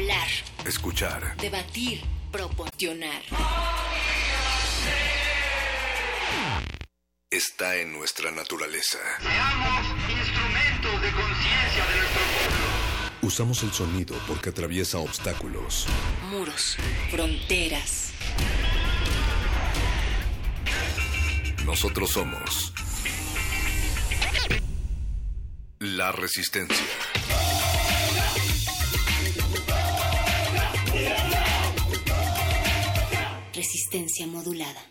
Hablar. Escuchar. Debatir. Proporcionar. Está en nuestra naturaleza. Seamos instrumentos de conciencia de nuestro pueblo. Usamos el sonido porque atraviesa obstáculos. Muros. Fronteras. Nosotros somos la resistencia. Resistencia modulada.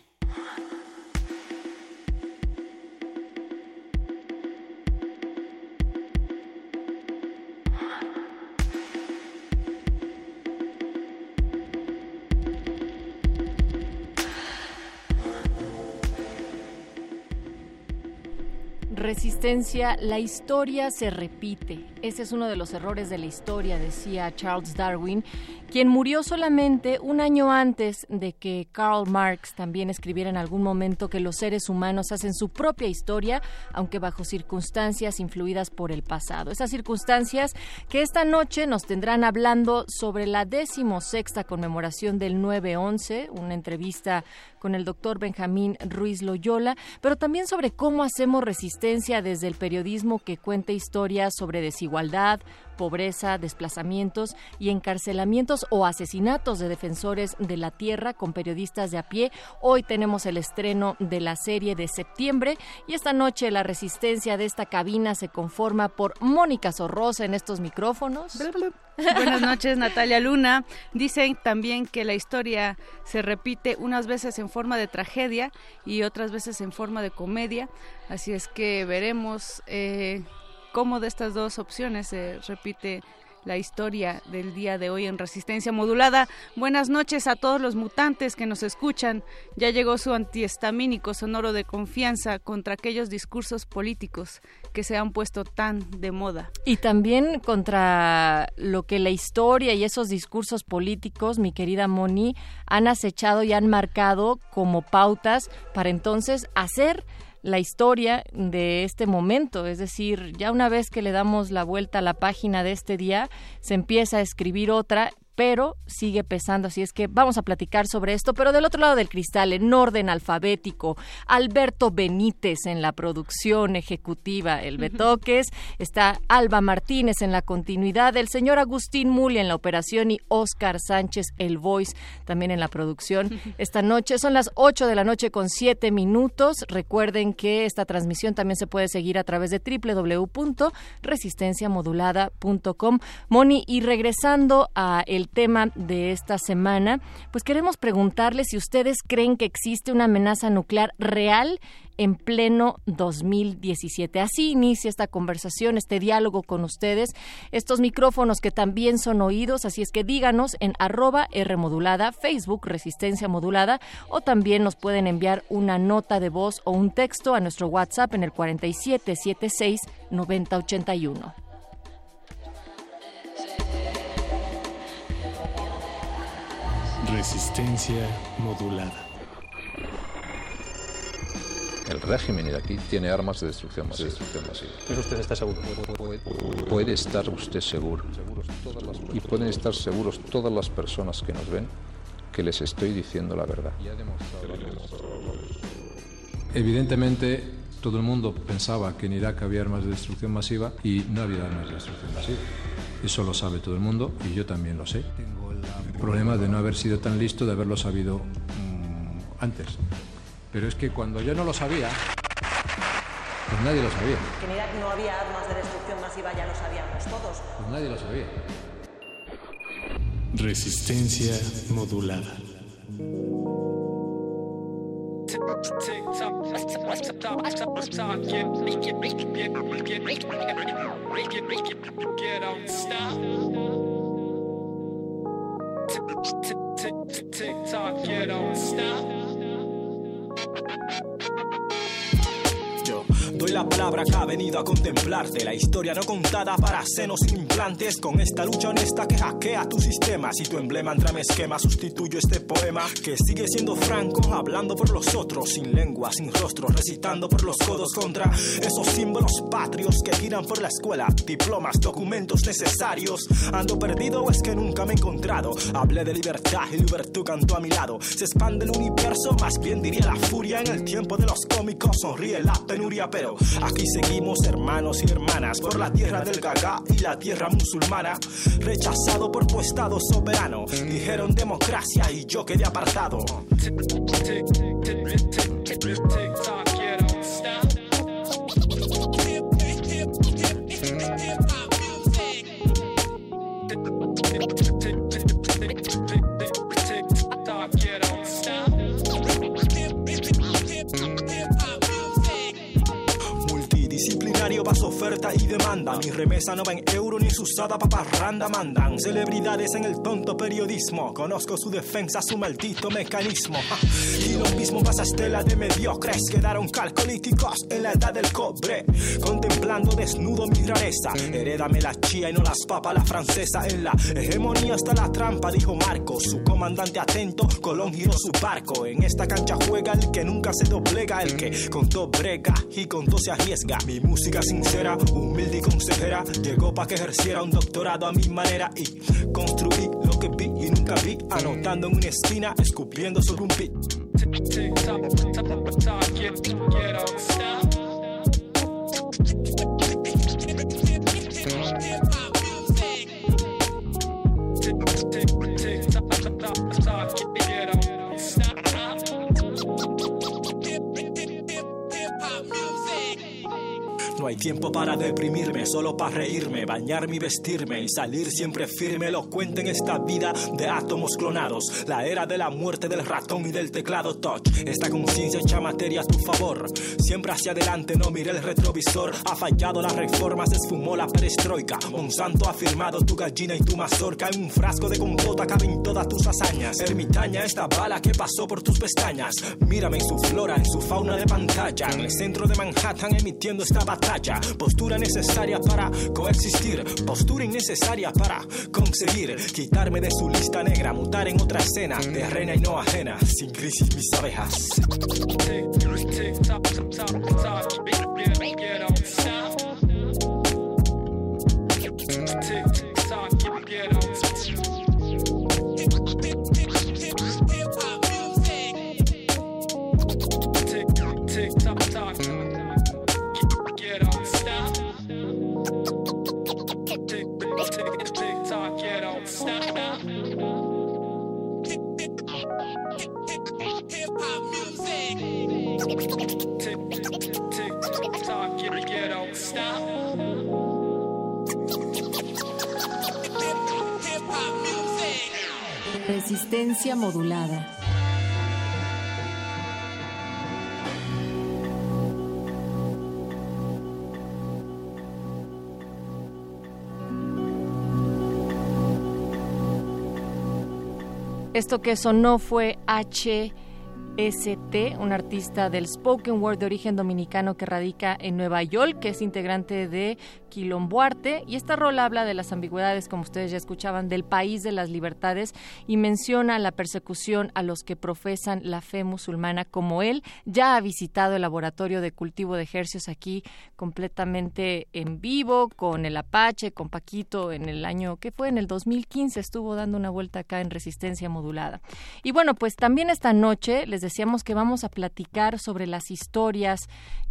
Resistencia, la historia se repite. Ese es uno de los errores de la historia, decía Charles Darwin, quien murió solamente un año antes de que Karl Marx también escribiera en algún momento que los seres humanos hacen su propia historia, aunque bajo circunstancias influidas por el pasado. Esas circunstancias que esta noche nos tendrán hablando sobre la decimosexta conmemoración del 9-11, una entrevista con el doctor Benjamín Ruiz Loyola, pero también sobre cómo hacemos resistencia desde el periodismo que cuenta historias sobre desigualdad, pobreza, desplazamientos y encarcelamientos o asesinatos de defensores de la tierra con periodistas de a pie. Hoy tenemos el estreno de la serie de septiembre y esta noche la resistencia de esta cabina se conforma por Mónica Sorrosa en estos micrófonos. Buenas noches, Natalia Luna. Dicen también que la historia se repite unas veces en forma de tragedia y otras veces en forma de comedia. Así es que veremos eh, cómo de estas dos opciones se repite la historia del día de hoy en Resistencia Modulada. Buenas noches a todos los mutantes que nos escuchan. Ya llegó su antiestamínico sonoro de confianza contra aquellos discursos políticos que se han puesto tan de moda. Y también contra lo que la historia y esos discursos políticos, mi querida Moni, han acechado y han marcado como pautas para entonces hacer la historia de este momento. Es decir, ya una vez que le damos la vuelta a la página de este día, se empieza a escribir otra pero sigue pesando, así es que vamos a platicar sobre esto, pero del otro lado del cristal, en orden alfabético, Alberto Benítez en la producción ejecutiva, el Betoques, está Alba Martínez en la continuidad, el señor Agustín Muli en la operación y Oscar Sánchez, el voice, también en la producción. Esta noche son las 8 de la noche con 7 minutos. Recuerden que esta transmisión también se puede seguir a través de www.resistenciamodulada.com. Moni, y regresando a el tema de esta semana, pues queremos preguntarles si ustedes creen que existe una amenaza nuclear real en pleno 2017. Así inicia esta conversación, este diálogo con ustedes, estos micrófonos que también son oídos, así es que díganos en arroba R modulada, Facebook Resistencia Modulada, o también nos pueden enviar una nota de voz o un texto a nuestro WhatsApp en el 4776 9081. Resistencia modulada. El régimen iraquí tiene armas de destrucción masiva. ¿Eso usted está seguro? Puede estar usted seguro. Y pueden estar seguros todas las personas que nos ven que les estoy diciendo la verdad. Evidentemente, todo el mundo pensaba que en Irak había armas de destrucción masiva y no había armas de destrucción masiva. Eso lo sabe todo el mundo y yo también lo sé. Problema de no haber sido tan listo, de haberlo sabido mmm, antes. Pero es que cuando yo no lo sabía, pues nadie lo sabía. Que en Irak no había armas de destrucción masiva, ya lo sabíamos todos. Pues nadie lo sabía. Resistencia modulada. TikTok, you don't stop. Doy la palabra que ha venido a contemplarte. La historia no contada para senos implantes. Con esta lucha honesta que hackea tu sistema. Si tu emblema entra mi esquema, sustituyo este poema que sigue siendo franco, hablando por los otros, sin lengua, sin rostro, recitando por los codos contra esos símbolos patrios que giran por la escuela. Diplomas, documentos necesarios. Ando perdido o es que nunca me he encontrado. Hablé de libertad y libertad cantó a mi lado. Se expande el universo, más bien diría la furia. En el tiempo de los cómicos sonríe la penuria, pero aquí seguimos hermanos y hermanas por la tierra del Gaga y la tierra musulmana. Rechazado por tu estado soberano. Dijeron democracia y yo quedé apartado. Vas oferta y demanda. Mi remesa no va en euro ni su usada paparranda mandan. Celebridades en el tonto periodismo. Conozco su defensa, su maldito mecanismo. Y lo mismo pasa estela de mediocres. Quedaron calcolíticos en la edad del cobre. Contemplando desnudo mi rareza. Herédame la chía y no las papas la francesa. En la hegemonía está la trampa, dijo Marco. Su comandante atento, Colón giró su barco. En esta cancha juega el que nunca se doblega. El que contó brega y contó se arriesga. Mi música sincera, humilde consejera, llegó para que ejerciera un doctorado a mi manera y construí lo que vi y nunca vi, anotando en una esquina, escupiendo sobre un beat. Hay tiempo para deprimirme, solo para reírme, bañarme y vestirme y salir siempre firme, elocuente en esta vida de átomos clonados. La era de la muerte del ratón y del teclado touch. Esta conciencia echa materia a tu favor. Siempre hacia adelante, no mire el retrovisor. Ha fallado la reforma, se esfumó la perestroika. Monsanto ha firmado tu gallina y tu mazorca. En un frasco de compota caben todas tus hazañas. Ermitaña, esta bala que pasó por tus pestañas. Mírame en su flora, en su fauna de pantalla. En el centro de Manhattan emitiendo esta batalla. Postura necesaria para coexistir. Postura innecesaria para conseguir quitarme de su lista negra. Mutar en otra escena, terrena y no ajena. Sin crisis mis abejas. Resistencia modulada. Esto que sonó fue H. ST, un artista del spoken word de origen dominicano que radica en Nueva York, que es integrante de Quilomboarte. Y esta rola habla de las ambigüedades, como ustedes ya escuchaban, del país de las libertades y menciona la persecución a los que profesan la fe musulmana, como él ya ha visitado el laboratorio de cultivo de ejercios aquí completamente en vivo, con el Apache, con Paquito, en el año que fue, en el 2015, estuvo dando una vuelta acá en resistencia modulada. Y bueno, pues también esta noche les decíamos que vamos a platicar sobre las historias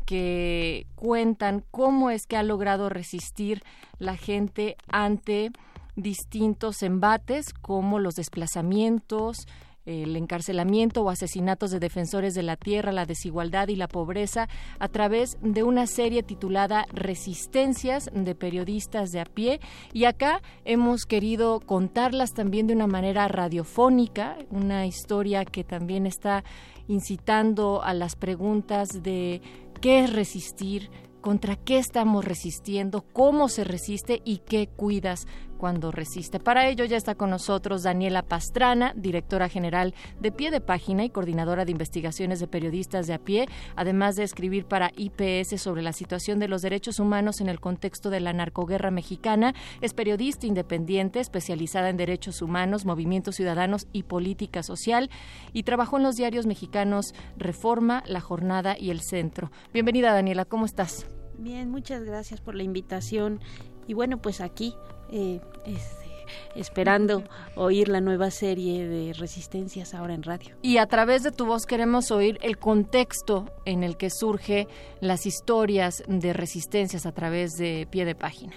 que cuentan cómo es que ha logrado resistir la gente ante distintos embates como los desplazamientos, el encarcelamiento o asesinatos de defensores de la tierra, la desigualdad y la pobreza a través de una serie titulada Resistencias de periodistas de a pie. Y acá hemos querido contarlas también de una manera radiofónica, una historia que también está incitando a las preguntas de qué es resistir, contra qué estamos resistiendo, cómo se resiste y qué cuidas cuando resiste. Para ello ya está con nosotros Daniela Pastrana, directora general de Pie de Página y coordinadora de investigaciones de periodistas de a pie, además de escribir para IPS sobre la situación de los derechos humanos en el contexto de la narcoguerra mexicana. Es periodista independiente, especializada en derechos humanos, movimientos ciudadanos y política social, y trabajó en los diarios mexicanos Reforma, La Jornada y El Centro. Bienvenida, Daniela, ¿cómo estás? Bien, muchas gracias por la invitación. Y bueno, pues aquí, eh, este, esperando oír la nueva serie de Resistencias ahora en radio. Y a través de tu voz queremos oír el contexto en el que surge las historias de Resistencias a través de pie de página.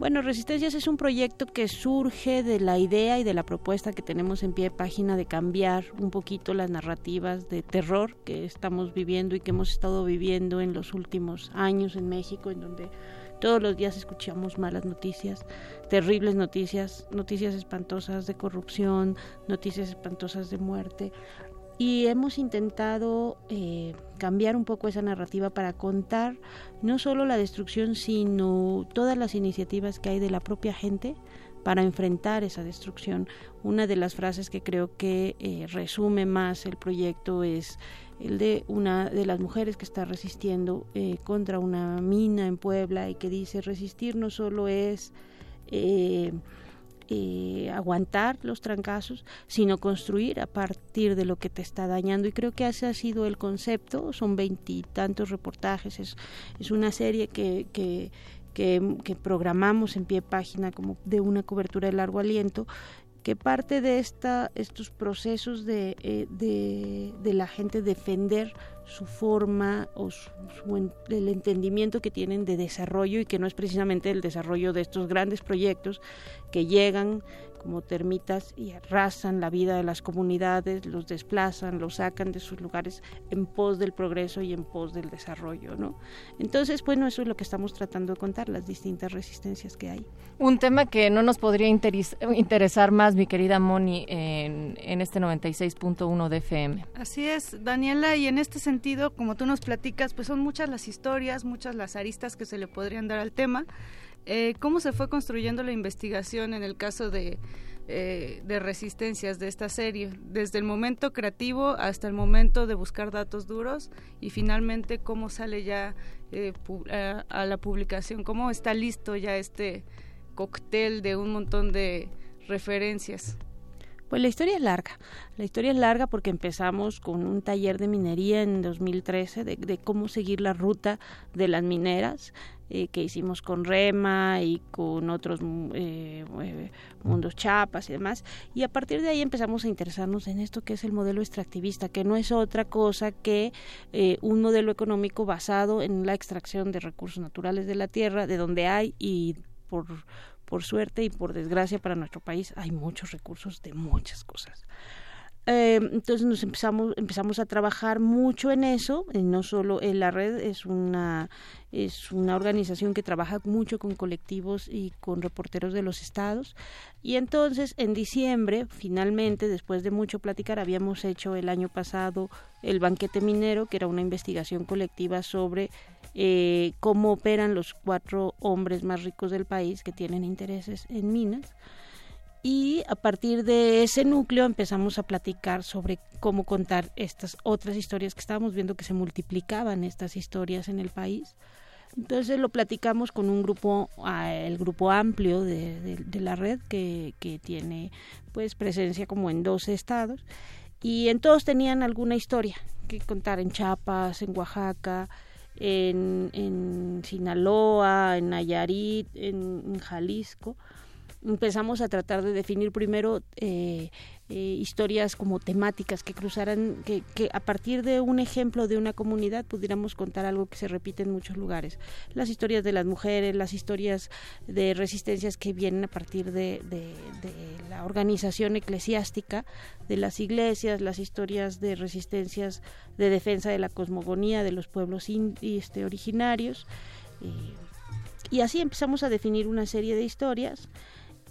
Bueno, Resistencias es un proyecto que surge de la idea y de la propuesta que tenemos en pie de página de cambiar un poquito las narrativas de terror que estamos viviendo y que hemos estado viviendo en los últimos años en México, en donde todos los días escuchamos malas noticias, terribles noticias, noticias espantosas de corrupción, noticias espantosas de muerte. Y hemos intentado eh, cambiar un poco esa narrativa para contar no solo la destrucción, sino todas las iniciativas que hay de la propia gente para enfrentar esa destrucción. Una de las frases que creo que eh, resume más el proyecto es el de una de las mujeres que está resistiendo eh, contra una mina en Puebla y que dice resistir no solo es eh, aguantar los trancazos, sino construir a partir de lo que te está dañando. Y creo que ese ha sido el concepto, son veintitantos reportajes, es, es una serie que, que, programamos en pie página como de una cobertura de largo aliento que parte de esta, estos procesos de, eh, de, la gente defender su forma o su, el entendimiento que tienen de desarrollo y que no es precisamente el desarrollo de estos grandes proyectos que llegan como termitas y arrasan la vida de las comunidades, los desplazan, los sacan de sus lugares en pos del progreso y en pos del desarrollo, ¿no? Entonces, bueno, eso es lo que estamos tratando de contar, las distintas resistencias que hay. Un tema que no nos podría interesar más, mi querida Moni, en, en este 96.1 de FM. Así es, Daniela, y en este sentido, como tú nos platicas, pues son muchas las historias, muchas las aristas que se le podrían dar al tema. Eh, ¿Cómo se fue construyendo la investigación en el caso de, eh, de resistencias de esta serie? Desde el momento creativo hasta el momento de buscar datos duros y finalmente cómo sale ya eh, a, la publicación, cómo está listo ya este cóctel de un montón de referencias. Pues la historia es larga. La historia es larga porque empezamos con un taller de minería en 2013 de, de cómo seguir la ruta de las mineras eh, que hicimos con Rema y con otros eh, eh, mundos chapas y demás. Y a partir de ahí empezamos a interesarnos en esto que es el modelo extractivista, que no es otra cosa que eh, un modelo económico basado en la extracción de recursos naturales de la tierra, de donde hay y por por suerte y por desgracia para nuestro país hay muchos recursos de muchas cosas. Eh, entonces nos empezamos empezamos a trabajar mucho en eso no solo en la red es una es una organización que trabaja mucho con colectivos y con reporteros de los estados y entonces en diciembre finalmente después de mucho platicar habíamos hecho el año pasado el banquete minero que era una investigación colectiva sobre eh, cómo operan los cuatro hombres más ricos del país que tienen intereses en minas y a partir de ese núcleo empezamos a platicar sobre cómo contar estas otras historias que estábamos viendo que se multiplicaban estas historias en el país. Entonces lo platicamos con un grupo, el grupo amplio de, la red que, tiene pues presencia como en 12 estados. Y en todos tenían alguna historia que contar en Chiapas, en Oaxaca, en, en Sinaloa, en Nayarit, en, en Jalisco. Empezamos a tratar de definir primero eh, eh, historias como temáticas que cruzaran, que, que, a partir de un ejemplo de una comunidad pudiéramos contar algo que se repite en muchos lugares. Las historias de las mujeres, las historias de resistencias que vienen a partir de, de, la organización eclesiástica, de las iglesias, las historias de resistencias de defensa de la cosmogonía de los pueblos este, originarios. Eh, y así empezamos a definir una serie de historias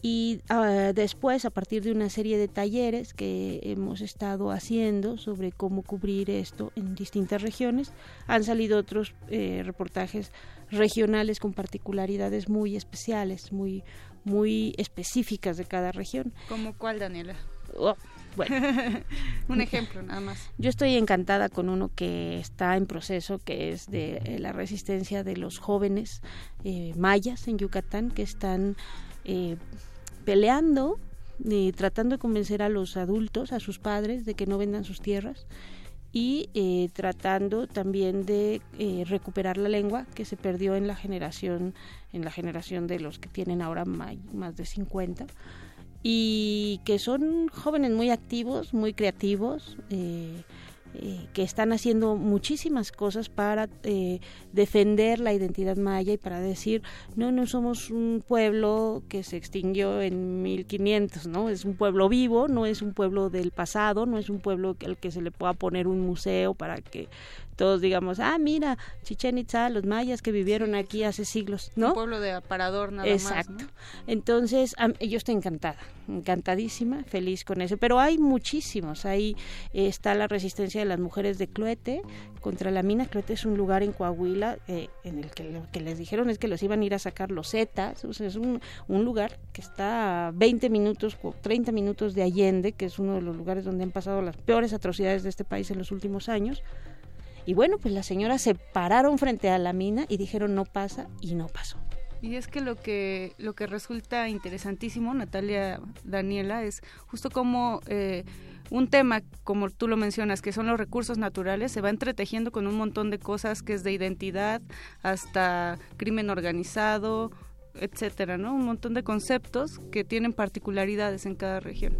y uh, después a partir de una serie de talleres que hemos estado haciendo sobre cómo cubrir esto en distintas regiones han salido otros eh, reportajes regionales con particularidades muy especiales muy muy específicas de cada región. Como cuál Daniela oh, bueno. Un ejemplo nada más. Yo estoy encantada con uno que está en proceso que es de eh, la resistencia de los jóvenes eh, mayas en Yucatán que están eh, peleando y tratando de convencer a los adultos, a sus padres, de que no vendan sus tierras y eh, tratando también de eh, recuperar la lengua que se perdió en la generación en la generación de los que tienen ahora más, más de 50 y que son jóvenes muy activos, muy creativos, eh, eh, que están haciendo muchísimas cosas para eh, defender la identidad maya y para decir, no, no somos un pueblo que se extinguió en 1500, ¿no? Es un pueblo vivo, no es un pueblo del pasado, no es un pueblo al que se le pueda poner un museo para que todos digamos, ah, mira, Chichen Itza, los mayas que vivieron aquí hace siglos, ¿no? Un pueblo de aparador nada Exacto. más. Exacto. Entonces, yo estoy encantada, encantadísima, feliz con eso. Pero hay muchísimos. Ahí está la resistencia de las mujeres de Cloete contra la mina. Cloete es un lugar en Coahuila eh, en el que lo que les dijeron es que los iban a ir a sacar los Zetas. O sea, es un, un lugar que está a 20 minutos, 30 minutos de Allende, que es uno de los lugares donde han pasado las peores atrocidades de este país en los últimos años. Y bueno, pues las señoras se pararon frente a la mina y dijeron no pasa y no pasó. Y es que lo que lo que resulta interesantísimo, Natalia Daniela, es justo como eh, un tema, como tú lo mencionas, que son los recursos naturales, se va entretejiendo con un montón de cosas que es de identidad hasta crimen organizado, etcétera, ¿no? Un montón de conceptos que tienen particularidades en cada región.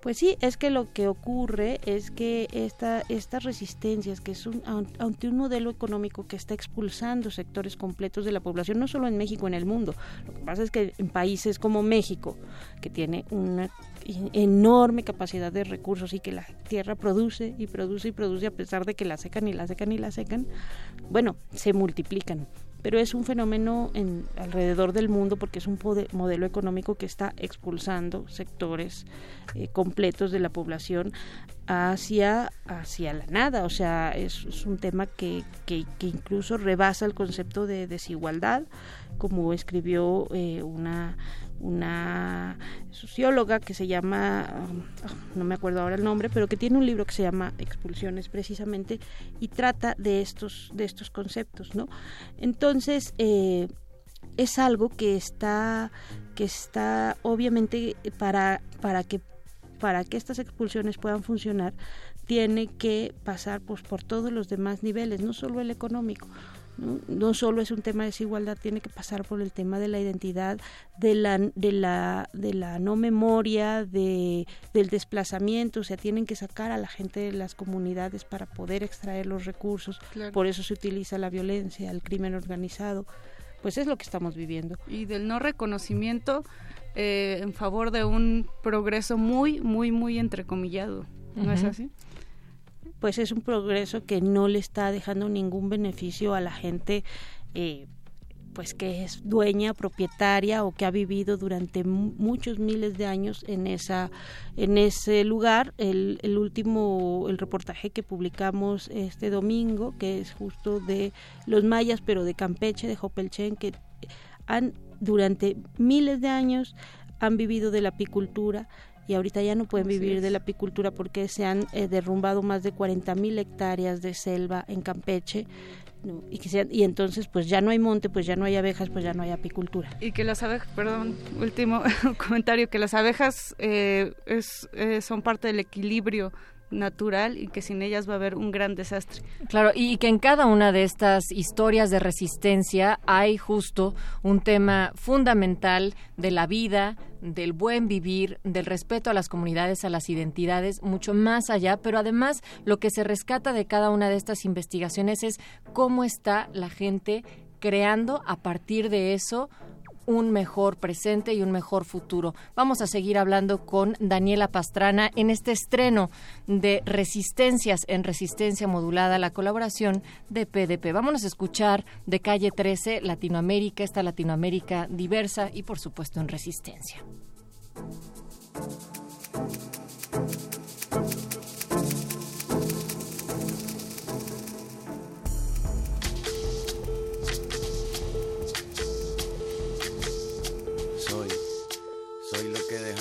Pues sí, es que lo que ocurre es que esta, estas resistencias, que es un, ante un modelo económico que está expulsando sectores completos de la población, no solo en México, en el mundo. Lo que pasa es que en países como México, que tiene una enorme capacidad de recursos y que la tierra produce y produce y produce a pesar de que la secan y la secan y la secan, bueno, se multiplican pero es un fenómeno en, alrededor del mundo porque es un modelo económico que está expulsando sectores eh, completos de la población hacia, hacia la nada. O sea, es, es un tema que, que, que, incluso rebasa el concepto de desigualdad, como escribió eh, una una socióloga que se llama, no me acuerdo ahora el nombre, pero que tiene un libro que se llama Expulsiones precisamente y trata de estos, de estos conceptos, ¿no? Entonces, eh, es algo que está, que está obviamente para, para que para que estas expulsiones puedan funcionar, tiene que pasar pues, por todos los demás niveles, no solo el económico. ¿No? solo es un tema de desigualdad, tiene que pasar por el tema de la identidad, de la, de la, de la no memoria, de, del desplazamiento, o sea, tienen que sacar a la gente de las comunidades para poder extraer los recursos, claro. por eso se utiliza la violencia, el crimen organizado, pues es lo que estamos viviendo. Y del no reconocimiento eh, en favor de un progreso muy, muy, muy entrecomillado, ¿no uh -huh. es así? Pues es un progreso que no le está dejando ningún beneficio a la gente eh, pues que es dueña, propietaria o que ha vivido durante muchos miles de años en esa en ese lugar. El, el, último el reportaje que publicamos este domingo, que es justo de los mayas, pero de Campeche, de Jopelchen, que han durante miles de años han vivido de la apicultura, y ahorita ya no pueden vivir de la apicultura porque se han eh, derrumbado más de 40 mil hectáreas de selva en Campeche. ¿no? Y, que sean, y entonces pues ya no hay monte, pues ya no hay abejas, pues ya no hay apicultura. Y que las abejas, perdón, último comentario, que las abejas eh, es, eh, son parte del equilibrio natural y que sin ellas va a haber un gran desastre. Claro, y que en cada una de estas historias de resistencia hay justo un tema fundamental de la vida, del buen vivir, del respeto a las comunidades, a las identidades, mucho más allá, pero además lo que se rescata de cada una de estas investigaciones es cómo está la gente creando a partir de eso un mejor presente y un mejor futuro. Vamos a seguir hablando con Daniela Pastrana en este estreno de Resistencias en Resistencia Modulada, la colaboración de PDP. Vámonos a escuchar de Calle 13, Latinoamérica, esta Latinoamérica diversa y por supuesto en resistencia.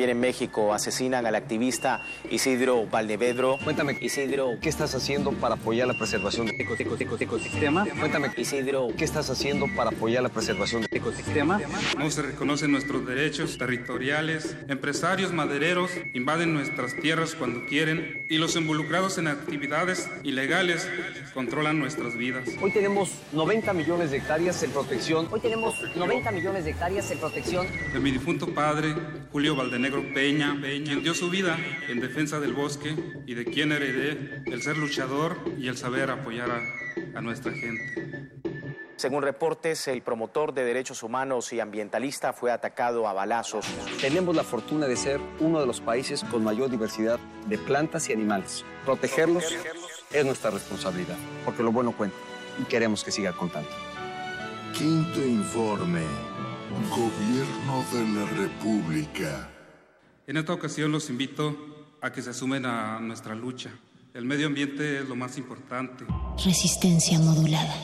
También en México asesinan al activista Isidro Valdevedro. Cuéntame, Isidro, ¿qué estás haciendo para apoyar la preservación del ecosistema? Cuéntame, Isidro, ¿qué estás haciendo para apoyar la preservación del ecosistema? No se reconocen nuestros derechos territoriales, empresarios madereros invaden nuestras tierras cuando quieren y los involucrados en actividades ilegales controlan nuestras vidas. Hoy tenemos 90 millones de hectáreas en protección. Hoy tenemos 90 millones de hectáreas en protección. De mi difunto padre, Julio Valdenegro Peña, quien dio su vida en defensa del bosque y de quien heredé el ser luchador y el saber apoyar a, a nuestra gente. Según reportes, el promotor de derechos humanos y ambientalista fue atacado a balazos. Tenemos la fortuna de ser uno de los países con mayor diversidad de plantas y animales. Protegerlos es nuestra responsabilidad, porque lo bueno cuenta y queremos que siga contando. Quinto informe. Gobierno de la República. En esta ocasión los invito a que se asumen a nuestra lucha. El medio ambiente es lo más importante. Resistencia modulada.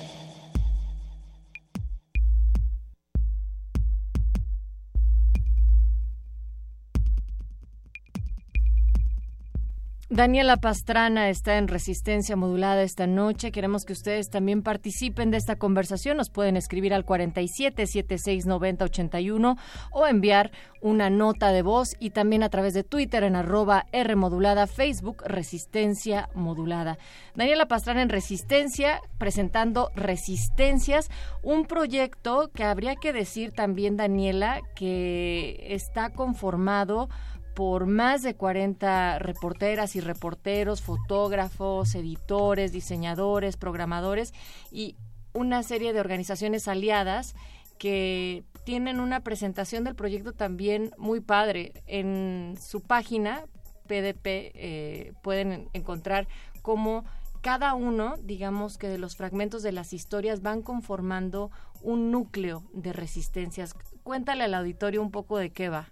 Daniela Pastrana está en Resistencia Modulada esta noche. Queremos que ustedes también participen de esta conversación. Nos pueden escribir al 47 76 90 81 o enviar una nota de voz y también a través de Twitter en arroba R modulada, Facebook Resistencia Modulada. Daniela Pastrana en Resistencia presentando Resistencias, un proyecto que habría que decir también, Daniela, que está conformado por más de 40 reporteras y reporteros, fotógrafos, editores, diseñadores, programadores y una serie de organizaciones aliadas que tienen una presentación del proyecto también muy padre. En su página, PDP, eh, pueden encontrar cómo cada uno, digamos que de los fragmentos de las historias van conformando un núcleo de resistencias. Cuéntale al auditorio un poco de qué va.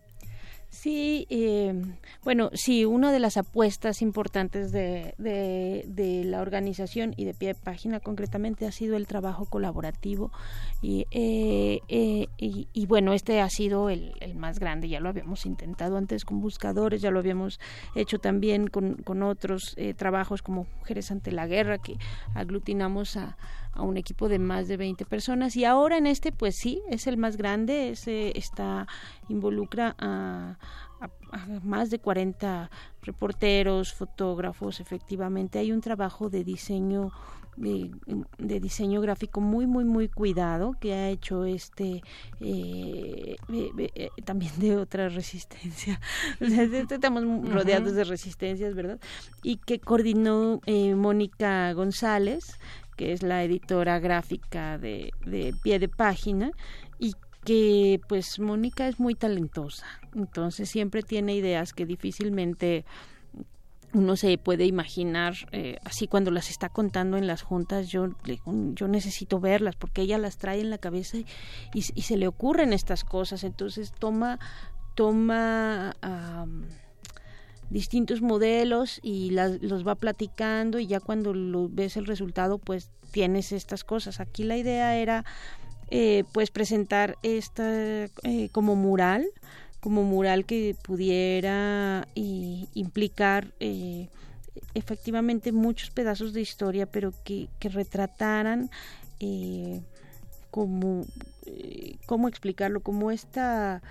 Sí, eh, bueno, sí, una de las apuestas importantes de, de, la organización y de pie de página concretamente ha sido el trabajo colaborativo y, eh, eh, y, bueno, este ha sido el, el, más grande, ya lo habíamos intentado antes con buscadores, ya lo habíamos hecho también con, con otros trabajos como Mujeres ante la Guerra, que aglutinamos a, a un equipo de más de 20 personas. Y ahora en este pues sí es el más grande ese está involucra a, más de 40 reporteros fotógrafos efectivamente. Hay un trabajo de diseño de, diseño gráfico muy muy muy cuidado que ha hecho este eh, eh, también de otra resistencia. Estamos rodeados de resistencias verdad y que coordinó eh, Mónica González que es la editora gráfica de, de pie de página y que pues Mónica es muy talentosa, entonces siempre tiene ideas que difícilmente uno se puede imaginar eh, así cuando las está contando en las juntas yo yo necesito verlas porque ella las trae en la cabeza y, y, se le ocurren estas cosas. Entonces toma toma distintos modelos y los va platicando y ya cuando lo ves el resultado pues tienes estas cosas. Aquí la idea era eh, pues presentar esta eh, como mural, como mural que pudiera implicar eh, efectivamente muchos pedazos de historia, pero que, retrataran como, ¿cómo explicarlo? Como esta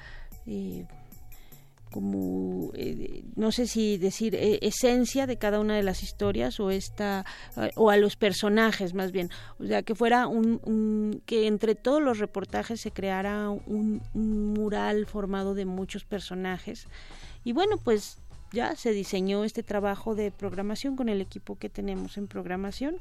como eh, no sé si decir eh, esencia de cada una de las historias o esta eh, o a los personajes más bien. O sea que fuera un, que entre todos los reportajes se creara un, mural formado de muchos personajes. Y bueno pues ya se diseñó este trabajo de programación con el equipo que tenemos en programación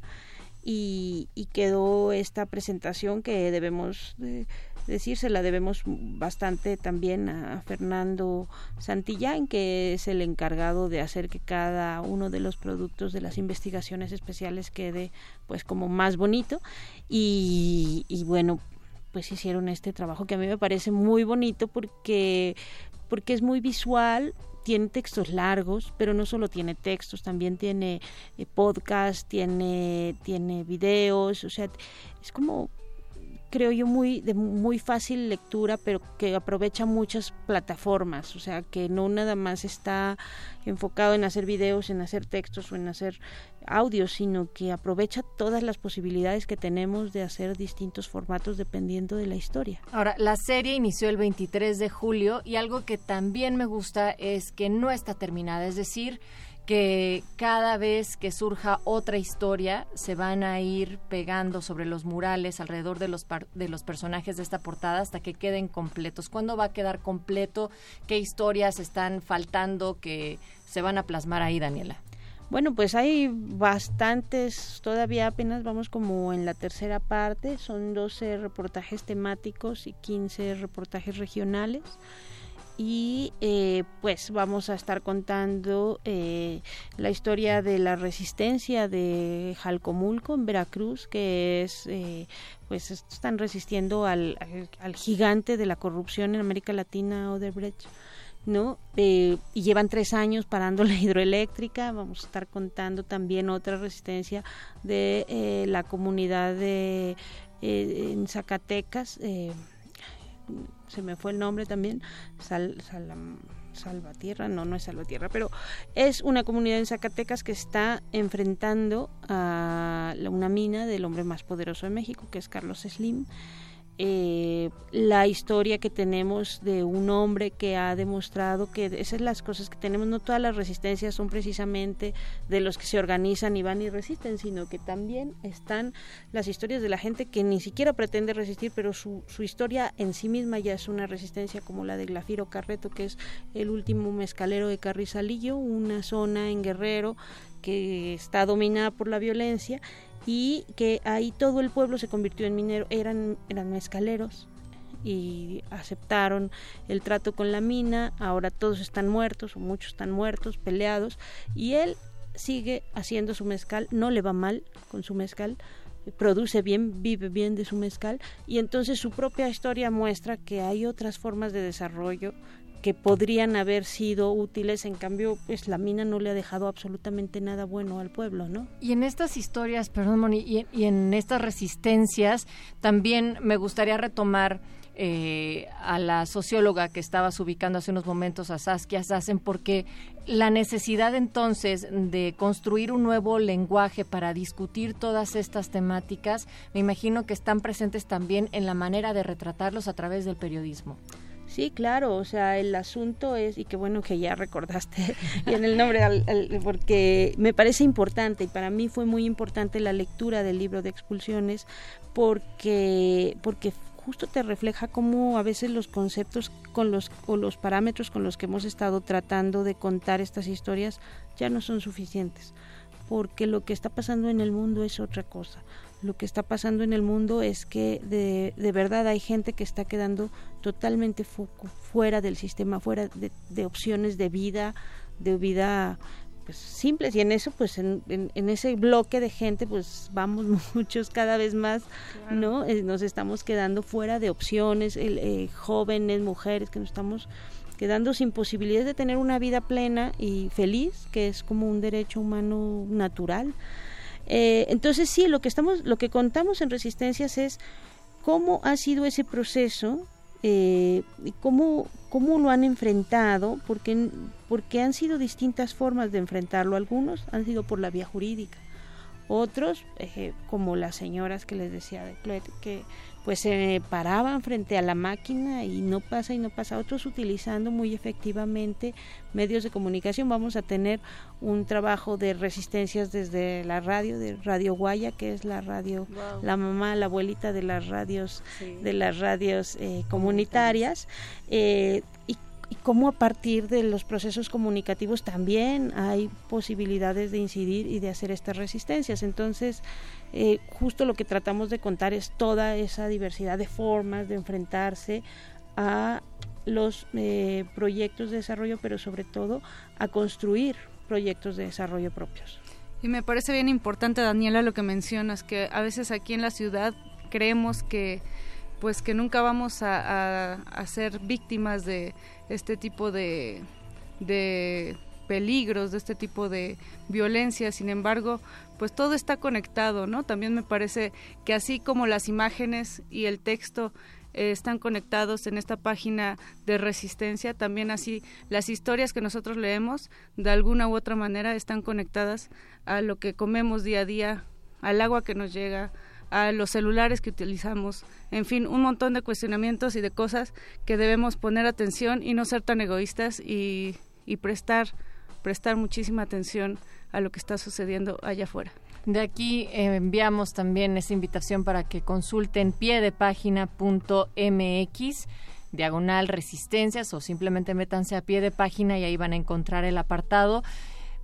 y, y quedó esta presentación que debemos de, decir, se la debemos bastante también a Fernando Santillán, que es el encargado de hacer que cada uno de los productos de las investigaciones especiales quede pues como más bonito. Y, y bueno pues hicieron este trabajo que a mí me parece muy bonito porque porque es muy visual tiene textos largos, pero no solo tiene textos, también tiene eh, podcast, tiene, tiene videos, o sea, es como creo yo, muy, de muy fácil lectura, pero que aprovecha muchas plataformas, o sea, que no nada más está enfocado en hacer videos, en hacer textos o en hacer audios, sino que aprovecha todas las posibilidades que tenemos de hacer distintos formatos dependiendo de la historia. Ahora, la serie inició el 23 de julio y algo que también me gusta es que no está terminada, es decir, que cada vez que surja otra historia se van a ir pegando sobre los murales alrededor de los, de los personajes de esta portada hasta que queden completos. ¿Cuándo va a quedar completo? ¿Qué historias están faltando que se van a plasmar ahí, Daniela? Bueno, pues hay bastantes, todavía apenas vamos como en la tercera parte, son 12 reportajes temáticos y 15 reportajes regionales y eh, pues vamos a estar contando eh, la historia de la resistencia de Jalcomulco en Veracruz que es eh, pues están resistiendo al, al, gigante de la corrupción en América Latina Odebrecht ¿no? y llevan tres años parando la hidroeléctrica. Vamos a estar contando también otra resistencia de la comunidad de en Zacatecas se me fue el nombre también, Sal, Salvatierra, no, no es Salvatierra, pero es una comunidad en Zacatecas que está enfrentando a una mina del hombre más poderoso de México, que es Carlos Slim eh, la historia que tenemos de un hombre que ha demostrado que esas son las cosas que tenemos, no todas las resistencias son precisamente de los que se organizan y van y resisten, sino que también están las historias de la gente que ni siquiera pretende resistir, pero su, su historia en sí misma ya es una resistencia como la de Glafiro Carreto, que es el último mezcalero de Carrizalillo, una zona en Guerrero que está dominada por la violencia y que ahí todo el pueblo se convirtió en minero, eran, eran mezcaleros y aceptaron el trato con la mina, ahora todos están muertos, o muchos están muertos, peleados, y él sigue haciendo su mezcal, no le va mal con su mezcal, produce bien, vive bien de su mezcal, y entonces su propia historia muestra que hay otras formas de desarrollo que podrían haber sido útiles, en cambio, pues la mina no le ha dejado absolutamente nada bueno al pueblo, ¿no? Y en estas historias, perdón, Moni, y, en estas resistencias, también me gustaría retomar eh, a la socióloga que estabas ubicando hace unos momentos, a Saskia Sassen, porque la necesidad entonces de construir un nuevo lenguaje para discutir todas estas temáticas, me imagino que están presentes también en la manera de retratarlos a través del periodismo. Sí, claro, o sea, el asunto es, y qué bueno que ya recordaste bien el nombre, porque me parece importante y para mí fue muy importante la lectura del libro de expulsiones porque, porque justo te refleja cómo a veces los conceptos con los, o los parámetros con los que hemos estado tratando de contar estas historias ya no son suficientes, porque lo que está pasando en el mundo es otra cosa lo que está pasando en el mundo es que de, de verdad hay gente que está quedando totalmente fuera del sistema, fuera de, opciones de vida, de vida pues simples. Y en eso pues en, en, ese bloque de gente pues vamos muchos cada vez más no eh, nos estamos quedando fuera de opciones eh, jóvenes mujeres que nos estamos quedando sin posibilidades de tener una vida plena y feliz que es como un derecho humano natural eh, entonces sí, lo que estamos, lo que contamos en Resistencias es cómo ha sido ese proceso eh, y cómo, cómo lo han enfrentado, porque, porque han sido distintas formas de enfrentarlo. Algunos han sido por la vía jurídica, otros, eh, como las señoras que les decía de Clet, que pues se paraban frente a la máquina y no pasa y no pasa. Otros utilizando muy efectivamente medios de comunicación. Vamos a tener un trabajo de resistencias desde la radio, de Radio Guaya, que es la radio, la mamá, la abuelita de las radios, de las radios eh, comunitarias. Eh, y y cómo a partir de los procesos comunicativos también hay posibilidades de incidir y de hacer estas resistencias. Entonces, eh, justo lo que tratamos de contar es toda esa diversidad de formas de enfrentarse a los eh, proyectos de desarrollo, pero sobre todo a construir proyectos de desarrollo propios. Y me parece bien importante, Daniela, lo que mencionas, que a veces aquí en la ciudad creemos que pues que nunca vamos a, ser víctimas de este tipo de, de peligros, de este tipo de violencia. Sin embargo, pues todo está conectado, ¿no? También me parece que así como las imágenes y el texto eh, están conectados en esta página de resistencia, también así las historias que nosotros leemos de alguna u otra manera están conectadas a lo que comemos día a día, al agua que nos llega, a los celulares que utilizamos, en fin, un montón de cuestionamientos y de cosas que debemos poner atención y no ser tan egoístas y, y prestar, prestar muchísima atención a lo que está sucediendo allá afuera. De aquí eh, enviamos también esa invitación para que consulten pie de diagonal resistencias o simplemente métanse a pie de página y ahí van a encontrar el apartado.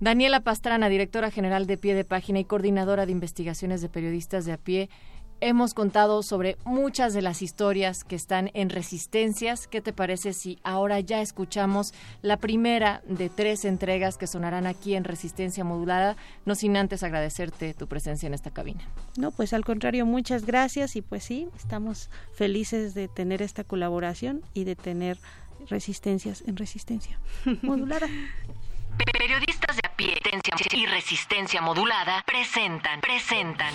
Daniela Pastrana, directora general de Pie de Página y coordinadora de investigaciones de periodistas de a pie, hemos contado sobre muchas de las historias que están en Resistencias. ¿Qué te parece si ahora ya escuchamos la primera de tres entregas que sonarán aquí en Resistencia Modulada? No sin antes agradecerte tu presencia en esta cabina. No, pues al contrario, muchas gracias y pues sí, estamos felices de tener esta colaboración y de tener Resistencias en Resistencia Modulada. Periodistas de a pie y resistencia modulada presentan, presentan.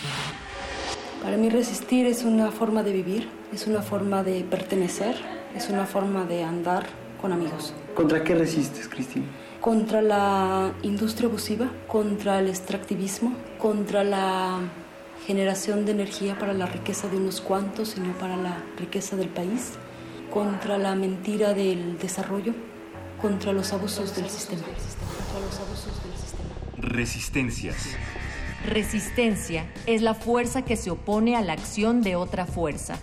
Para mí resistir es una forma de vivir, es una forma de pertenecer, es una forma de andar con amigos. ¿Contra qué resistes, Cristina? Contra la industria abusiva, contra el extractivismo, contra la generación de energía para la riqueza de unos cuantos, sino para la riqueza del país, contra la mentira del desarrollo, contra los abusos del sistema. Resistencias. Resistencia es la fuerza que se opone a la acción de otra fuerza.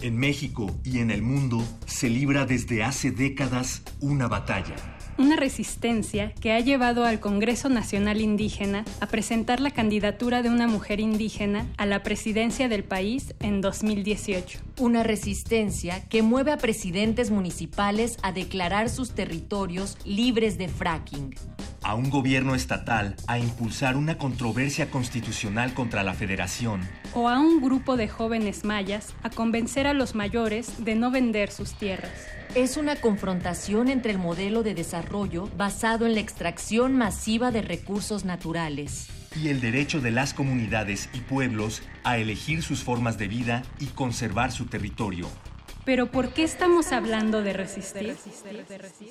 En México y en el mundo se libra desde hace décadas una batalla una resistencia que ha llevado al Congreso Nacional Indígena a presentar la candidatura de una mujer indígena a la presidencia del país en 2018. Una resistencia que mueve a presidentes municipales a declarar sus territorios libres de fracking. A un gobierno estatal a impulsar una controversia constitucional contra la federación. O a un grupo de jóvenes mayas a convencer a los mayores de no vender sus tierras es una confrontación entre el modelo de desarrollo basado en la extracción masiva de recursos naturales y el derecho de las comunidades y pueblos a elegir sus formas de vida y conservar su territorio. Pero ¿por qué estamos hablando de resistir?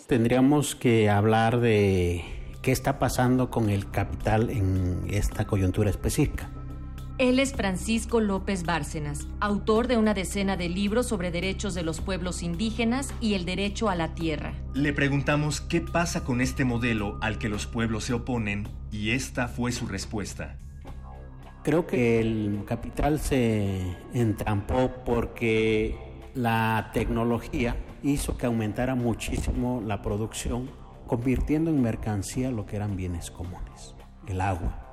Tendríamos que hablar de qué está pasando con el capital en esta coyuntura específica. Él es Francisco López Bárcenas, autor de una decena de libros sobre derechos de los pueblos indígenas y el derecho a la tierra. Le preguntamos qué pasa con este modelo al que los pueblos se oponen y esta fue su respuesta. Creo que el capital se entrampó porque la tecnología hizo que aumentara muchísimo la producción, convirtiendo en mercancía lo que eran bienes comunes, el agua,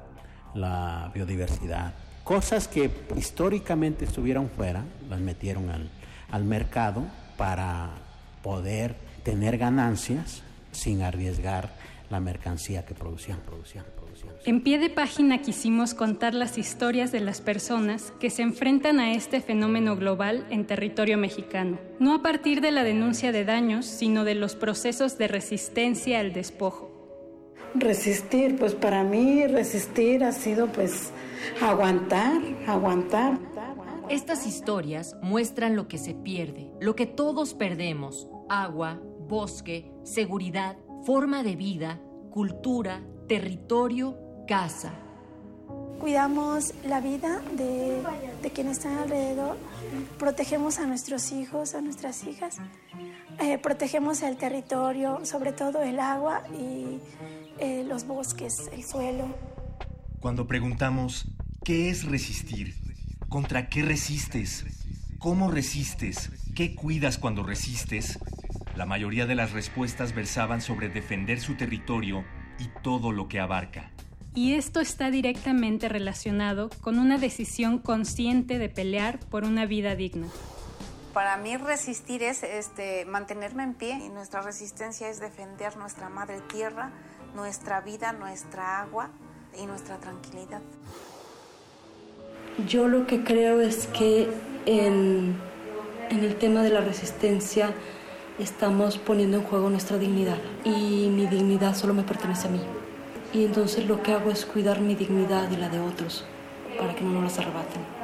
la biodiversidad, Cosas que históricamente estuvieron fuera, las metieron al, al mercado para poder tener ganancias sin arriesgar la mercancía que producían, producían, producían. En pie de página quisimos contar las historias de las personas que se enfrentan a este fenómeno global en territorio mexicano, no a partir de la denuncia de daños, sino de los procesos de resistencia al despojo. Resistir, pues para mí resistir ha sido pues aguantar, aguantar. Estas historias muestran lo que se pierde, lo que todos perdemos, agua, bosque, seguridad, forma de vida, cultura, territorio, casa. Cuidamos la vida de, de quienes están alrededor, protegemos a nuestros hijos, a nuestras hijas, eh, protegemos el territorio, sobre todo el agua y eh, los bosques, el suelo. Cuando preguntamos, ¿qué es resistir? ¿Contra qué resistes? ¿Cómo resistes? ¿Qué cuidas cuando resistes? La mayoría de las respuestas versaban sobre defender su territorio y todo lo que abarca. Y esto está directamente relacionado con una decisión consciente de pelear por una vida digna. Para mí resistir es este, mantenerme en pie y nuestra resistencia es defender nuestra madre tierra, nuestra vida, nuestra agua y nuestra tranquilidad. Yo lo que creo es que en, en el tema de la resistencia estamos poniendo en juego nuestra dignidad y mi dignidad solo me pertenece a mí. Y entonces lo que hago es cuidar mi dignidad y la de otros para que no nos las arrebaten.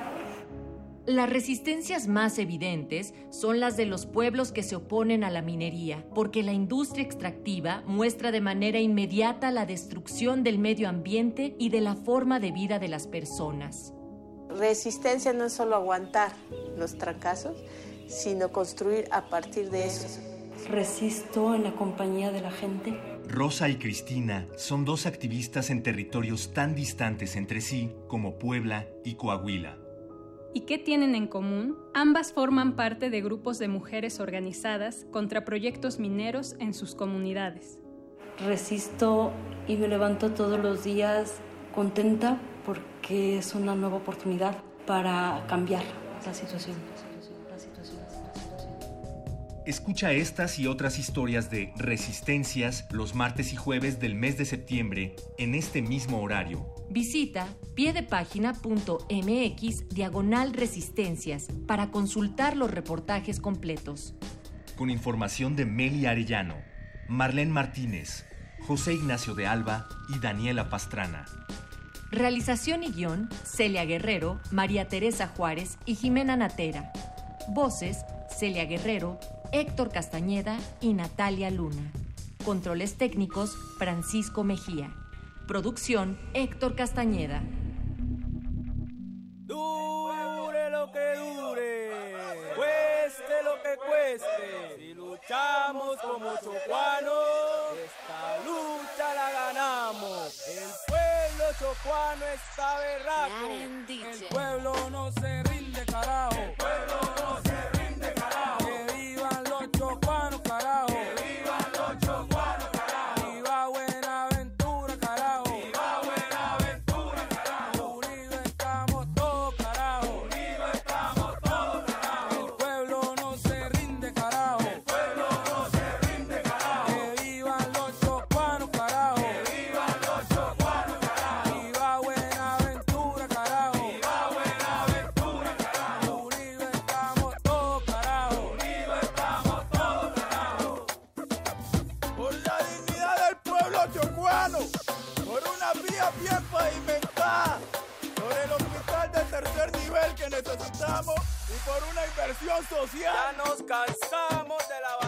Las resistencias más evidentes son las de los pueblos que se oponen a la minería, porque la industria extractiva muestra de manera inmediata la destrucción del medio ambiente y de la forma de vida de las personas. Resistencia no es solo aguantar los trancazos, sino construir a partir de eso. Resisto en la compañía de la gente. Rosa y Cristina son dos activistas en territorios tan distantes entre sí como Puebla y Coahuila. ¿Y qué tienen en común? Ambas forman parte de grupos de mujeres organizadas contra proyectos mineros en sus comunidades. Resisto y me levanto todos los días contenta porque es una nueva oportunidad para cambiar la situación. Escucha estas y otras historias de resistencias los martes y jueves del mes de septiembre en este mismo horario. Visita piedepágina.mx diagonal resistencias para consultar los reportajes completos. Con información de Meli Arellano, Marlene Martínez, José Ignacio de Alba y Daniela Pastrana. Realización y guion, Celia Guerrero, María Teresa Juárez y Jimena Natera. Voces, Celia Guerrero, Héctor Castañeda y Natalia Luna. Controles técnicos, Francisco Mejía. Producción, Héctor Castañeda. Dure lo que dure, cueste lo que cueste. Si luchamos como chocuanos, esta lucha la ganamos. El pueblo chocuano está berraco. El pueblo no se rinde, carajo. El pueblo Ya nos cansamos del abandono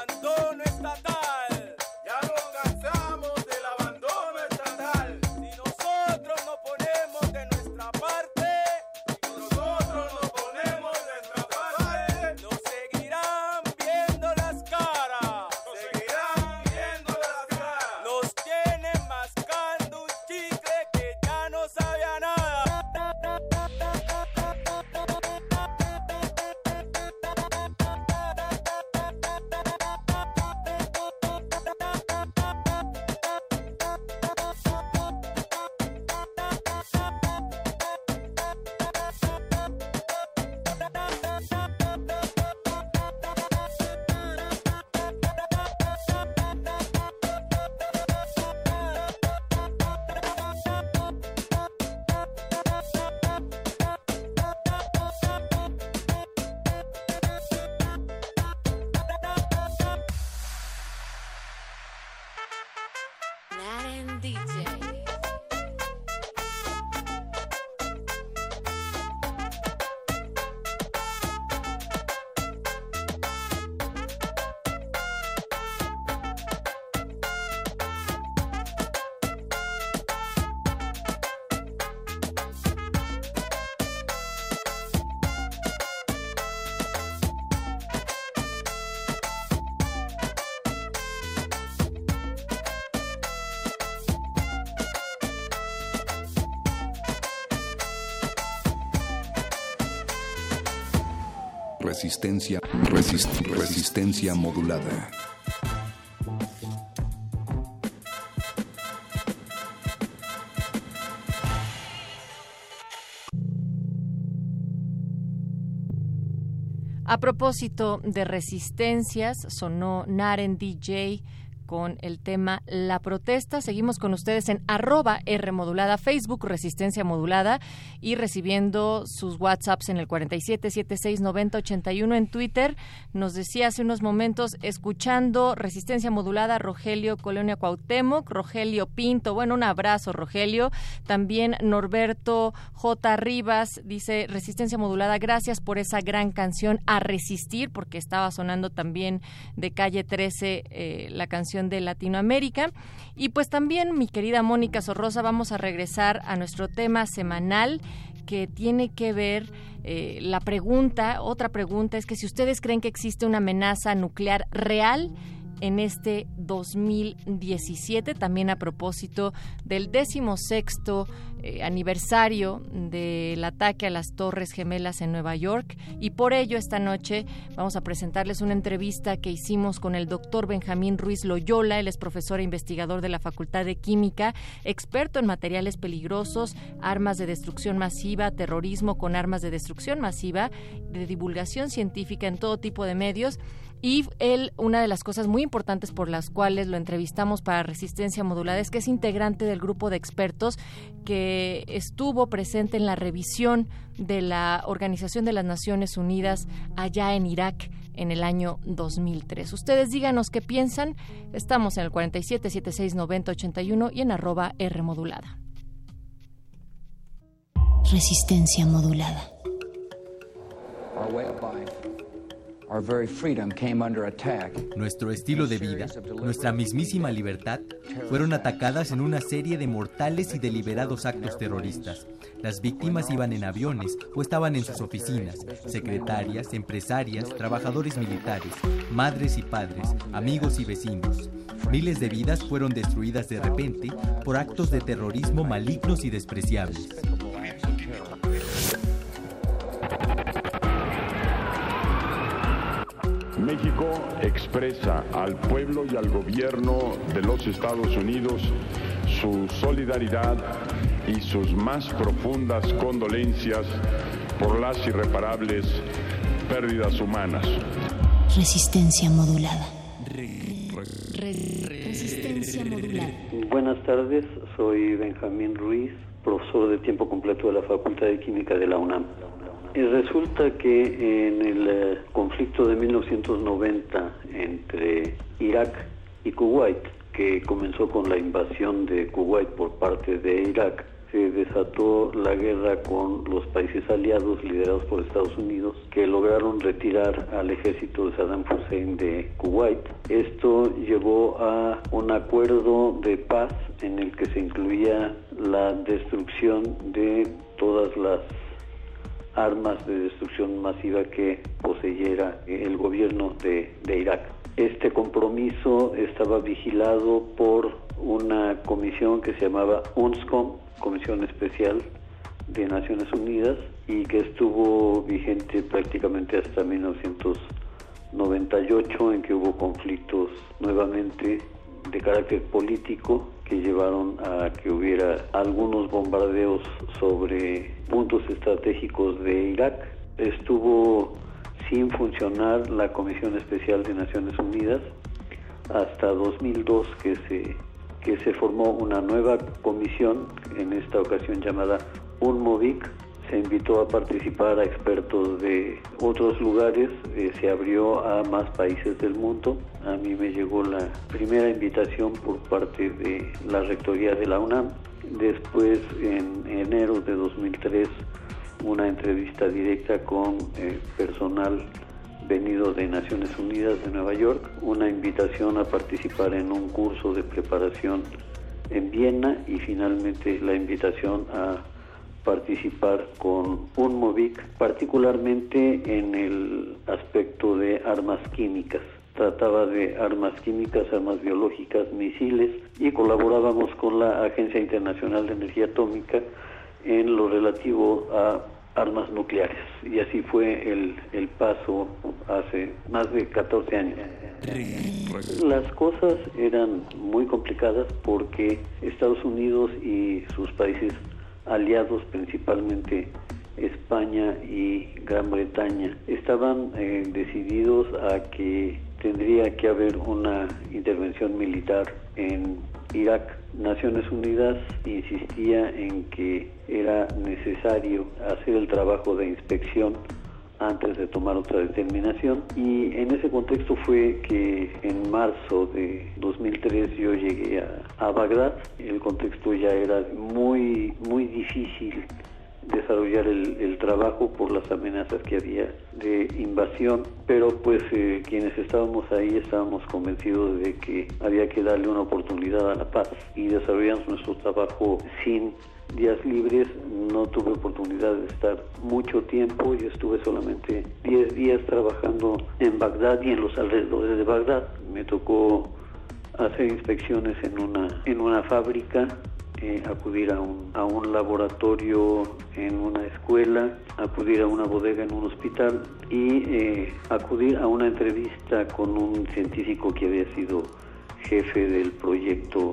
Resistencia, resist- resistencia modulada. A propósito de resistencias, sonó Naren DJ con el tema La protesta. Seguimos con ustedes en arroba R modulada, Facebook Resistencia Modulada y recibiendo sus WhatsApps en el 47769081 en Twitter. Nos decía hace unos momentos, escuchando Resistencia Modulada, Rogelio Colonia Cuauhtémoc, Rogelio Pinto. Bueno, un abrazo, Rogelio. También Norberto J. Rivas dice, Resistencia Modulada, gracias por esa gran canción A Resistir, porque estaba sonando también de calle 13 eh, la canción de Latinoamérica. Y pues también, mi querida Mónica Sorrosa, vamos a regresar a nuestro tema semanal que tiene que ver eh, la pregunta, otra pregunta es que si ustedes creen que existe una amenaza nuclear real en este 2017, también a propósito del decimosexto eh, aniversario del ataque a las Torres Gemelas en Nueva York. Y por ello, esta noche vamos a presentarles una entrevista que hicimos con el doctor Benjamín Ruiz Loyola. Él es profesor e investigador de la Facultad de Química, experto en materiales peligrosos, armas de destrucción masiva, terrorismo con armas de destrucción masiva, de divulgación científica en todo tipo de medios y él, una de las cosas muy importantes por las cuales lo entrevistamos para Resistencia Modulada es que es integrante del grupo de expertos que estuvo presente en la revisión de la Organización de las Naciones Unidas allá en Irak en el año 2003. Ustedes díganos qué piensan. Estamos en el 47 76 90 81 y en arroba R modulada. Resistencia modulada. Nuestro estilo de vida, nuestra mismísima libertad, fueron atacadas en una serie de mortales y deliberados actos terroristas. Las víctimas iban en aviones o estaban en sus oficinas, secretarias, empresarias, trabajadores militares, madres y padres, amigos y vecinos. Miles de vidas fueron destruidas de repente por actos de terrorismo malignos y despreciables. México expresa al pueblo y al gobierno de los Estados Unidos su solidaridad y sus más profundas condolencias por las irreparables pérdidas humanas. Resistencia modulada. Resistencia modulada. Buenas tardes, soy Benjamín Ruiz, profesor de tiempo completo de la Facultad de Química de la UNAM. Resulta que en el eh, conflicto de 1990 entre Irak y Kuwait, que comenzó con la invasión de Kuwait por parte de Irak, se desató la guerra con los países aliados liderados por Estados Unidos que lograron retirar al ejército de Saddam Hussein de Kuwait. Esto llevó a un acuerdo de paz en el que se incluía la destrucción de todas las armas de destrucción masiva que poseyera el gobierno de, Irak. Este compromiso estaba vigilado por una comisión que se llamaba UNSCOM, Comisión Especial de Naciones Unidas, y que estuvo vigente prácticamente hasta 1998, en que hubo conflictos nuevamente de carácter político que llevaron a que hubiera algunos bombardeos sobre puntos estratégicos de Irak. Estuvo sin funcionar la Comisión Especial de Naciones Unidas hasta 2002 que se que se formó una nueva comisión en esta ocasión llamada UNMOVIC se invitó a participar a expertos de otros lugares, eh, se abrió a más países del mundo. A mí me llegó la primera invitación por parte de la Rectoría de la UNAM. Después, en enero de 2003, una entrevista directa con eh, personal venido de Naciones Unidas de Nueva York, una invitación a participar en un curso de preparación en Viena y finalmente la invitación a participar con un MOVIC, particularmente en el aspecto de armas químicas. Trataba de armas químicas, armas biológicas, misiles y colaborábamos con la Agencia Internacional de Energía Atómica en lo relativo a armas nucleares. Y así fue el, el paso hace más de 14 años. Las cosas eran muy complicadas porque Estados Unidos y sus países aliados principalmente España y Gran Bretaña estaban eh, decididos a que tendría que haber una intervención militar en Irak. Naciones Unidas insistía en que era necesario hacer el trabajo de inspección antes de tomar otra determinación. Y en ese contexto fue que en marzo de 2003 yo llegué a, a Bagdad. El contexto ya era muy muy difícil desarrollar el, trabajo por las amenazas que había de invasión, pero pues eh, quienes estábamos ahí estábamos convencidos de que había que darle una oportunidad a la paz y desarrollamos nuestro trabajo sin días libres, no tuve oportunidad de estar mucho tiempo, y estuve solamente 10 días trabajando en Bagdad y en los alrededores de Bagdad. Me tocó hacer inspecciones en una, en una fábrica, eh, acudir a un, a un laboratorio en una escuela, acudir a una bodega en un hospital y eh, acudir a una entrevista con un científico que había sido jefe del proyecto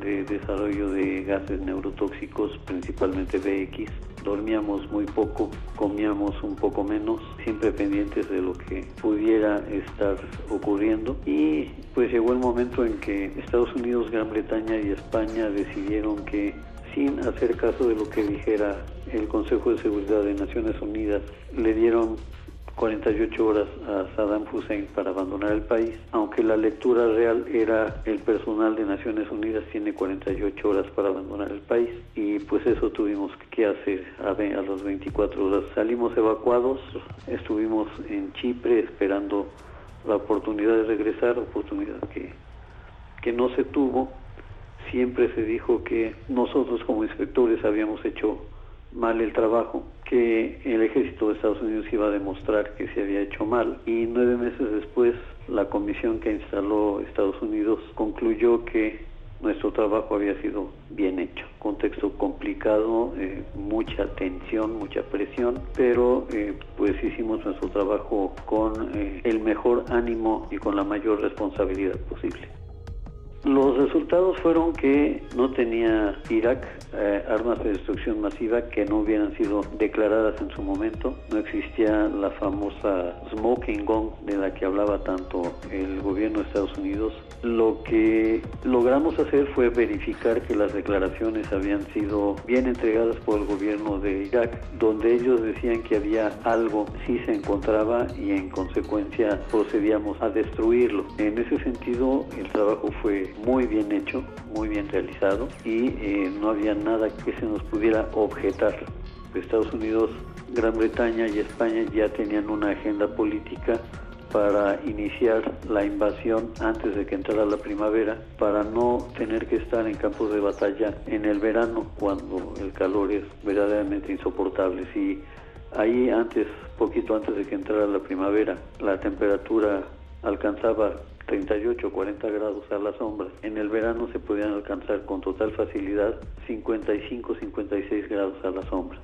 de desarrollo de gases neurotóxicos, principalmente BX. Dormíamos muy poco, comíamos un poco menos, siempre pendientes de lo que pudiera estar ocurriendo. Y pues llegó el momento en que Estados Unidos, Gran Bretaña y España decidieron que sin hacer caso de lo que dijera el Consejo de Seguridad de Naciones Unidas, le dieron 48 horas a Saddam Hussein para abandonar el país, aunque la lectura real era el personal de Naciones Unidas tiene 48 horas para abandonar el país y pues eso tuvimos que hacer a, a las 24 horas. Salimos evacuados, estuvimos en Chipre esperando la oportunidad de regresar, oportunidad que, que no se tuvo. Siempre se dijo que nosotros como inspectores habíamos hecho mal el trajo, que el ejército de Estados Unidos iba a demostrar que se había hecho mal y nueve meses después la comisión que instaló Estados Unidos concluyó que nuestro trabajo había sido bien hecho. Contexto complicado, eh, mucha tensión, mucha presión, pero eh, pues hicimos nuestro trabajo con eh, el mejor ánimo y con la mayor responsabilidad posible. Los resultados fueron que no tenía Irak eh, armas de destrucción masiva que no hubieran sido declaradas en su momento. No existía la famosa smoking gun de la que hablaba tanto el gobierno de Estados Unidos. Lo que logramos hacer fue verificar que las declaraciones habían sido bien entregadas por el gobierno de Irak, donde ellos decían que había algo, sí se encontraba y en consecuencia procedíamos a destruirlo. En ese sentido, el trabajo fue muy bien hecho, muy bien realizado y eh, no había nada que se nos pudiera objetar. Estados Unidos, Gran Bretaña y España ya tenían una agenda política para iniciar la invasión antes de que entrara la primavera, para no tener que estar en campos de batalla en el verano cuando el calor es verdaderamente insoportable. Si ahí antes, poquito antes de que entrara la primavera, la temperatura alcanzaba 38 o 40 grados a la sombra. En el verano se podían alcanzar con total facilidad 55 56 grados a la sombra.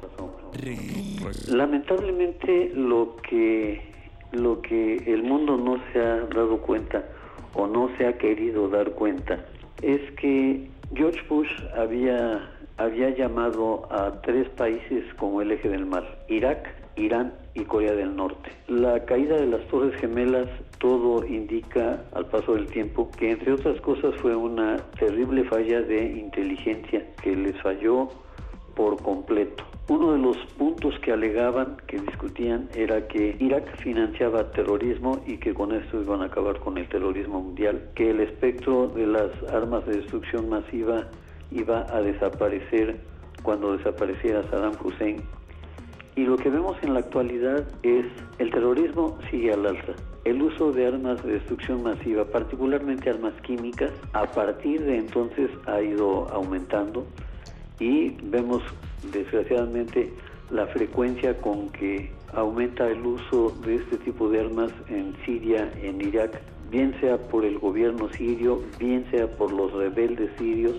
Lamentablemente lo que lo que el mundo no se ha dado cuenta o no se ha querido dar cuenta es que George Bush había había llamado a tres países como el eje del mal, Irak, Irán y Corea del Norte. La caída de las Torres Gemelas todo indica al paso del tiempo que entre otras cosas fue una terrible falla de inteligencia que les falló por completo. Uno de los puntos que alegaban, que discutían, era que Irak financiaba terrorismo y que con esto iban a acabar con el terrorismo mundial, que el espectro de las armas de destrucción masiva iba a desaparecer cuando desapareciera Saddam Hussein y lo que vemos en la actualidad es el terrorismo sigue al alza. El uso de armas de destrucción masiva, particularmente armas químicas, a partir de entonces ha ido aumentando y vemos desgraciadamente la frecuencia con que aumenta el uso de este tipo de armas en Siria, en Irak, bien sea por el gobierno sirio, bien sea por los rebeldes sirios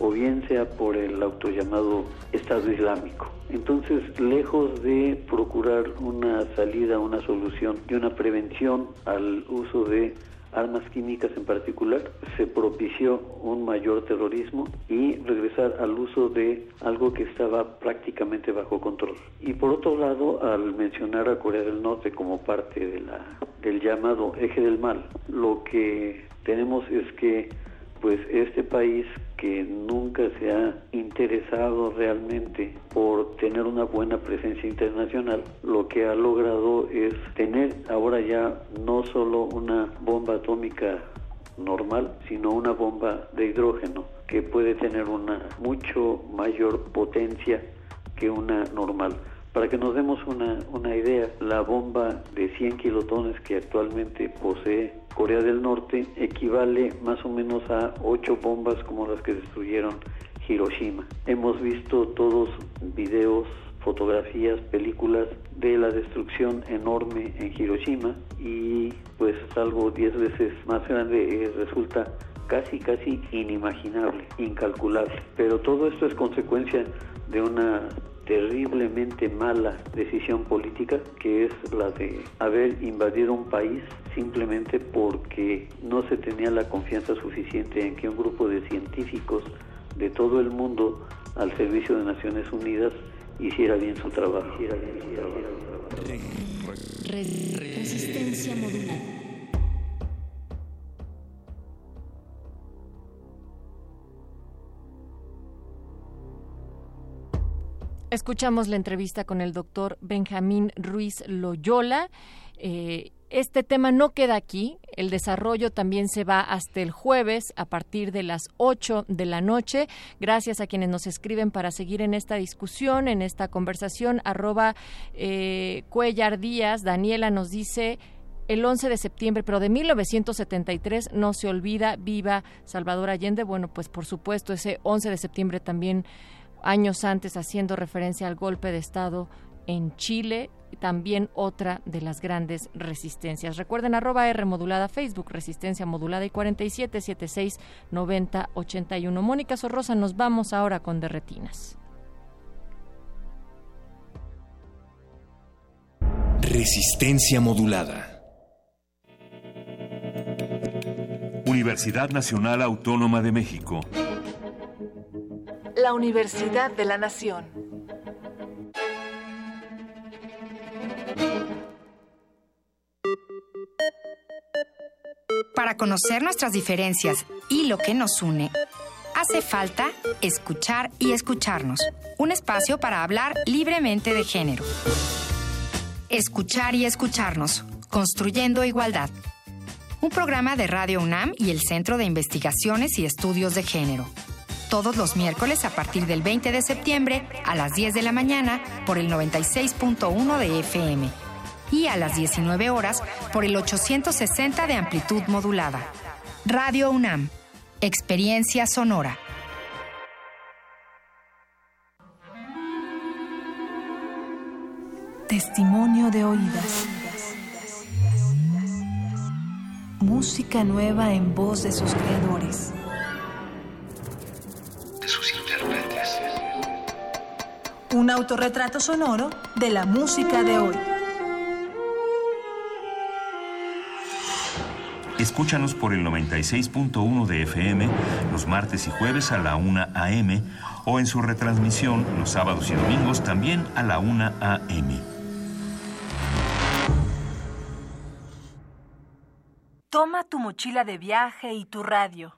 o bien sea por el autollamado Estado Islámico. Entonces, lejos de procurar una salida, una solución y una prevención al uso de armas químicas en particular, se propició un mayor terrorismo y regresar al uso de algo que estaba prácticamente bajo control. Y por otro lado, al mencionar a Corea del Norte como parte del llamado eje del mal. Lo que tenemos es que pues este país que nunca se ha interesado realmente por tener una buena presencia internacional, lo que ha logrado es tener ahora ya no solo una bomba atómica normal, sino una bomba de hidrógeno que puede tener una mucho mayor potencia que una normal. Para que nos demos una, una idea, la bomba de 100 kilotones que actualmente posee Corea del Norte equivale más o menos a 8 bombas como las que destruyeron Hiroshima. Hemos visto todos videos, fotografías, películas de la destrucción enorme en Hiroshima y pues algo 10 veces más grande eh, resulta casi casi inimaginable, incalculable. Pero todo esto es consecuencia de una terriblemente mala decisión política, que es la de haber invadido un país simplemente porque no se tenía la confianza suficiente en que un grupo de científicos de todo el mundo al servicio de Naciones Unidas hiciera bien su trabajo. Resistencia modulada. Escuchamos la entrevista con el doctor Benjamín Ruiz Loyola. Eh, este tema no queda aquí, el desarrollo también se va hasta el jueves a partir de las 8 de la noche. Gracias a quienes nos escriben para seguir en esta discusión, en esta conversación. Arroba eh, Cuellar Díaz, Daniela nos dice el 11 de septiembre, pero de 1973 no se olvida, viva Salvador Allende. Bueno, pues por supuesto, ese 11 de septiembre también años antes haciendo referencia al golpe de Estado en Chile, también otra de las grandes resistencias. Recuerden arroba R modulada Facebook, Resistencia Modulada y 4776 9081. Mónica Sorrosa, nos vamos ahora con Derretinas. Resistencia Modulada. Universidad Nacional Autónoma de México la Universidad de la Nación. Para conocer nuestras diferencias y lo que nos une, hace falta escuchar y escucharnos. Un espacio para hablar libremente de género. Escuchar y escucharnos, construyendo igualdad. Un programa de Radio UNAM y el Centro de Investigaciones y Estudios de Género todos los miércoles a partir del 20 de septiembre a las 10 de la mañana por el 96.1 de FM y a las 19 horas por el 860 de amplitud modulada. Radio UNAM, Experiencia Sonora. Testimonio de oídas. Música nueva en voz de sus creadores. Un autorretrato sonoro de la música de hoy. Escúchanos por el 96.1 de FM los martes y jueves a la 1 a.m. o en su retransmisión los sábados y domingos también a la 1 a.m. Toma tu mochila de viaje y tu radio.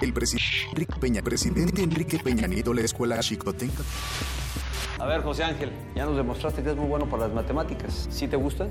El, presidente Peña, presidente Enrique Peña Nieto, la escuela Chicotenca. A ver, José Ángel, ya nos demostraste que es muy bueno para las matemáticas. ¿Sí te gustan?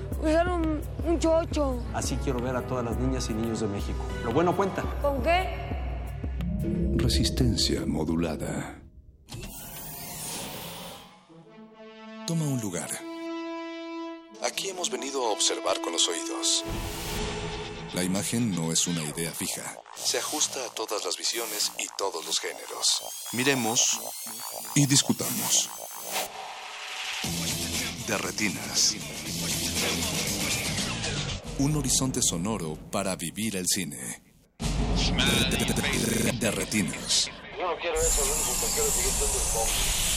Usaron un chocho. Así quiero ver a todas las niñas y niños de México. Lo bueno cuenta. ¿Con qué? Resistencia modulada. Toma un lugar. Aquí hemos venido a observar con los oídos. La imagen no es una idea fija. Se ajusta a todas las visiones y todos los géneros. Miremos y discutamos. De retinas. Un horizonte sonoro para vivir el cine. De, retinas. Yo no quiero eso, único que quiero seguir siendo el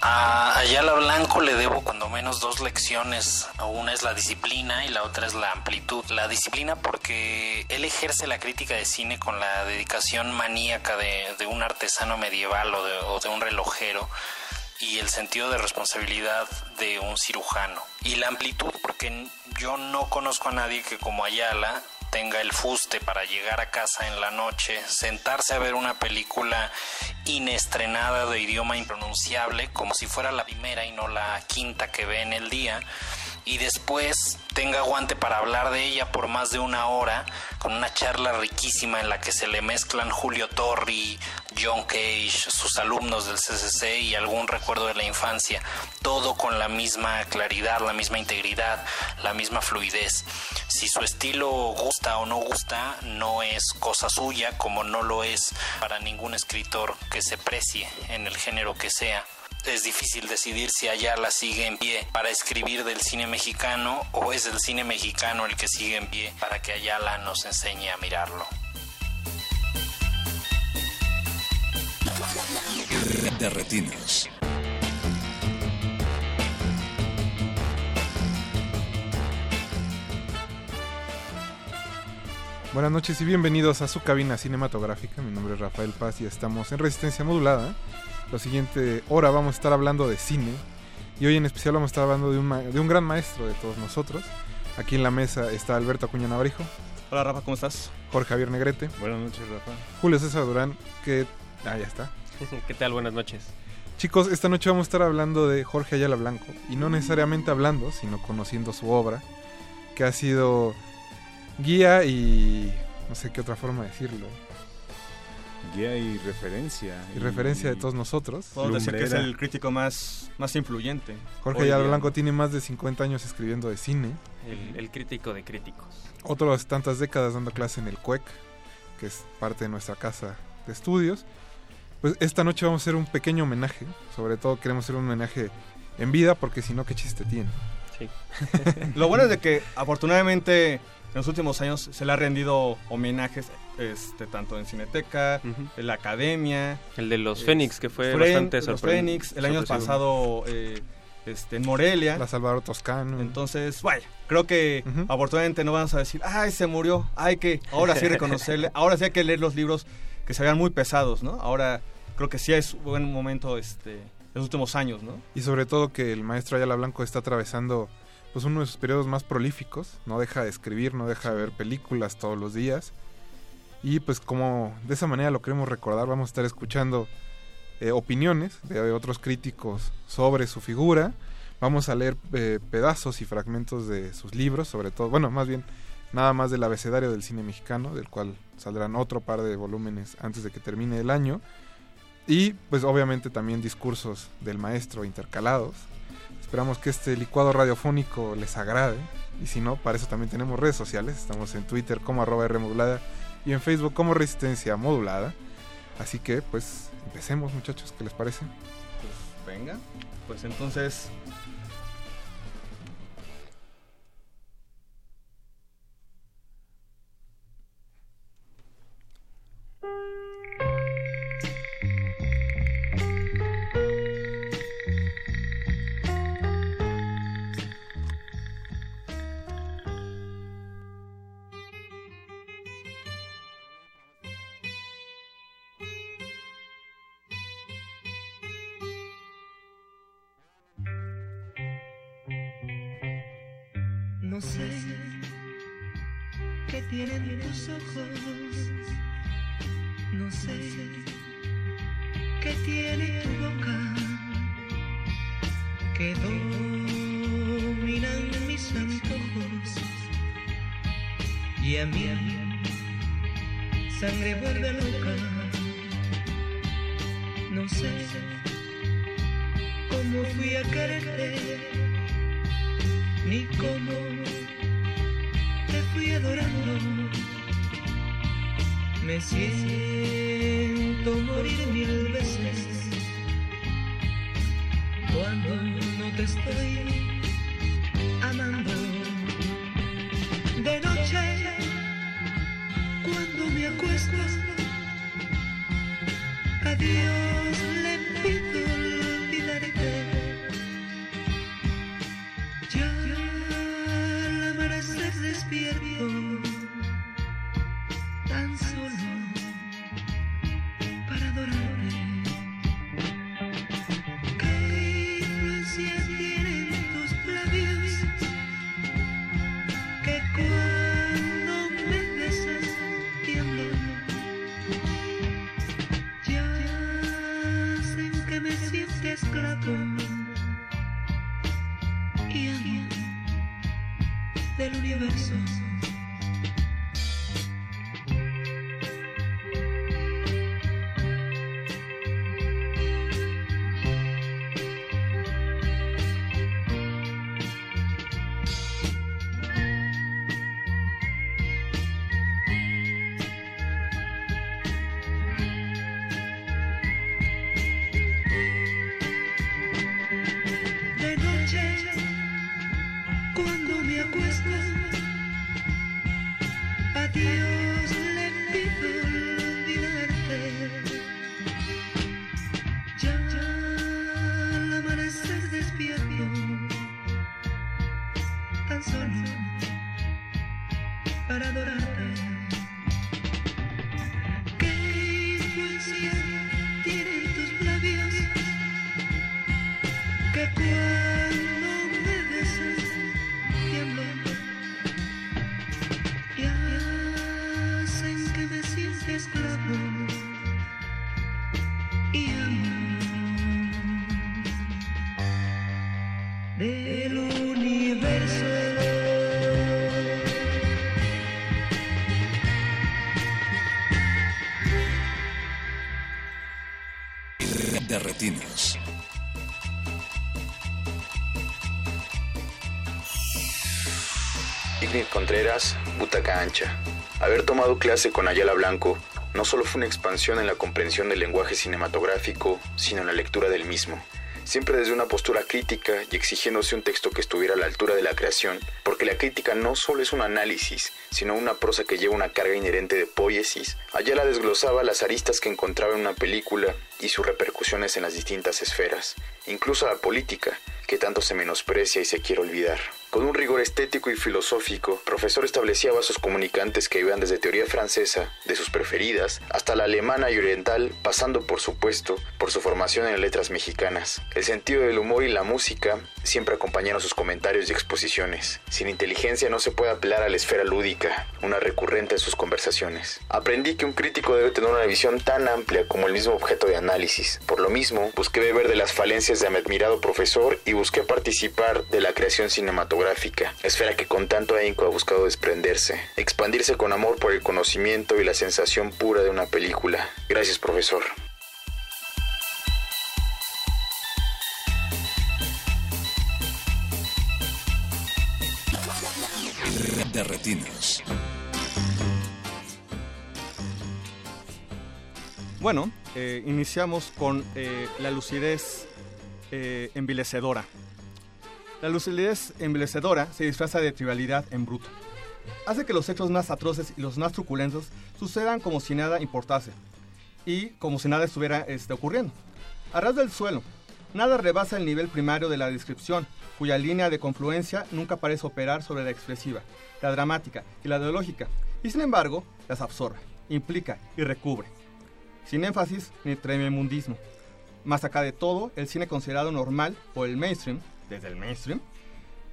A Ayala Blanco le debo cuando menos dos lecciones. Una es la disciplina y la otra es la amplitud. La disciplina porque él ejerce la crítica de cine con la dedicación maníaca de, un artesano medieval o de, o de un relojero y el sentido de responsabilidad de un cirujano. Y la amplitud porque yo no conozco a nadie que como Ayala tenga el fuste para llegar a casa en la noche, sentarse a ver una película inestrenada de idioma impronunciable, como si fuera la primera y no la quinta que ve en el día, y después tenga aguante para hablar de ella por más de una hora, con una charla riquísima en la que se le mezclan Julio Torri, John Cage, sus alumnos del CCC y algún recuerdo de la infancia, todo con la misma claridad, la misma integridad, la misma fluidez. Si su estilo gusta o no gusta, no es cosa suya, como no lo es para ningún escritor que se precie en el género que sea es difícil decidir si Ayala sigue en pie para escribir del cine mexicano o es el cine mexicano el que sigue en pie para que Ayala nos enseñe a mirarlo. De retinas. Buenas noches y bienvenidos a su cabina cinematográfica. Mi nombre es Rafael Paz y estamos en Resistencia Modulada. La siguiente hora vamos a estar hablando de cine y hoy en especial vamos a estar hablando de un, ma- de un gran maestro de todos nosotros. Aquí en la mesa está Alberto Acuña Navarijo, Hola Rafa, ¿cómo estás? Jorge Javier Negrete, Buenas noches Rafa. Julio César Durán, que... Ah, ya está. ¿Qué tal? Buenas noches. Chicos, esta noche vamos a estar hablando de Jorge Ayala Blanco y no necesariamente hablando, sino conociendo su obra, que ha sido guía y no sé qué otra forma de decirlo, Guía y referencia. y referencia de todos nosotros. Podemos decir que es el crítico más, más influyente. Jorge Ayala. Blanco tiene más de 50 años escribiendo de cine, El, el crítico de críticos. otras tantas décadas dando clase en el CUEC, que es parte de nuestra casa de estudios. Pues esta noche vamos a hacer un pequeño homenaje, sobre todo queremos hacer un homenaje en vida, porque si no, ¿qué chiste tiene? Sí. Lo bueno es de que afortunadamente en los últimos años se le ha rendido homenajes este tanto en Cineteca, en la Academia, El de los es- Fénix, que fue Fren- bastante los sorprendente. Fénix, el año pasado eh, este, en Morelia. La Salvador Toscano. Entonces, vaya, creo que afortunadamente no vamos a decir, ay, se murió, hay que, ahora sí reconocerle, ahora sí hay que leer los libros que se vean muy pesados, ¿no? Ahora creo que sí es un buen momento este, en los últimos años, ¿no? Y sobre todo que el maestro Ayala Blanco está atravesando pues uno de sus periodos más prolíficos, no deja de escribir, no deja de ver películas todos los días. Y pues como de esa manera lo queremos recordar, vamos a estar escuchando eh, opiniones de otros críticos sobre su figura. Vamos a leer eh, pedazos y fragmentos de sus libros, sobre todo, bueno, más bien nada más del abecedario del cine mexicano, del cual saldrán otro par de volúmenes antes de que termine el año. Y pues obviamente también discursos del maestro intercalados. Esperamos que este licuado radiofónico les agrade. Y si no, para eso también tenemos redes sociales. Estamos en Twitter como arroba R modulada y en Facebook como Resistencia Modulada. Así que pues empecemos muchachos, ¿qué les parece? Pues venga, pues entonces... ojos, no sé qué tiene tu boca que dominan mis antojos. Y a mí sangre vuelve loca. No sé cómo fui a quererte ni cómo te fui adorando me siento morir mil veces cuando no te estoy amando. De noche, cuando me acuesto, a universo. Butaca Ancha. Haber tomado clase con Ayala Blanco no solo fue una expansión en la comprensión del lenguaje cinematográfico, sino en la lectura del mismo. Siempre desde una postura crítica y exigiéndose un texto que estuviera a la altura de la creación, porque la crítica no solo es un análisis, sino una prosa que lleva una carga inherente de poiesis. Ayala desglosaba las aristas que encontraba en una película y sus repercusiones en las distintas esferas, incluso la política, que tanto se menosprecia y se quiere olvidar. Con un rigor estético y filosófico, profesor establecía vasos comunicantes que iban desde teoría francesa, de sus preferidas, hasta la alemana y oriental, pasando por supuesto por su formación en letras mexicanas. El sentido del humor y la música siempre acompañaron sus comentarios y exposiciones. Sin inteligencia no se puede apelar a la esfera lúdica, una recurrente en sus conversaciones. Aprendí que un crítico debe tener una visión tan amplia como el mismo objeto de análisis. Por lo mismo, busqué beber de las falencias de mi admirado profesor y busqué participar de la creación cinematográfica, esfera que con tanto ahínco ha buscado desprenderse, expandirse con amor por el conocimiento y la sensación pura de una película. Gracias, profesor. De retinos. Bueno, eh, iniciamos con eh, la lucidez eh, envilecedora. La lucidez envilecedora se disfraza de trivialidad en bruto. Hace que los hechos más atroces y los más truculentos sucedan como si nada importase y como si nada estuviera este, ocurriendo. A ras del suelo, nada rebasa el nivel primario de la descripción, cuya línea de confluencia nunca parece operar sobre la expresiva, la dramática y la ideológica, y sin embargo las absorbe, implica y recubre. Sin énfasis ni tremendismo. Más acá de todo, el cine considerado normal o el mainstream, desde el mainstream,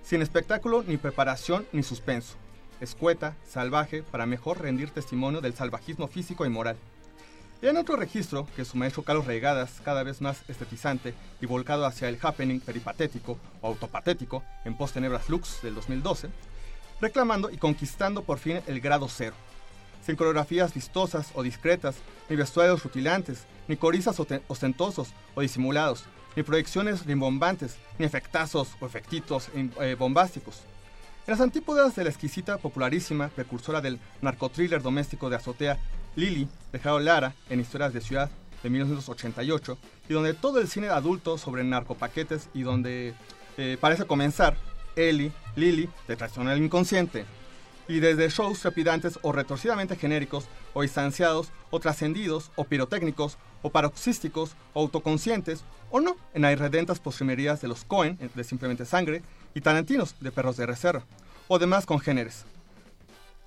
sin espectáculo ni preparación ni suspenso. Escueta, salvaje, para mejor rendir testimonio del salvajismo físico y moral. Y en otro registro, que su maestro Carlos Regadas, cada vez más estetizante y volcado hacia el happening peripatético o autopatético en Post Tenebras Lux del 2012, reclamando y conquistando por fin el grado cero. Sin coreografías vistosas o discretas, ni vestuarios rutilantes, ni corizas ostentosos o disimulados, ni proyecciones rimbombantes, ni efectazos o efectitos eh, bombásticos. En las antípodas de la exquisita, popularísima, precursora del narcotriller doméstico de azotea Lily, de Jao Lara, en Historias de Ciudad, de 1988, y donde todo el cine adulto sobre narcopaquetes y donde eh, parece comenzar Ellie, Lily, de traición al inconsciente, y desde shows trepidantes o retorcidamente genéricos, o instanciados, o trascendidos, o pirotécnicos, o paroxísticos, o autoconscientes, o no, en las irredentas postrimerías de los Cohen, de Simplemente Sangre, y Tarantinos, de Perros de Reserva, o demás congéneres.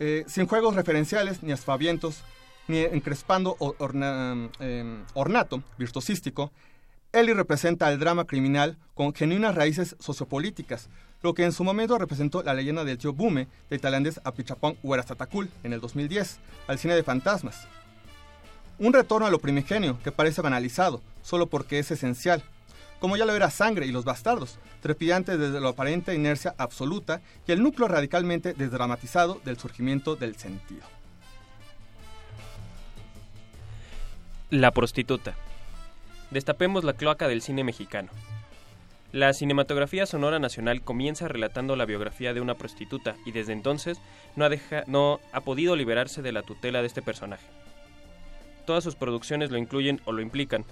Eh, sin juegos referenciales ni aspavientos, ni encrespando em, ornato virtuosístico, Eli representa el drama criminal con genuinas raíces sociopolíticas, lo que en su momento representó la leyenda del tío Bume del tailandés Apichapong Huerastatakul en el 2010, al cine de fantasmas. Un retorno a lo primigenio que parece banalizado, solo porque es esencial, como ya lo era Sangre y Los Bastardos, trepidante desde la aparente inercia absoluta y el núcleo radicalmente desdramatizado del surgimiento del sentido. La prostituta. Destapemos la cloaca del cine mexicano. La cinematografía sonora nacional comienza relatando la biografía de una prostituta y desde entonces no ha, no ha podido liberarse de la tutela de este personaje. Todas sus producciones lo incluyen o lo implican,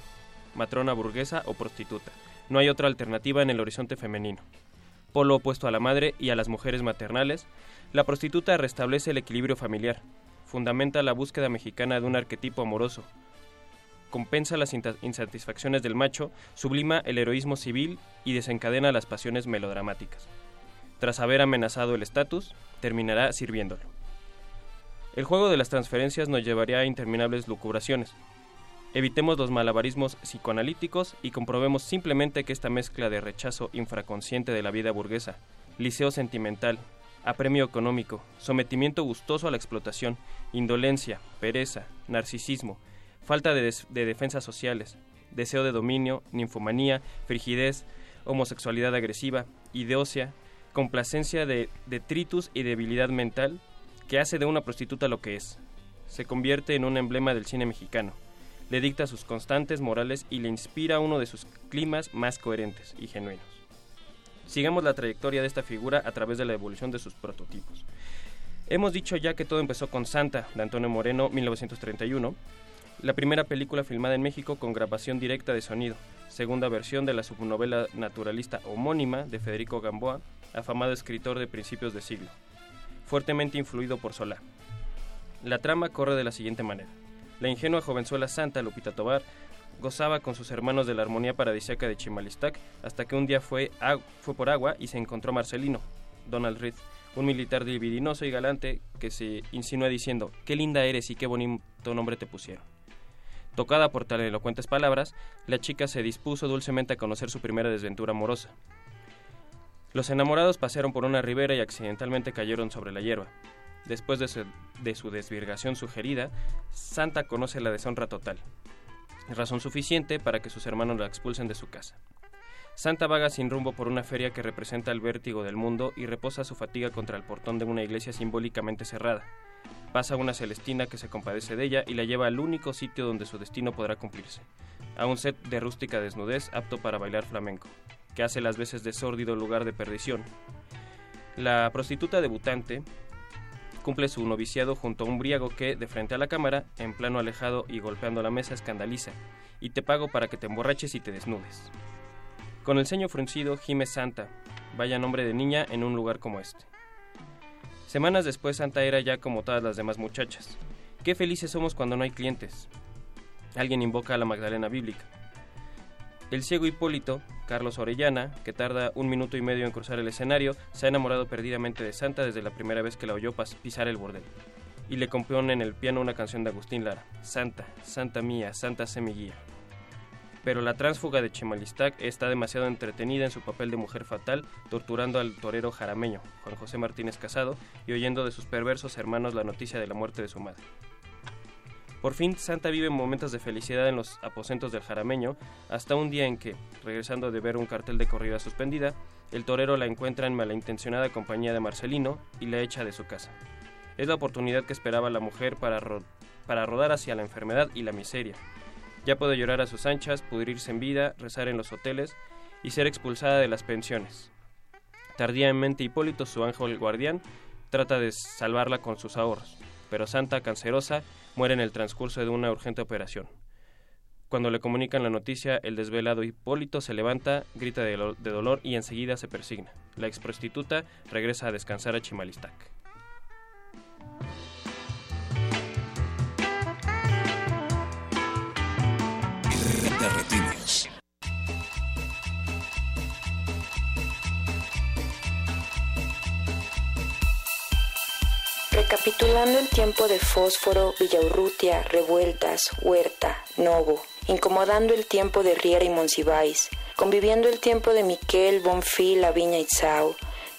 matrona burguesa o prostituta. No hay otra alternativa en el horizonte femenino. Polo opuesto a la madre y a las mujeres maternales, la prostituta restablece el equilibrio familiar, fundamenta la búsqueda mexicana de un arquetipo amoroso, compensa las insatisfacciones del macho, sublima el heroísmo civil y desencadena las pasiones melodramáticas. Tras haber amenazado el estatus, terminará sirviéndolo. El juego de las transferencias nos llevaría a interminables lucubraciones. Evitemos los malabarismos psicoanalíticos y comprobemos simplemente que esta mezcla de rechazo infraconsciente de la vida burguesa, liceo sentimental, apremio económico, sometimiento gustoso a la explotación, indolencia, pereza, narcisismo, falta de, defensas sociales, deseo de dominio, ninfomanía, frigidez, homosexualidad agresiva, ideosia, complacencia de detritus y debilidad mental, que hace de una prostituta lo que es. Se convierte en un emblema del cine mexicano. Le dicta sus constantes morales y le inspira uno de sus climas más coherentes y genuinos. Sigamos la trayectoria de esta figura a través de la evolución de sus prototipos. Hemos dicho ya que todo empezó con Santa, de Antonio Moreno, 1931, la primera película filmada en México con grabación directa de sonido, segunda versión de la subnovela naturalista homónima de Federico Gamboa, afamado escritor de principios de siglo, fuertemente influido por Solá. La trama corre de la siguiente manera. La ingenua jovenzuela santa Lupita Tobar gozaba con sus hermanos de la armonía paradisíaca de Chimalistac hasta que un día fue, fue por agua y se encontró Marcelino, Donald Reed, un militar libidinoso y galante que se insinúa diciendo, qué linda eres y qué bonito nombre te pusieron. Tocada por tan elocuentes palabras, la chica se dispuso dulcemente a conocer su primera desventura amorosa. Los enamorados pasearon por una ribera y accidentalmente cayeron sobre la hierba. Después de su, desvirgación sugerida, Santa conoce la deshonra total, razón suficiente para que sus hermanos la expulsen de su casa. Santa vaga sin rumbo por una feria que representa el vértigo del mundo y reposa su fatiga contra el portón de una iglesia simbólicamente cerrada. Pasa una Celestina que se compadece de ella y la lleva al único sitio donde su destino podrá cumplirse, a un set de rústica desnudez apto para bailar flamenco, que hace las veces de sórdido lugar de perdición. La prostituta debutante cumple su noviciado junto a un briago que, de frente a la cámara, en plano alejado y golpeando la mesa, escandaliza, y te pago para que te emborraches y te desnudes. Con el ceño fruncido, gime Santa, vaya nombre de niña en un lugar como este. Semanas después Santa era ya como todas las demás muchachas. Qué felices somos cuando no hay clientes. Alguien invoca a la Magdalena bíblica. El ciego Hipólito, Carlos Orellana, que tarda un minuto y medio en cruzar el escenario, se ha enamorado perdidamente de Santa desde la primera vez que la oyó pisar el bordel. Y le compone en el piano una canción de Agustín Lara, Santa, Santa mía, Santa semiguía pero la tránsfuga de Chimalistac está demasiado entretenida en su papel de mujer fatal, torturando al torero jarameño, Juan José Martínez Casado, y oyendo de sus perversos hermanos la noticia de la muerte de su madre. Por fin, Santa vive momentos de felicidad en los aposentos del jarameño, hasta un día en que, regresando de ver un cartel de corrida suspendida, el torero la encuentra en malintencionada compañía de Marcelino y la echa de su casa. Es la oportunidad que esperaba la mujer para rodar hacia la enfermedad y la miseria. Ya puede llorar a sus anchas, pudrirse en vida, rezar en los hoteles y ser expulsada de las pensiones. Tardíamente Hipólito, su ángel guardián, trata de salvarla con sus ahorros, pero Santa, cancerosa, muere en el transcurso de una urgente operación. Cuando le comunican la noticia, el desvelado Hipólito se levanta, grita de, dolor y enseguida se persigna. La ex prostituta regresa a descansar a Chimalistac. Recapitulando el tiempo de Fósforo, Villaurrutia, Revueltas, Huerta, Novo, incomodando el tiempo de Riera y Monsiváis, conviviendo el tiempo de Miquel, Bonfil, Viña y Zao,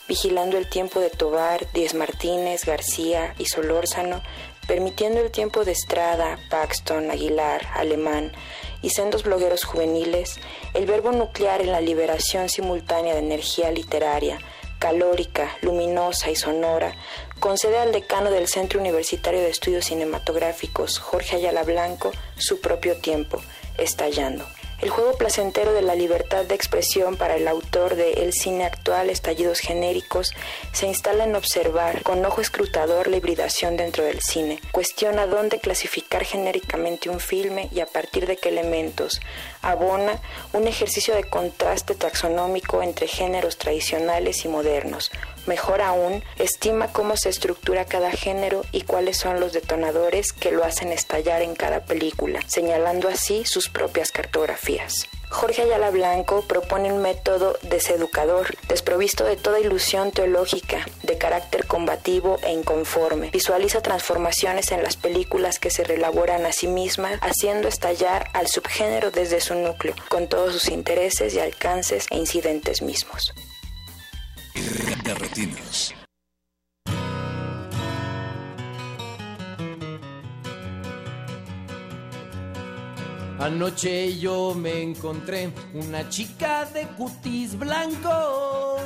vigilando el tiempo de Tobar, Diez Martínez, García y Solórzano, permitiendo el tiempo de Estrada, Paxton, Aguilar, Alemán y sendos blogueros juveniles, el verbo nuclear en la liberación simultánea de energía literaria, calórica, luminosa y sonora, concede al decano del Centro Universitario de Estudios Cinematográficos, Jorge Ayala Blanco, su propio tiempo, estallando. El juego placentero de la libertad de expresión para el autor de El cine actual, estallidos genéricos, se instala en observar con ojo escrutador la hibridación dentro del cine. Cuestiona dónde clasificar genéricamente un filme y a partir de qué elementos. Abona un ejercicio de contraste taxonómico entre géneros tradicionales y modernos, Mejor aún, estima cómo se estructura cada género y cuáles son los detonadores que lo hacen estallar en cada película, señalando así sus propias cartografías. Jorge Ayala Blanco propone un método deseducador, desprovisto de toda ilusión teológica, de carácter combativo e inconforme. Visualiza transformaciones en las películas que se reelaboran a sí mismas, haciendo estallar al subgénero desde su núcleo, con todos sus intereses y alcances e incidentes mismos de. Anoche yo me encontré una chica de cutis blanco.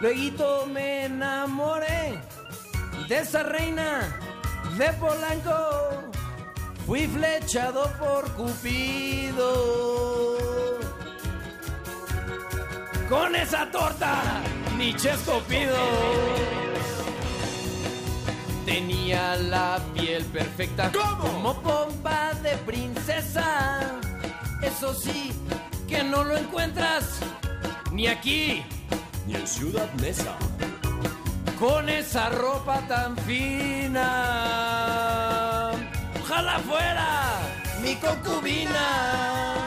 Luego me enamoré de esa reina de Polanco. Fui flechado por Cupido con esa torta, Nietzsche escopido. Tenía la piel perfecta como pompa de princesa. Eso sí, que no lo encuentras ni aquí ni en Ciudad Mesa. Con esa ropa tan fina, ojalá fuera mi concubina.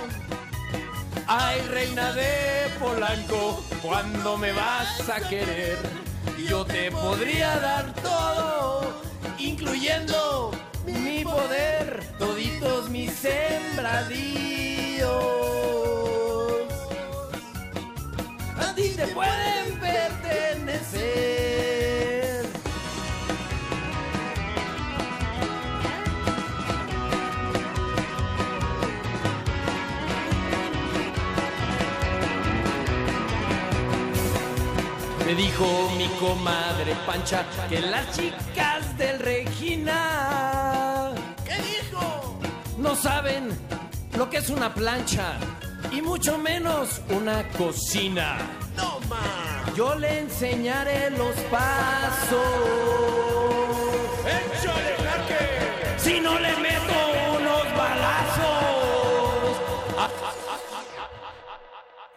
Ay, reina de Polanco, cuando me vas a querer, yo te podría dar todo, incluyendo mi poder, toditos mis sembradíos. A ti te pueden pertenecer. Me dijo mi comadre Pancha que las chicas del Regina. ¿Qué dijo? No saben lo que es una plancha y mucho menos una cocina. No más. Yo le enseñaré los pasos. ¡Échale jaque! Si no le meto unos balazos.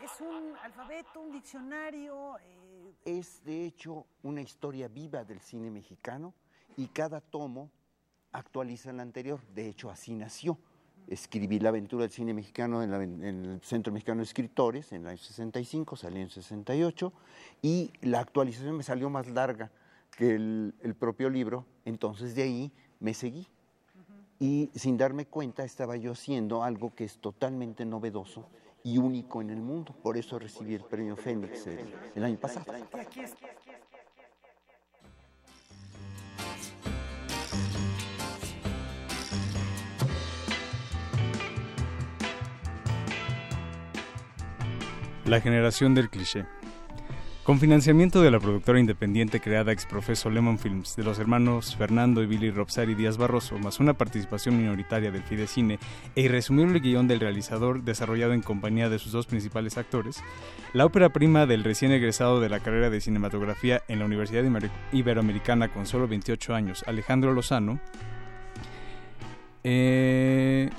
Es un alfabeto, un diccionario. Eh, es de hecho una historia viva del cine mexicano y cada tomo actualiza el anterior. De hecho, así nació. Escribí La aventura del cine mexicano en, el Centro Mexicano de Escritores en el año 65, salió en 68 y la actualización me salió más larga que el, el propio libro, entonces de ahí me seguí. Y sin darme cuenta estaba yo haciendo algo que es totalmente novedoso y único en el mundo. Por eso recibí el premio Fénix el, el año pasado. La generación del cliché. Con financiamiento de la productora independiente creada ex profeso Lemon Films de los hermanos Fernando y Billy Robsari Díaz Barroso, más una participación minoritaria del Fidecine e irresumible guion del realizador desarrollado en compañía de sus dos principales actores, la ópera prima del recién egresado de la carrera de cinematografía en la Universidad Iberoamericana con solo 28 años, Alejandro Lozano, eh,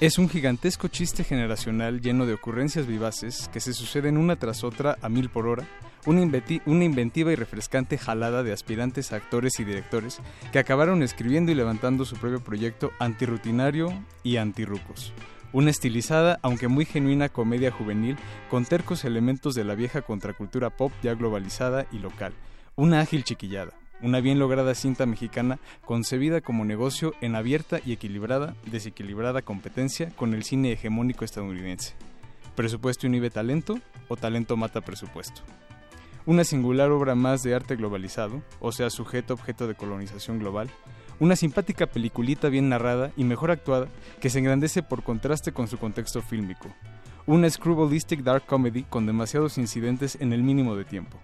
es un gigantesco chiste generacional lleno de ocurrencias vivaces que se suceden una tras otra a mil por hora, una, inventiva y refrescante jalada de aspirantes actores y directores que acabaron escribiendo y levantando su propio proyecto antirrutinario y antirrucos. Una estilizada, aunque muy genuina comedia juvenil con tercos elementos de la vieja contracultura pop ya globalizada y local. Una ágil chiquillada una bien lograda cinta mexicana concebida como negocio en abierta y equilibrada, desequilibrada competencia con el cine hegemónico estadounidense. ¿Presupuesto inhibe talento o talento mata presupuesto? Una singular obra más de arte globalizado, o sea, sujeto objeto de colonización global, una simpática peliculita bien narrada y mejor actuada que se engrandece por contraste con su contexto fílmico. Una screwballistic dark comedy con demasiados incidentes en el mínimo de tiempo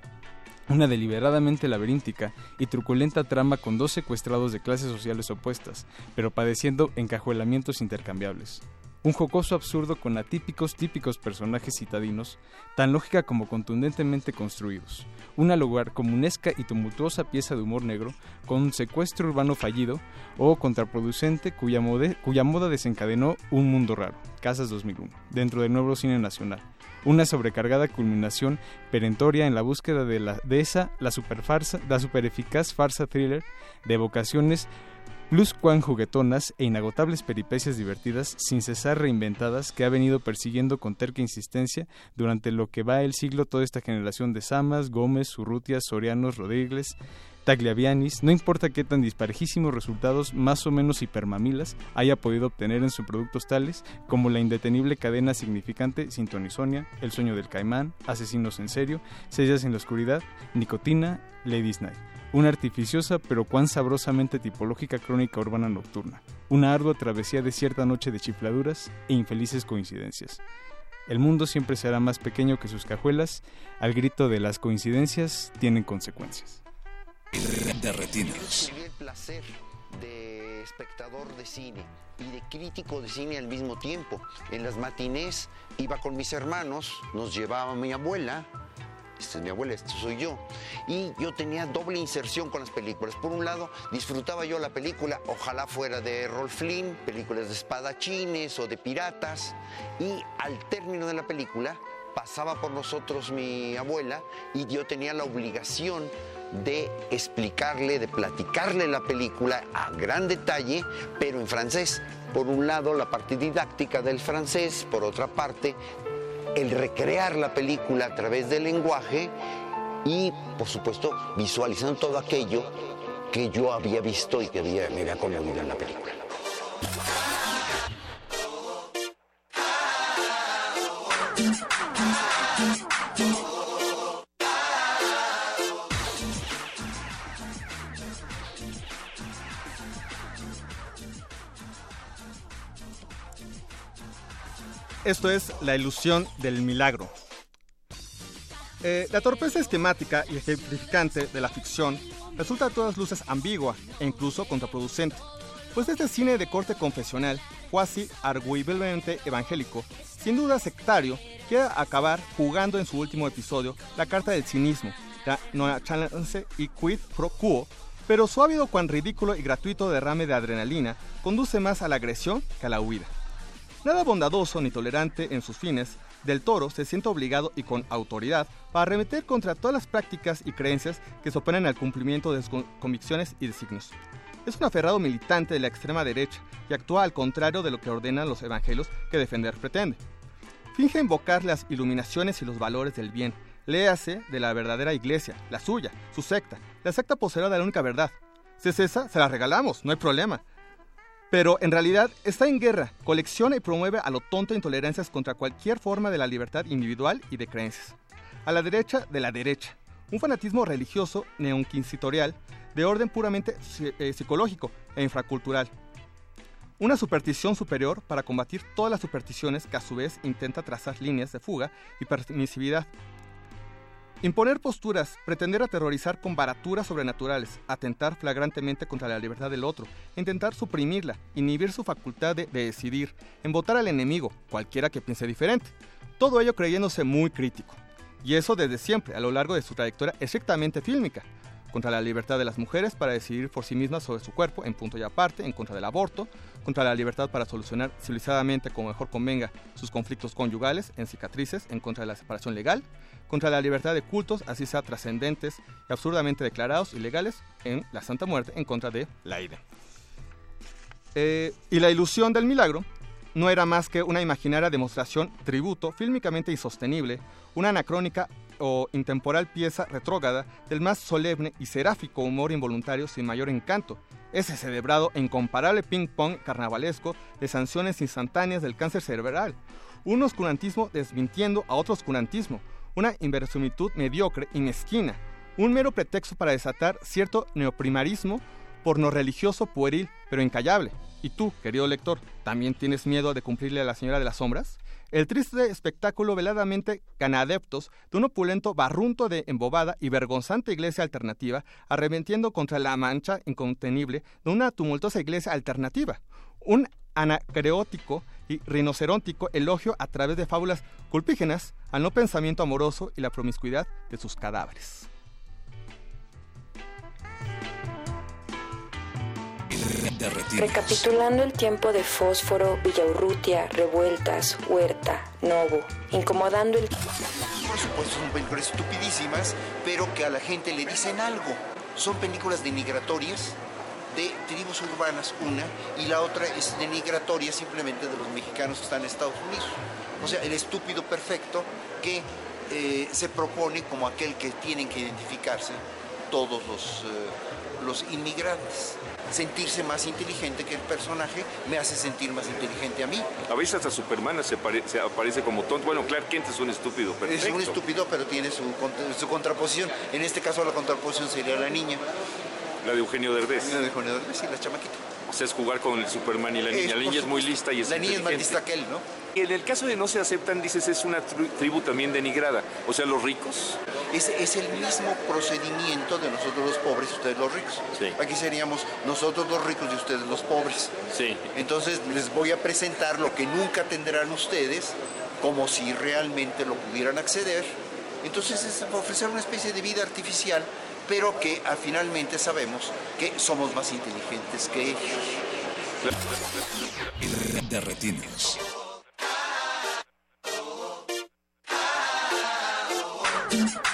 una deliberadamente laberíntica y truculenta trama con dos secuestrados de clases sociales opuestas, pero padeciendo encajuelamientos intercambiables. Un jocoso absurdo con atípicos típicos personajes citadinos, tan lógica como contundentemente construidos. Una lugar comunesca y tumultuosa pieza de humor negro, con un secuestro urbano fallido o contraproducente cuya, cuya moda desencadenó un mundo raro, Casas 2001, dentro del nuevo cine nacional una sobrecargada culminación perentoria en la búsqueda de, la, de esa, la superfarsa, la supereficaz farsa thriller de vocaciones plus cuan juguetonas e inagotables peripecias divertidas sin cesar reinventadas que ha venido persiguiendo con terca insistencia durante lo que va el siglo toda esta generación de Samas, Gómez, Urrutias, Sorianos, Rodríguez, Tagliavianis, no importa qué tan disparejísimos resultados más o menos hipermamilas haya podido obtener en sus productos tales como la indetenible cadena significante Sintonisonia, El sueño del caimán, Asesinos en serio, Sellas en la oscuridad, Nicotina, Ladies Night. Una artificiosa pero cuán sabrosamente tipológica crónica urbana nocturna. Una ardua travesía de cierta noche de chifladuras e infelices coincidencias. El mundo siempre será más pequeño que sus cajuelas, al grito de las coincidencias tienen consecuencias de retinas. el placer de espectador de cine y de crítico de cine al mismo tiempo. En las matinés iba con mis hermanos, nos llevaba mi abuela, esta es mi abuela, esto soy yo. Y yo tenía doble inserción con las películas. Por un lado, disfrutaba yo la película, ojalá fuera de Rolf Flynn, películas de espadachines o de piratas. Y al término de la película, pasaba por nosotros mi abuela y yo tenía la obligación de explicarle, de platicarle la película a gran detalle, pero en francés. Por un lado, la parte didáctica del francés, por otra parte, el recrear la película a través del lenguaje y, por supuesto, visualizando todo aquello que yo había visto y que había, me había conmovido en la película. Esto es La ilusión del milagro. Eh, la torpeza esquemática y ejemplificante de la ficción resulta a todas luces ambigua e incluso contraproducente, pues este cine de corte confesional, cuasi arguiblemente evangélico, sin duda sectario, quiere acabar jugando en su último episodio la carta del cinismo, la no chance y quid pro quo, pero su ávido cuan ridículo y gratuito derrame de adrenalina conduce más a la agresión que a la huida. Nada bondadoso ni tolerante en sus fines, Del Toro se siente obligado y con autoridad para arremeter contra todas las prácticas y creencias que se oponen al cumplimiento de sus convicciones y designios. Es un aferrado militante de la extrema derecha y actúa al contrario de lo que ordenan los evangelios que defender pretende. Finge invocar las iluminaciones y los valores del bien, léase de la verdadera iglesia, la suya, su secta, la secta poseedora de la única verdad. Si es esa, se la regalamos, no hay problema pero en realidad está en guerra, colecciona y promueve a lo tonto intolerancias contra cualquier forma de la libertad individual y de creencias. A la derecha de la derecha, un fanatismo religioso neoinquisitorial de orden puramente eh, psicológico e infracultural. una superstición superior para combatir todas las supersticiones que a su vez intenta trazar líneas de fuga y permisividad. Imponer posturas, pretender aterrorizar con baraturas sobrenaturales, atentar flagrantemente contra la libertad del otro, intentar suprimirla, inhibir su facultad de, de decidir, embotar al enemigo, cualquiera que piense diferente. Todo ello creyéndose muy crítico. Y eso desde siempre, a lo largo de su trayectoria estrictamente fílmica contra la libertad de las mujeres para decidir por sí mismas sobre su cuerpo en punto y aparte, en contra del aborto, contra la libertad para solucionar civilizadamente como mejor convenga sus conflictos conyugales en cicatrices, en contra de la separación legal, contra la libertad de cultos, así sea trascendentes y absurdamente declarados ilegales, en la Santa Muerte, en contra de la ira. Eh, y la ilusión del milagro no era más que una imaginaria demostración, tributo, fílmicamente insostenible, una anacrónica o intemporal pieza retrógrada del más solemne y seráfico humor involuntario sin mayor encanto, ese celebrado e incomparable ping-pong carnavalesco de sanciones instantáneas del cáncer cerebral, un oscurantismo desmintiendo a otro oscurantismo, una inverosimilitud mediocre y mezquina, un mero pretexto para desatar cierto neoprimarismo porno religioso pueril pero incallable. ¿Y tú, querido lector, también tienes miedo de cumplirle a la señora de las sombras? El triste espectáculo veladamente canadeptos de un opulento barrunto de embobada y vergonzante iglesia alternativa arremetiendo contra la mancha incontenible de una tumultuosa iglesia alternativa. Un anacreótico y rinoceróntico elogio a través de fábulas culpígenas al no pensamiento amoroso y la promiscuidad de sus cadáveres. Recapitulando el tiempo de Fósforo, Villaurrutia, Revueltas, Huerta, Novo, incomodando el... Por supuesto, son películas estupidísimas, pero que a la gente le dicen algo. Son películas denigratorias de tribus urbanas, una, y la otra es denigratoria simplemente de los mexicanos que están en Estados Unidos. O sea, el estúpido perfecto que eh, se propone como aquel que tienen que identificarse todos los, eh, los inmigrantes. Sentirse más inteligente que el personaje me hace sentir más inteligente a mí. A veces hasta Superman se, se aparece como tonto. Bueno, Clark Kent es un estúpido perfecto. Es un estúpido, pero tiene su, su contraposición. En este caso la contraposición sería la niña. La de Eugenio Derbez. La de Eugenio Derbez, sí, la chamaquita. O sea, es jugar con el Superman y la niña. Es, La niña es muy lista y es La niña es más lista que él, ¿no? En el caso de No se aceptan, dices, es una tri- tribu también denigrada. O sea, los ricos. Es, es el mismo procedimiento de nosotros los pobres y ustedes los ricos. Aquí seríamos nosotros los ricos y ustedes los pobres. Sí. Entonces les voy a presentar lo que nunca tendrán ustedes, como si realmente lo pudieran acceder. Entonces es ofrecer una especie de vida artificial, pero que ah, finalmente sabemos que somos más inteligentes que ellos. De retinos. Thank you.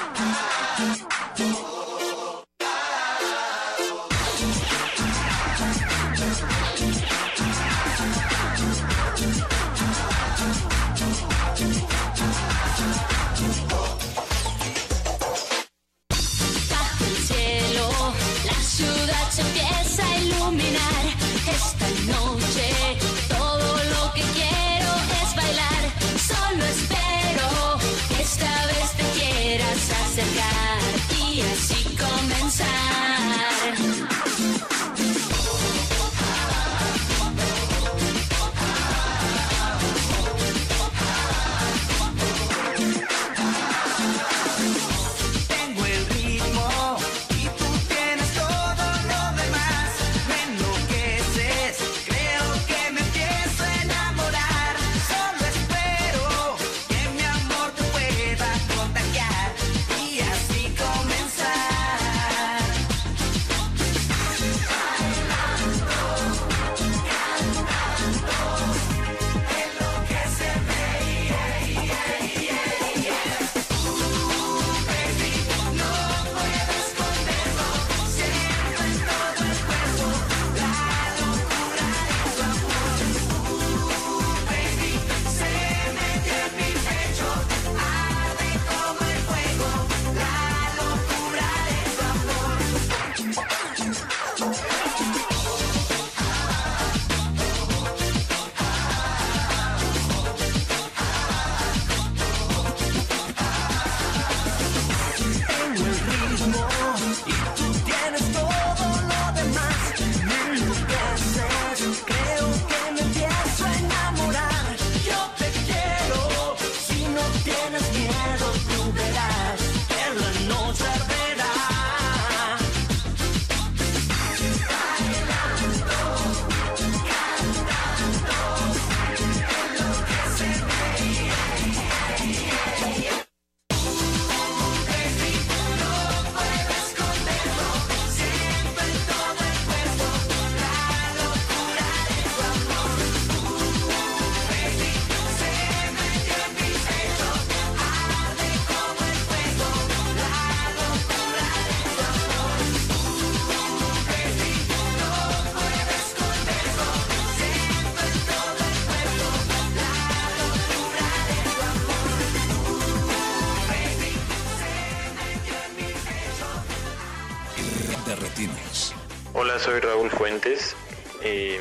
Raúl Fuentes, eh,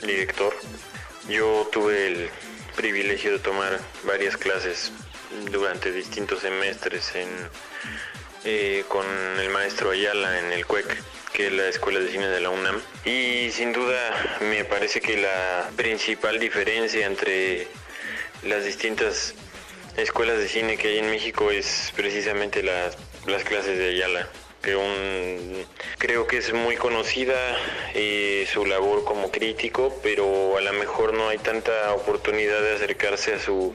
director. Yo tuve el privilegio de tomar varias clases durante distintos semestres eh, con el maestro Ayala en el CUEC, que es la Escuela de Cine de la UNAM. Y sin duda me parece que la principal diferencia entre las distintas escuelas de cine que hay en México es precisamente las, las clases de Ayala que un, creo que es muy conocida eh, su labor como crítico, pero a lo mejor no hay tanta oportunidad de acercarse a su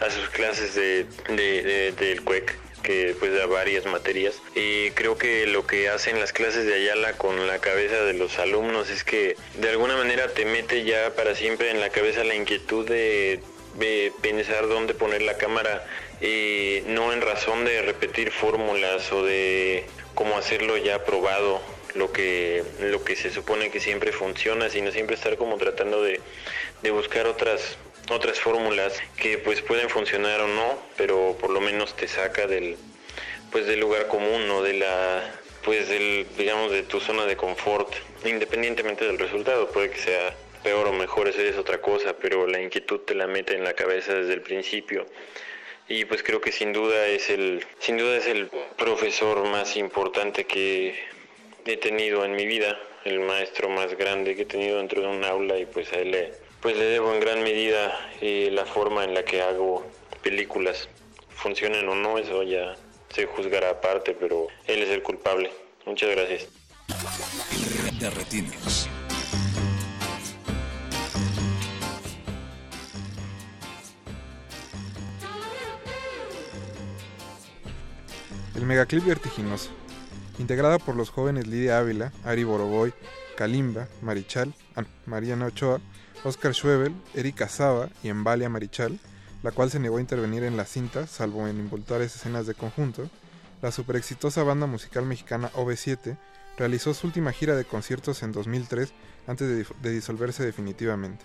a sus clases de, de- de- del CUEC que pues da varias materias. Y creo que lo que hacen las clases de Ayala con la cabeza de los alumnos es que de alguna manera te mete ya para siempre en la cabeza la inquietud de, de pensar dónde poner la cámara y no en razón de repetir fórmulas o de cómo hacerlo ya probado lo que lo que se supone que siempre funciona sino siempre estar como tratando de, de buscar otras otras fórmulas que pues pueden funcionar o no pero por lo menos te saca del pues del lugar común o de la pues del digamos de tu zona de confort independientemente del resultado. Puede que sea peor o mejor eso es otra cosa pero la inquietud te la mete en la cabeza desde el principio y pues creo que sin duda es el sin duda es el profesor más importante que he tenido en mi vida el maestro más grande que he tenido dentro de un aula y pues a él le, pues le debo en gran medida eh, la forma en la que hago películas. Funcionen o no eso ya se juzgará aparte pero él es el culpable. Muchas gracias. El megaclip vertiginoso. Integrada por los jóvenes Lidia Ávila, Ari Boroboy, Kalimba, Marichal, ah, Mariana Ochoa, Oscar Schwebel, Erika Saba y Embalia Marichal, la cual se negó a intervenir en la cinta, salvo en involuntares escenas de conjunto, la superexitosa banda musical mexicana OV7 realizó su última gira de conciertos en 2003 antes de disolverse definitivamente.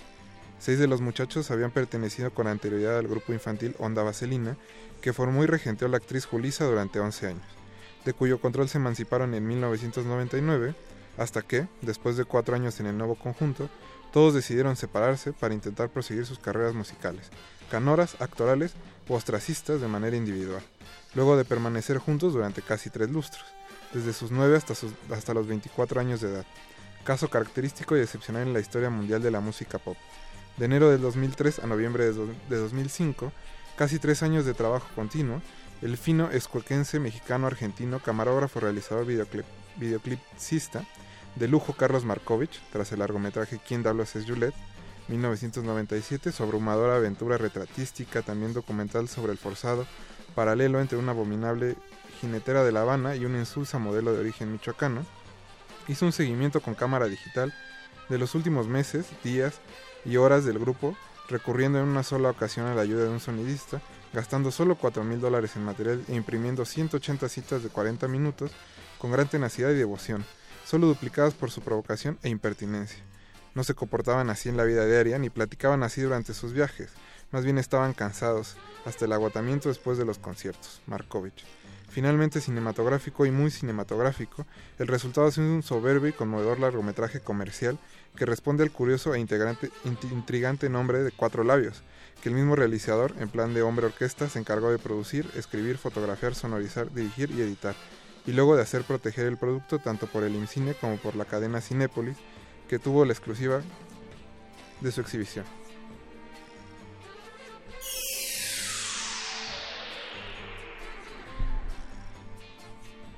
Seis de los muchachos habían pertenecido con anterioridad al grupo infantil Onda Vaselina, que formó y regenteó la actriz Julisa durante 11 años, de cuyo control se emanciparon en 1999, hasta que, después de cuatro años en el nuevo conjunto, todos decidieron separarse para intentar proseguir sus carreras musicales, canoras, actorales o ostracistas de manera individual, luego de permanecer juntos durante casi tres lustros, desde sus 9 hasta, sus- hasta los 24 años de edad, caso característico y excepcional en la historia mundial de la música pop. De enero del 2003 a noviembre de, do- de 2005, casi tres años de trabajo continuo, el fino escuequense mexicano-argentino, camarógrafo, realizador, videoclip, videoclipsista, de lujo Carlos Markovich, tras el largometraje ¿Quién diablos es Juliet? 1997, su abrumadora aventura retratística, también documental sobre el forzado paralelo entre una abominable jinetera de La Habana y una insulsa modelo de origen michoacano, hizo un seguimiento con cámara digital de los últimos meses, días y horas del grupo, recurriendo en una sola ocasión a la ayuda de un sonidista, gastando solo 4 mil dólares en material e imprimiendo 180 citas de 40 minutos con gran tenacidad y devoción, solo duplicadas por su provocación e impertinencia. No se comportaban así en la vida diaria ni platicaban así durante sus viajes, más bien estaban cansados, hasta el agotamiento después de los conciertos. Markovich. Finalmente cinematográfico y muy cinematográfico, el resultado es un soberbio y conmovedor largometraje comercial que responde al curioso e intrigante nombre de Cuatro Labios, que el mismo realizador, en plan de hombre orquesta, se encargó de producir, escribir, fotografiar, sonorizar, dirigir y editar, y luego de hacer proteger el producto tanto por el IMCINE como por la cadena Cinépolis, que tuvo la exclusiva de su exhibición.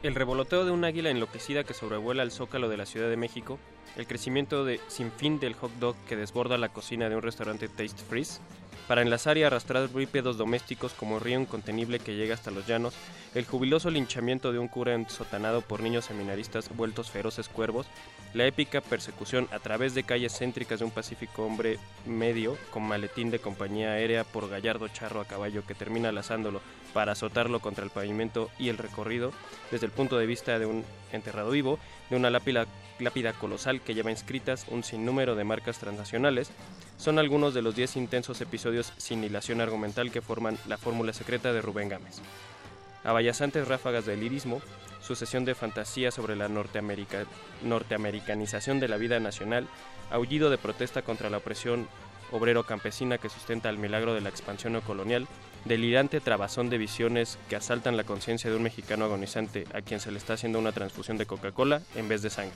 El revoloteo de un águila enloquecida que sobrevuela el zócalo de la Ciudad de México, el crecimiento de sin fin del hot dog que desborda la cocina de un restaurante Taste Freeze, para enlazar y arrastrar bípedos domésticos como río incontenible que llega hasta los llanos, el jubiloso linchamiento de un cura ensotanado por niños seminaristas vueltos feroces cuervos, la épica persecución a través de calles céntricas de un pacífico hombre medio con maletín de compañía aérea por gallardo charro a caballo que termina lazándolo para azotarlo contra el pavimento y el recorrido desde el punto de vista de un enterrado vivo, de una lápida, lápida colosal que lleva inscritas un sinnúmero de marcas transnacionales, son algunos de los 10 intensos episodios sin hilación argumental que forman la fórmula secreta de Rubén Gámez. Abayasantes ráfagas de lirismo, sucesión de fantasía sobre la norteamerica- norteamericanización de la vida nacional, aullido de protesta contra la opresión obrero-campesina que sustenta el milagro de la expansión neocolonial, delirante trabazón de visiones que asaltan la conciencia de un mexicano agonizante a quien se le está haciendo una transfusión de Coca-Cola en vez de sangre.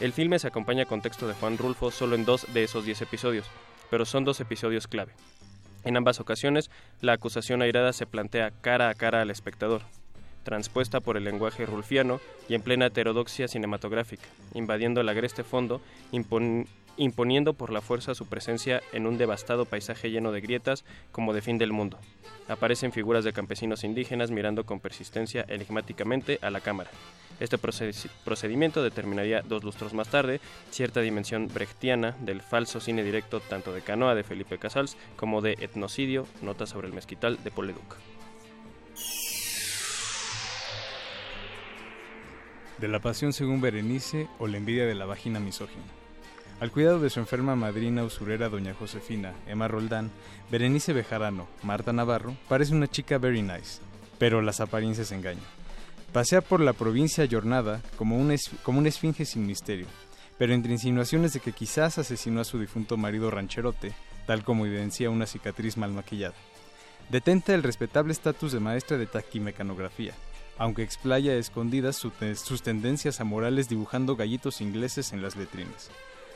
El filme se acompaña con texto de Juan Rulfo solo en dos de esos diez episodios, pero son dos episodios clave. En ambas ocasiones, la acusación airada se plantea cara a cara al espectador, transpuesta por el lenguaje rulfiano y en plena heterodoxia cinematográfica, invadiendo el agreste fondo, impon- imponiendo por la fuerza su presencia en un devastado paisaje lleno de grietas como de fin del mundo. Aparecen figuras de campesinos indígenas mirando con persistencia enigmáticamente a la cámara. Este procedi- procedimiento determinaría dos lustros más tarde cierta dimensión brechtiana del falso cine directo tanto de Canoa de Felipe Casals como de Etnocidio, Nota sobre el Mezquital de Paul Leduc. De la pasión según Berenice o la envidia de la vagina misógina. Al cuidado de su enferma madrina usurera doña Josefina, Emma Roldán, Berenice Bejarano, Marta Navarro, parece una chica very nice, pero las apariencias engañan. Pasea por la provincia jornada como una, como una esfinge sin misterio, pero entre insinuaciones de que quizás asesinó a su difunto marido rancherote, tal como evidencia una cicatriz mal maquillada. Detenta el respetable estatus de maestra de taquimecanografía, aunque explaya a escondidas sus tendencias amorales dibujando gallitos ingleses en las letrinas.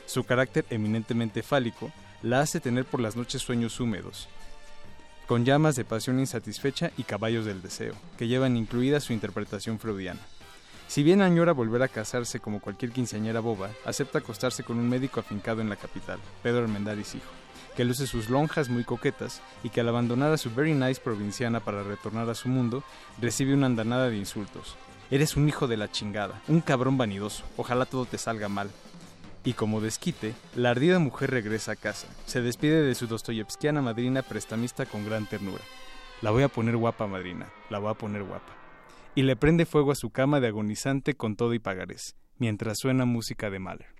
Su carácter eminentemente fálico la hace tener por las noches sueños húmedos, con llamas de pasión insatisfecha y caballos del deseo, que llevan incluida su interpretación freudiana. Si bien añora volver a casarse como cualquier quinceañera boba, acepta acostarse con un médico afincado en la capital, Pedro Armendáriz hijo, que luce sus lonjas muy coquetas y que al abandonar a su very nice provinciana para retornar a su mundo, recibe una andanada de insultos. Eres un hijo de la chingada, un cabrón vanidoso, ojalá todo te salga mal. Y como desquite, la ardida mujer regresa a casa, se despide de su dostoyevskiana madrina prestamista con gran ternura. La voy a poner guapa, madrina, la voy a poner guapa. Y le prende fuego a su cama de agonizante con todo y pagarés, mientras suena música de Mahler.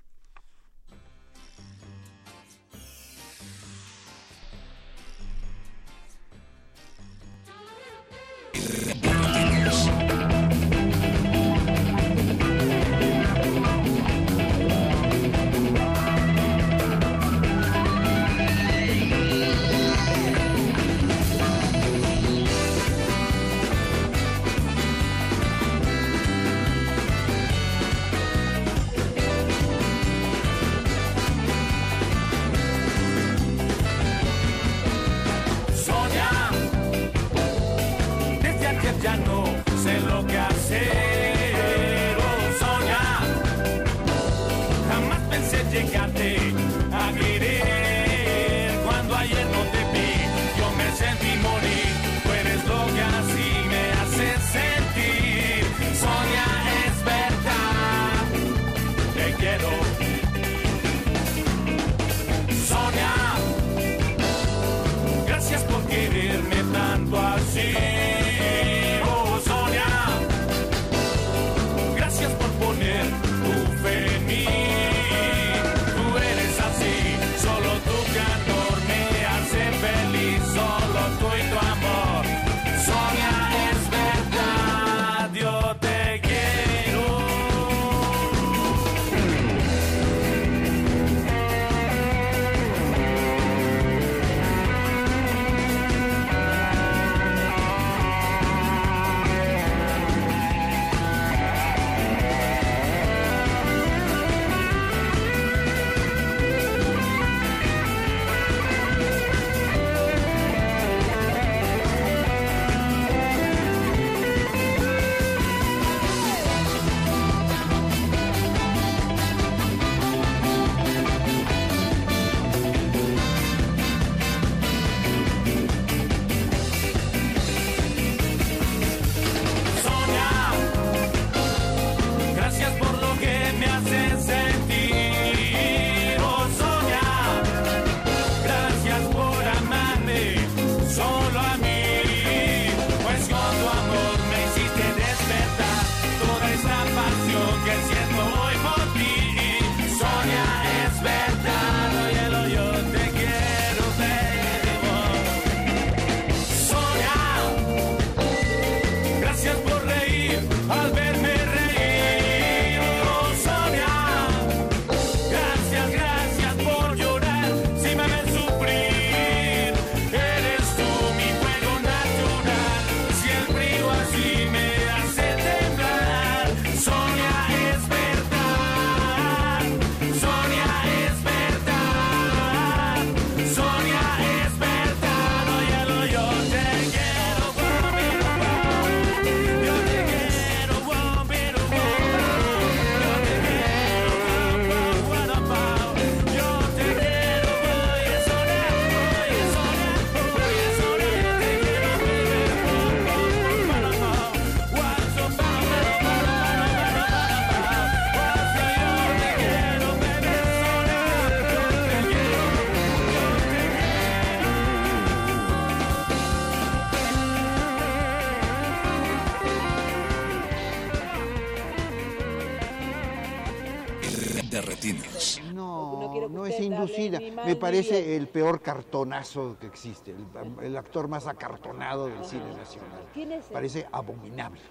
Me parece el peor cartonazo que existe, el, el actor más acartonado del cine nacional. ¿Quién es ese? Parece abominable,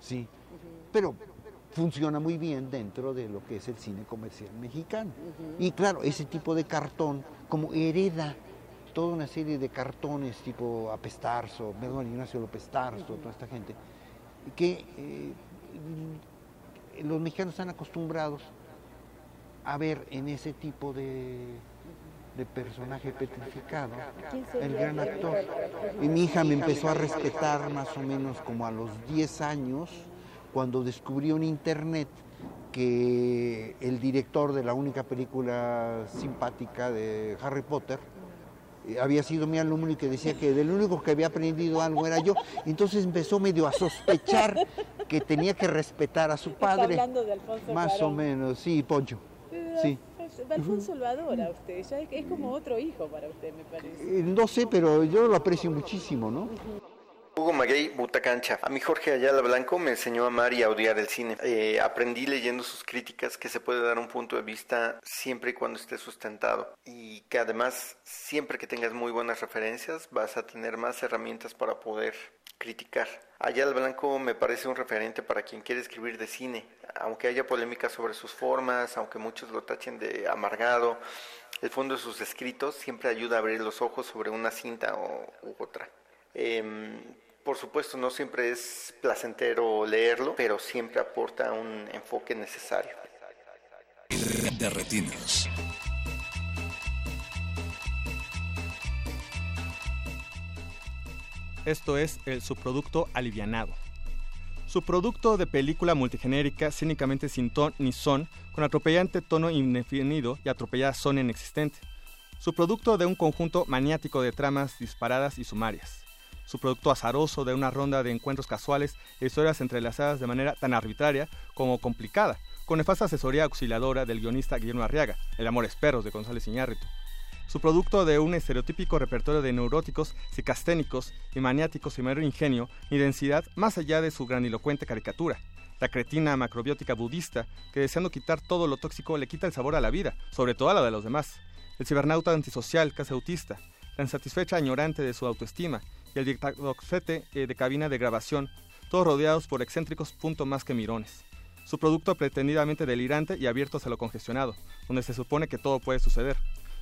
sí. Pero funciona muy bien dentro de lo que es el cine comercial mexicano. Y claro, ese tipo de cartón, como hereda toda una serie de cartones tipo Apestarzo, perdón, Ignacio López Tarso, toda esta gente, que eh, los mexicanos están acostumbrados a ver en ese tipo de, de personaje petrificado ¿Quién sería el gran actor. Y mi hija me empezó a respetar más o menos como a los 10 años, cuando descubrió en internet que el director de la única película simpática de Harry Potter eh, había sido mi alumno y que decía que del único que había aprendido algo era yo. Entonces empezó medio a sospechar que tenía que respetar a su Está padre. hablando de Alfonso Más o menos, sí, Poncho. Sí. Alfonso- Alfonso lo adora usted, ya es, es como otro hijo para usted, me parece. Eh, No sé, pero yo lo aprecio muchísimo, ¿no? Hugo Maguey, Butacancha. A mí Jorge Ayala Blanco me enseñó a amar y a odiar el cine. Eh, aprendí leyendo sus críticas que se puede dar un punto de vista siempre y cuando esté sustentado. Y que además, siempre que tengas muy buenas referencias, vas a tener más herramientas para poder criticar. Ayala Blanco me parece un referente para quien quiere escribir de cine. Aunque haya polémica sobre sus formas, aunque muchos lo tachen de amargado, el fondo de sus escritos siempre ayuda a abrir los ojos sobre una cinta o, u otra. Em, por supuesto, no siempre es placentero leerlo, pero siempre aporta un enfoque necesario. De retinas. Esto es el subproducto alivianado. Subproducto de película multigenérica cínicamente sin ton ni son, con atropellante tono indefinido y atropellada zona inexistente. Subproducto de un conjunto maniático de tramas disparadas y sumarias. Subproducto azaroso de una ronda de encuentros casuales e historias entrelazadas de manera tan arbitraria como complicada, con nefasta asesoría auxiliadora del guionista Guillermo Arriaga, El amor es perros de González Iñárritu. Su producto de un estereotípico repertorio de neuróticos, psicasténicos y maniáticos sin mayor ingenio ni densidad más allá de su grandilocuente caricatura. La cretina macrobiótica budista que deseando quitar todo lo tóxico le quita el sabor a la vida, sobre todo a la de los demás. El cibernauta antisocial casi autista, la insatisfecha añorante de su autoestima y el dictadoxete eh, de cabina de grabación, todos rodeados por excéntricos punto más que mirones. Su producto pretendidamente delirante y abierto hacia lo congestionado, donde se supone que todo puede suceder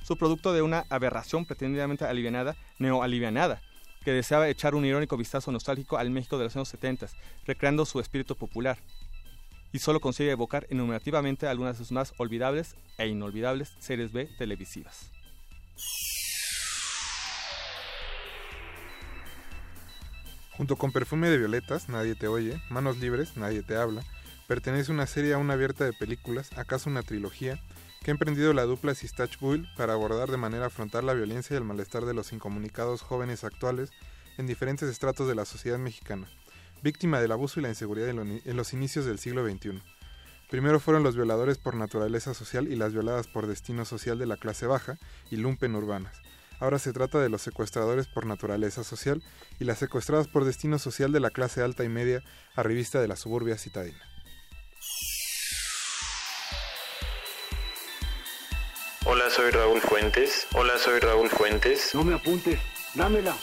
su producto de una aberración pretendidamente alivianada, neoalivianada, que deseaba echar un irónico vistazo nostálgico al México de los años 70, recreando su espíritu popular, y solo consigue evocar enumerativamente algunas de sus más olvidables e inolvidables series B televisivas. Junto con Perfume de Violetas, Nadie te oye, Manos Libres, Nadie te habla, pertenece una serie aún abierta de películas, acaso una trilogía, que ha emprendido la dupla Sistach Bull para abordar de manera frontal la violencia y el malestar de los incomunicados jóvenes actuales en diferentes estratos de la sociedad mexicana, víctima del abuso y la inseguridad en los inicios del siglo XXI. Primero fueron los violadores por naturaleza social y las violadas por destino social de la clase baja y lumpen urbanas. Ahora se trata de los secuestradores por naturaleza social y las secuestradas por destino social de la clase alta y media arribista de la suburbia citadina. Hola, soy Raúl Fuentes. Hola, soy Raúl Fuentes. No me apuntes, dámela.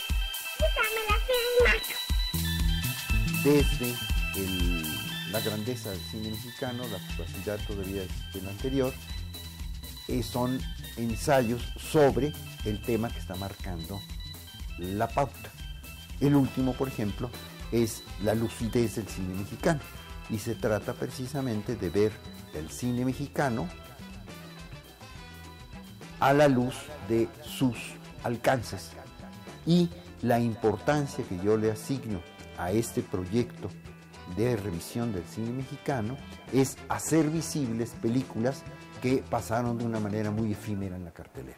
Desde el- la grandeza del cine mexicano, la capacidad todavía del anterior, eh, son ensayos sobre el tema que está marcando la pauta. El último, por ejemplo, es la lucidez del cine mexicano. Y se trata precisamente de ver el cine mexicano a la luz de sus alcances y la importancia que yo le asigno a este proyecto de revisión del cine mexicano es hacer visibles películas que pasaron de una manera muy efímera en la cartelera.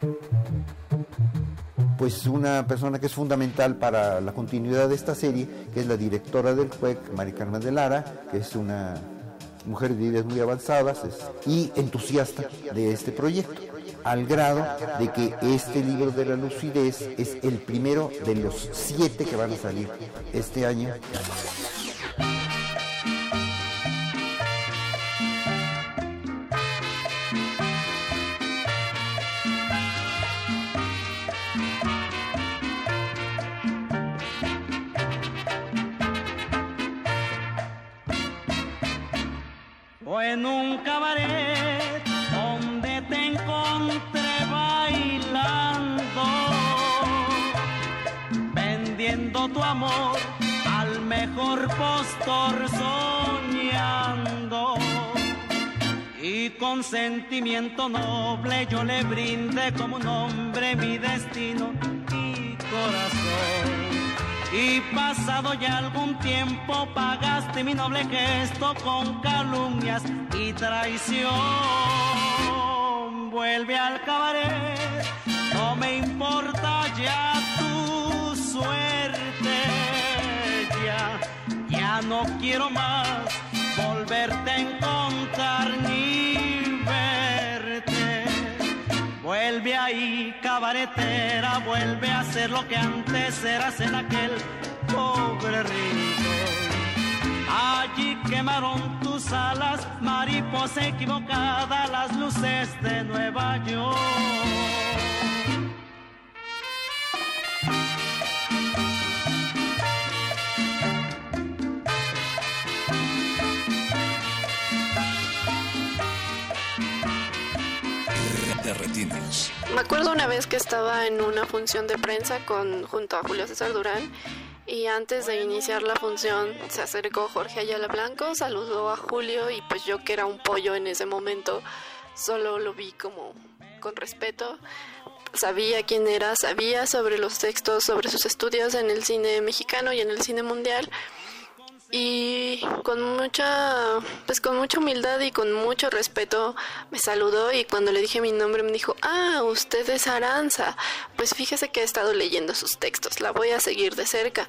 Pues una persona que es fundamental para la continuidad de esta serie, que es la directora del CUEC, Mari Carmen de Lara, que es una mujer de ideas muy avanzadas y entusiasta de este proyecto, al grado de que este libro de la lucidez es el primero de los siete que van a salir este año. Al mejor postor soñando. Y con sentimiento noble yo le brindé como un hombre mi destino y corazón. Y pasado ya algún tiempo pagaste mi noble gesto con calumnias y traición. Vuelve al cabaret, no quiero más volverte a encontrar ni verte. Vuelve ahí, cabaretera, vuelve a ser lo que antes eras en aquel pobre rincón. Allí quemaron tus alas, mariposa equivocada, las luces de Nueva York. Me acuerdo una vez que estaba en una función de prensa con, junto a Julio César Durán y antes de iniciar la función se acercó Jorge Ayala Blanco, saludó a Julio y pues yo que era un pollo en ese momento solo lo vi como con respeto. Sabía quién era, sabía sobre los textos, sobre sus estudios en el cine mexicano y en el cine mundial y con mucha pues con mucha humildad y con mucho respeto me saludó y cuando le dije mi nombre me dijo ah usted es Aranza pues fíjese que he estado leyendo sus textos la voy a seguir de cerca.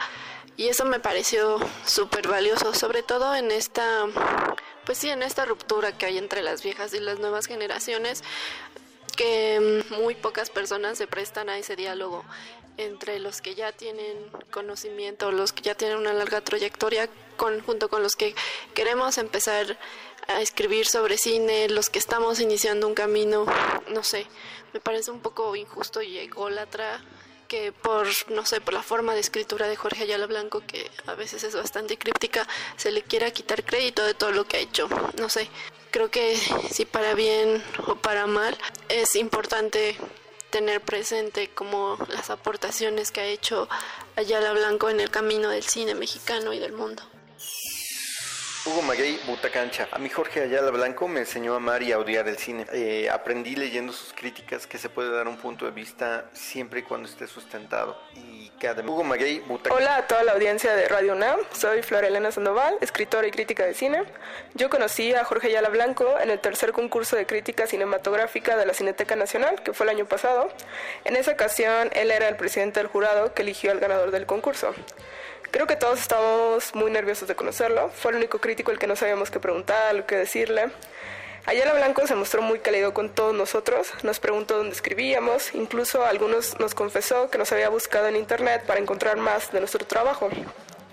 Y eso me pareció súper valioso sobre todo en esta pues sí en esta ruptura que hay entre las viejas y las nuevas generaciones que muy pocas personas se prestan a ese diálogo entre los que ya tienen conocimiento, los que ya tienen una larga trayectoria, con, junto con los que queremos empezar a escribir sobre cine, los que estamos iniciando un camino, no sé, me parece un poco injusto y ególatra que por, no sé, por la forma de escritura de Jorge Ayala Blanco, que a veces es bastante críptica, se le quiera quitar crédito de todo lo que ha hecho. No sé, creo que si para bien o para mal, es importante tener presente como las aportaciones que ha hecho Ayala Blanco en el camino del cine mexicano y del mundo. Hugo Maguey, Butacancha. A mí Jorge Ayala Blanco me enseñó a amar y a odiar el cine. Eh, aprendí leyendo sus críticas que se puede dar un punto de vista siempre y cuando esté sustentado. Y además... Hugo Maguey. Hola a toda la audiencia de Radio UNAM, soy Flor Elena Sandoval, escritora y crítica de cine. Yo conocí a Jorge Ayala Blanco en el tercer concurso de crítica cinematográfica de la Cineteca Nacional, que fue el año pasado. En esa ocasión él era el presidente del jurado que eligió al ganador del concurso. Creo que todos estábamos muy nerviosos de conocerlo. Fue el único crítico el que no sabíamos qué preguntar, lo que decirle. Ayala Blanco se mostró muy cálido con todos nosotros, nos preguntó dónde escribíamos, incluso algunos nos confesó que nos había buscado en internet para encontrar más de nuestro trabajo.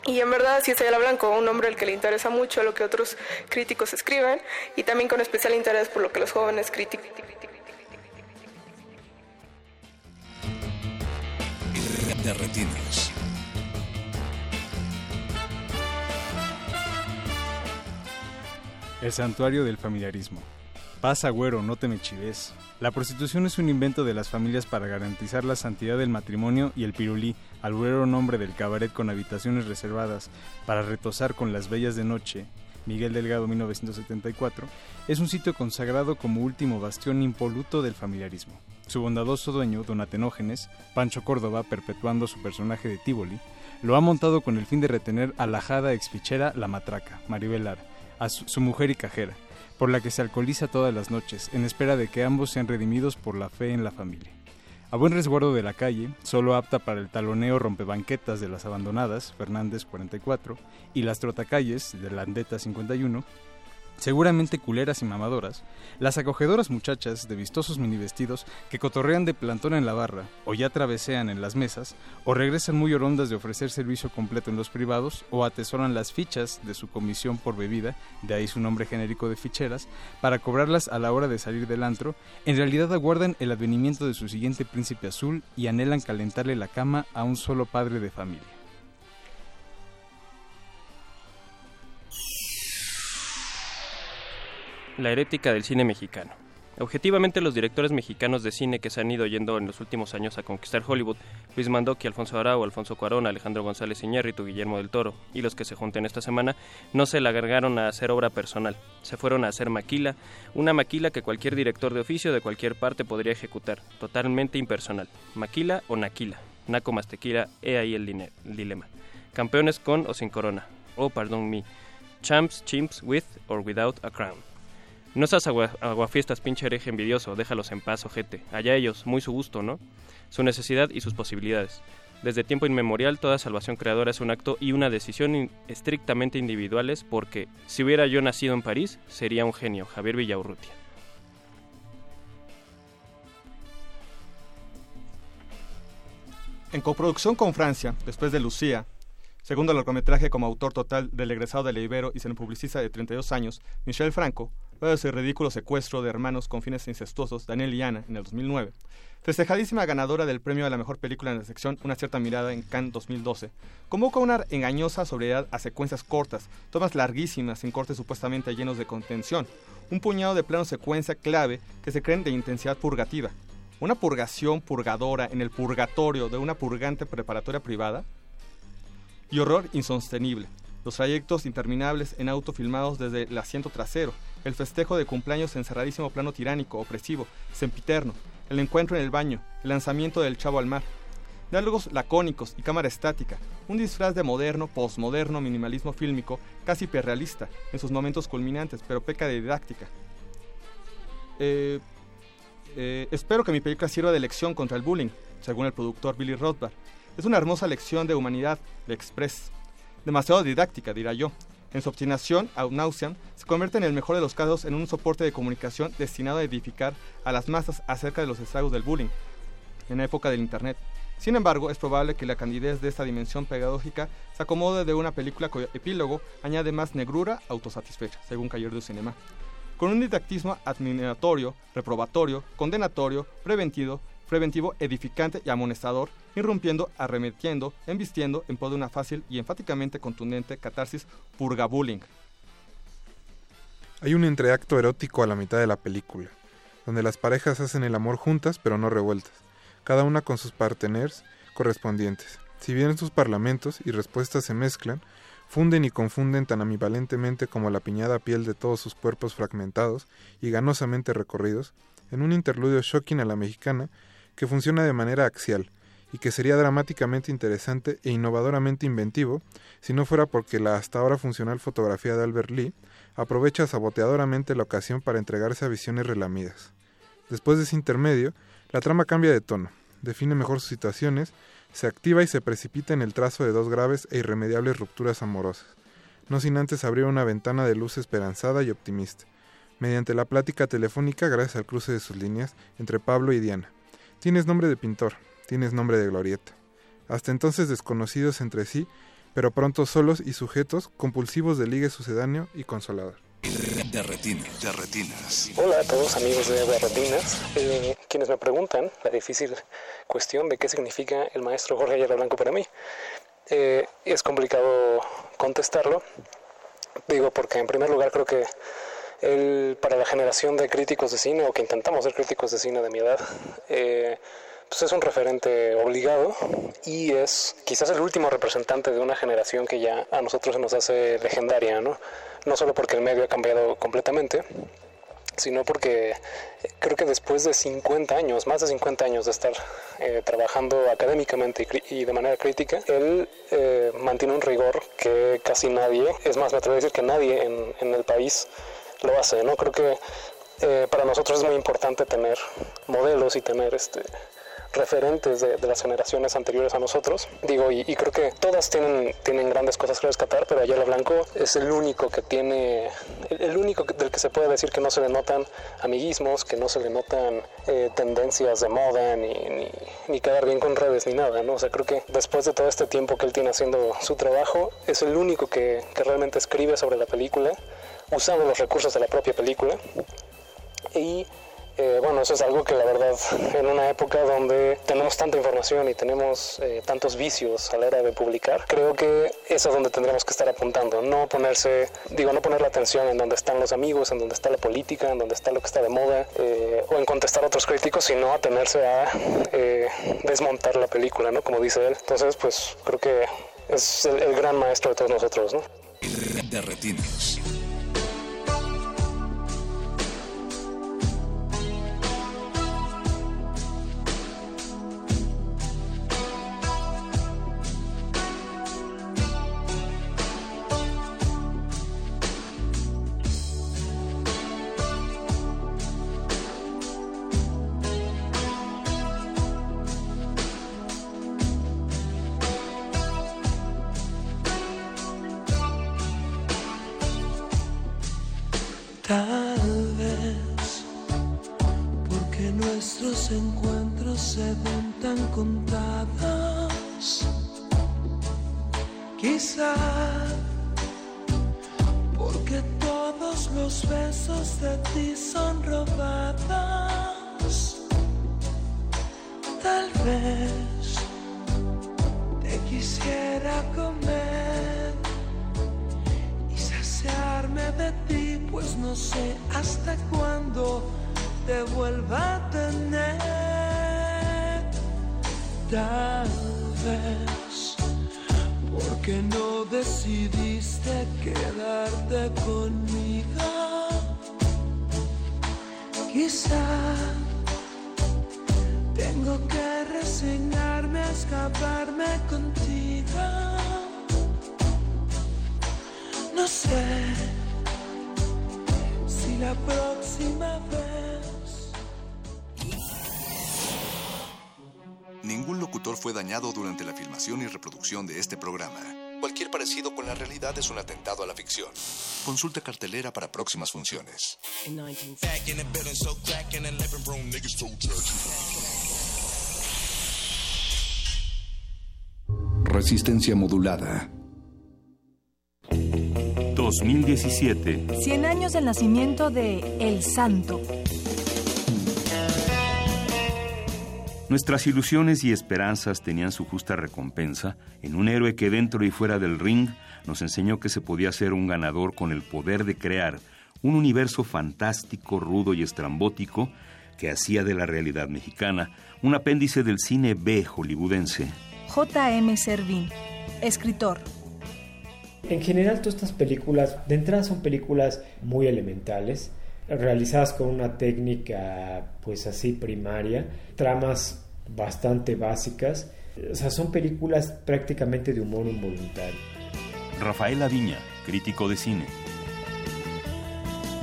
Y en verdad sí es Ayala Blanco, un hombre al que le interesa mucho lo que otros críticos escriben y también con especial interés por lo que los jóvenes critican. De retinas. El santuario del familiarismo. Pasa, güero, no te me chives. La prostitución es un invento de las familias para garantizar la santidad del matrimonio y el pirulí, al güero nombre del cabaret con habitaciones reservadas para retosar con las bellas de noche, Miguel Delgado 1974, es un sitio consagrado como último bastión impoluto del familiarismo. Su bondadoso dueño, don Atenógenes, Pancho Córdoba, perpetuando su personaje de Tívoli, lo ha montado con el fin de retener a la exfichera La Matraca, Maribel Lara, a su, mujer y cajera, por la que se alcoholiza todas las noches, en espera de que ambos sean redimidos por la fe en la familia. A buen resguardo de la calle, solo apta para el taloneo rompebanquetas de las abandonadas, Fernández 44, y las trotacalles de la Andeta 51, seguramente culeras y mamadoras, las acogedoras muchachas de vistosos minivestidos que cotorrean de plantón en la barra, o ya travesean en las mesas, o regresan muy orondas de ofrecer servicio completo en los privados, o atesoran las fichas de su comisión por bebida, de ahí su nombre genérico de ficheras, para cobrarlas a la hora de salir del antro, en realidad aguardan el advenimiento de su siguiente príncipe azul y anhelan calentarle la cama a un solo padre de familia. La herética del cine mexicano. Objetivamente, los directores mexicanos de cine que se han ido yendo en los últimos años a conquistar Hollywood, Luis Mandoki, Alfonso Arau, Alfonso Cuarón, Alejandro González Iñárritu, Guillermo del Toro, y los que se junten esta semana, no se la largaron a hacer obra personal. Se fueron a hacer maquila, una maquila que cualquier director de oficio de cualquier parte podría ejecutar, totalmente impersonal. Maquila o naquila. Naco más tequila, he ahí el dilema. Campeones con o sin corona. Oh, pardon me. Champs, chimps, with or without a crown. No seas agua, aguafiestas, pinche hereje envidioso, déjalos en paz, ojete. Allá ellos, muy su gusto, ¿no? Su necesidad y sus posibilidades. Desde tiempo inmemorial, toda salvación creadora es un acto y una decisión estrictamente individuales porque si hubiera yo nacido en París, sería un genio, Javier Villaurrutia. En coproducción con Francia, después de Lucía, segundo largometraje como autor total del egresado de la Ibero y cinepublicista de 32 años, Michel Franco, luego de su ridículo secuestro de hermanos con fines incestuosos, Daniel y Ana, en el 2009. Festejadísima ganadora del premio a la mejor película en la sección Una cierta mirada en Cannes 2012, convoca una engañosa sobriedad a secuencias cortas, tomas larguísimas sin cortes supuestamente llenos de contención, un puñado de plano secuencia clave que se creen de intensidad purgativa, una purgación purgadora en el purgatorio de una purgante preparatoria privada y horror insostenible. Los trayectos interminables en auto filmados desde el asiento trasero, el festejo de cumpleaños en cerradísimo plano tiránico, opresivo, sempiterno, el encuentro en el baño, el lanzamiento del chavo al mar. Diálogos lacónicos y cámara estática, un disfraz de moderno, postmoderno minimalismo fílmico casi hiperrealista en sus momentos culminantes, pero peca de didáctica. Eh, eh, espero que mi película sirva de lección contra el bullying, según el productor Billy Rothbard. Es una hermosa lección de humanidad, de express. Demasiado didáctica, dirá yo. En su obstinación, ad se convierte en el mejor de los casos en un soporte de comunicación destinado a edificar a las masas acerca de los estragos del bullying, en la época del Internet. Sin embargo, es probable que la candidez de esta dimensión pedagógica se acomode de una película cuyo epílogo añade más negrura autosatisfecha, según Cayer du Cinema con un didactismo adminatorio, reprobatorio, condenatorio, preventivo, preventivo, edificante y amonestador, irrumpiendo, arremetiendo, embistiendo en pos de una fácil y enfáticamente contundente catarsis purgabullying. Hay un entreacto erótico a la mitad de la película, donde las parejas hacen el amor juntas pero no revueltas, cada una con sus parteners correspondientes. Si bien sus parlamentos y respuestas se mezclan, funden y confunden tan ambivalentemente como la piñada piel de todos sus cuerpos fragmentados y ganosamente recorridos, en un interludio shocking a la mexicana que funciona de manera axial y que sería dramáticamente interesante e innovadoramente inventivo si no fuera porque la hasta ahora funcional fotografía de Albert Lee aprovecha saboteadoramente la ocasión para entregarse a visiones relamidas. Después de ese intermedio, la trama cambia de tono, define mejor sus situaciones, se activa y se precipita en el trazo de dos graves e irremediables rupturas amorosas, no sin antes abrir una ventana de luz esperanzada y optimista, mediante la plática telefónica gracias al cruce de sus líneas entre Pablo y Diana. Tienes nombre de pintor, tienes nombre de glorieta. Hasta entonces desconocidos entre sí, pero pronto solos y sujetos, compulsivos de ligue sucedáneo y consolador. De retinas, de retinas. Hola a todos amigos de Berretinas, eh, quienes me preguntan la difícil cuestión de qué significa el maestro Jorge Ayala Blanco para mí. Eh, es complicado contestarlo, digo porque en primer lugar creo que él, para la generación de críticos de cine, o que intentamos ser críticos de cine de mi edad, eh, pues es un referente obligado y es quizás el último representante de una generación que ya a nosotros nos hace legendaria, ¿no? No solo porque el medio ha cambiado completamente, sino porque creo que después de 50 años, más de 50 años de estar eh, trabajando académicamente y, y de manera crítica, él eh, mantiene un rigor que casi nadie, es más, me atrevo a decir que nadie en, en el país lo hace, ¿no? Creo que eh, para nosotros es muy importante tener modelos y tener este referentes de, las generaciones anteriores a nosotros. Digo, y, creo que todas tienen, tienen grandes cosas que rescatar, pero Ayala Blanco es el único que tiene, el, único del que se puede decir que no se le notan amiguismos, que no se le notan eh, tendencias de moda, ni, ni, ni quedar bien con redes, ni nada, ¿no? O sea, creo que después de todo este tiempo que él tiene haciendo su trabajo, es el único que, que realmente escribe sobre la película, usando los recursos de la propia película y Eh, bueno, eso es algo que la verdad, en una época donde tenemos tanta información y tenemos eh, tantos vicios a la hora de publicar, creo que eso es donde tendremos que estar apuntando, no ponerse, digo, no poner la atención en donde están los amigos, en donde está la política, en donde está lo que está de moda, eh, o en contestar a otros críticos, sino atenerse a eh, desmontar la película, ¿no? Como dice él. Entonces, pues creo que es el, el gran maestro de todos nosotros, ¿no? De retinas. Y reproducción de este programa. Cualquier parecido con la realidad es un atentado a la ficción. Consulta cartelera para próximas funciones. Resistencia modulada. 2017. 100 años del nacimiento de El Santo. Nuestras ilusiones y esperanzas tenían su justa recompensa en un héroe que dentro y fuera del ring nos enseñó que se podía ser un ganador con el poder de crear un universo fantástico, rudo y estrambótico que hacía de la realidad mexicana un apéndice del cine B hollywoodense. J.M. Servín, escritor. En general, todas estas películas, de entrada son películas muy elementales, realizadas con una técnica pues así primaria, tramas bastante básicas, o sea, son películas prácticamente de humor involuntario. Rafael Aviña, crítico de cine.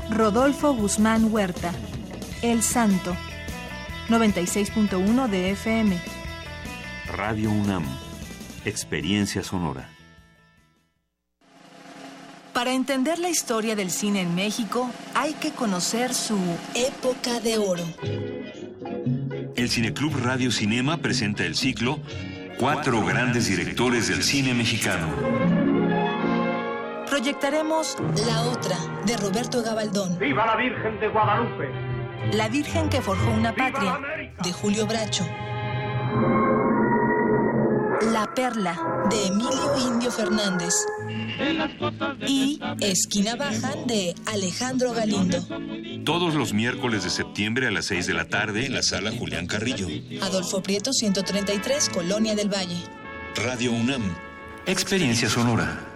Rodolfo Guzmán Huerta, El Santo, 96.1 de FM. Radio UNAM, experiencia sonora. Para entender la historia del cine en México, hay que conocer su época de oro. El Cineclub Radio Cinema presenta el ciclo Cuatro grandes directores del cine mexicano. Proyectaremos La Otra, de Roberto Gabaldón. ¡Viva la Virgen de Guadalupe! La Virgen que forjó una patria, de Julio Bracho. La Perla, de Emilio Indio Fernández. Y Esquina Baja, de Alejandro Galindo. Todos los miércoles de septiembre a las 6 de la tarde en la sala Julián Carrillo. Adolfo Prieto, 133, Colonia del Valle. Radio UNAM, experiencia sonora.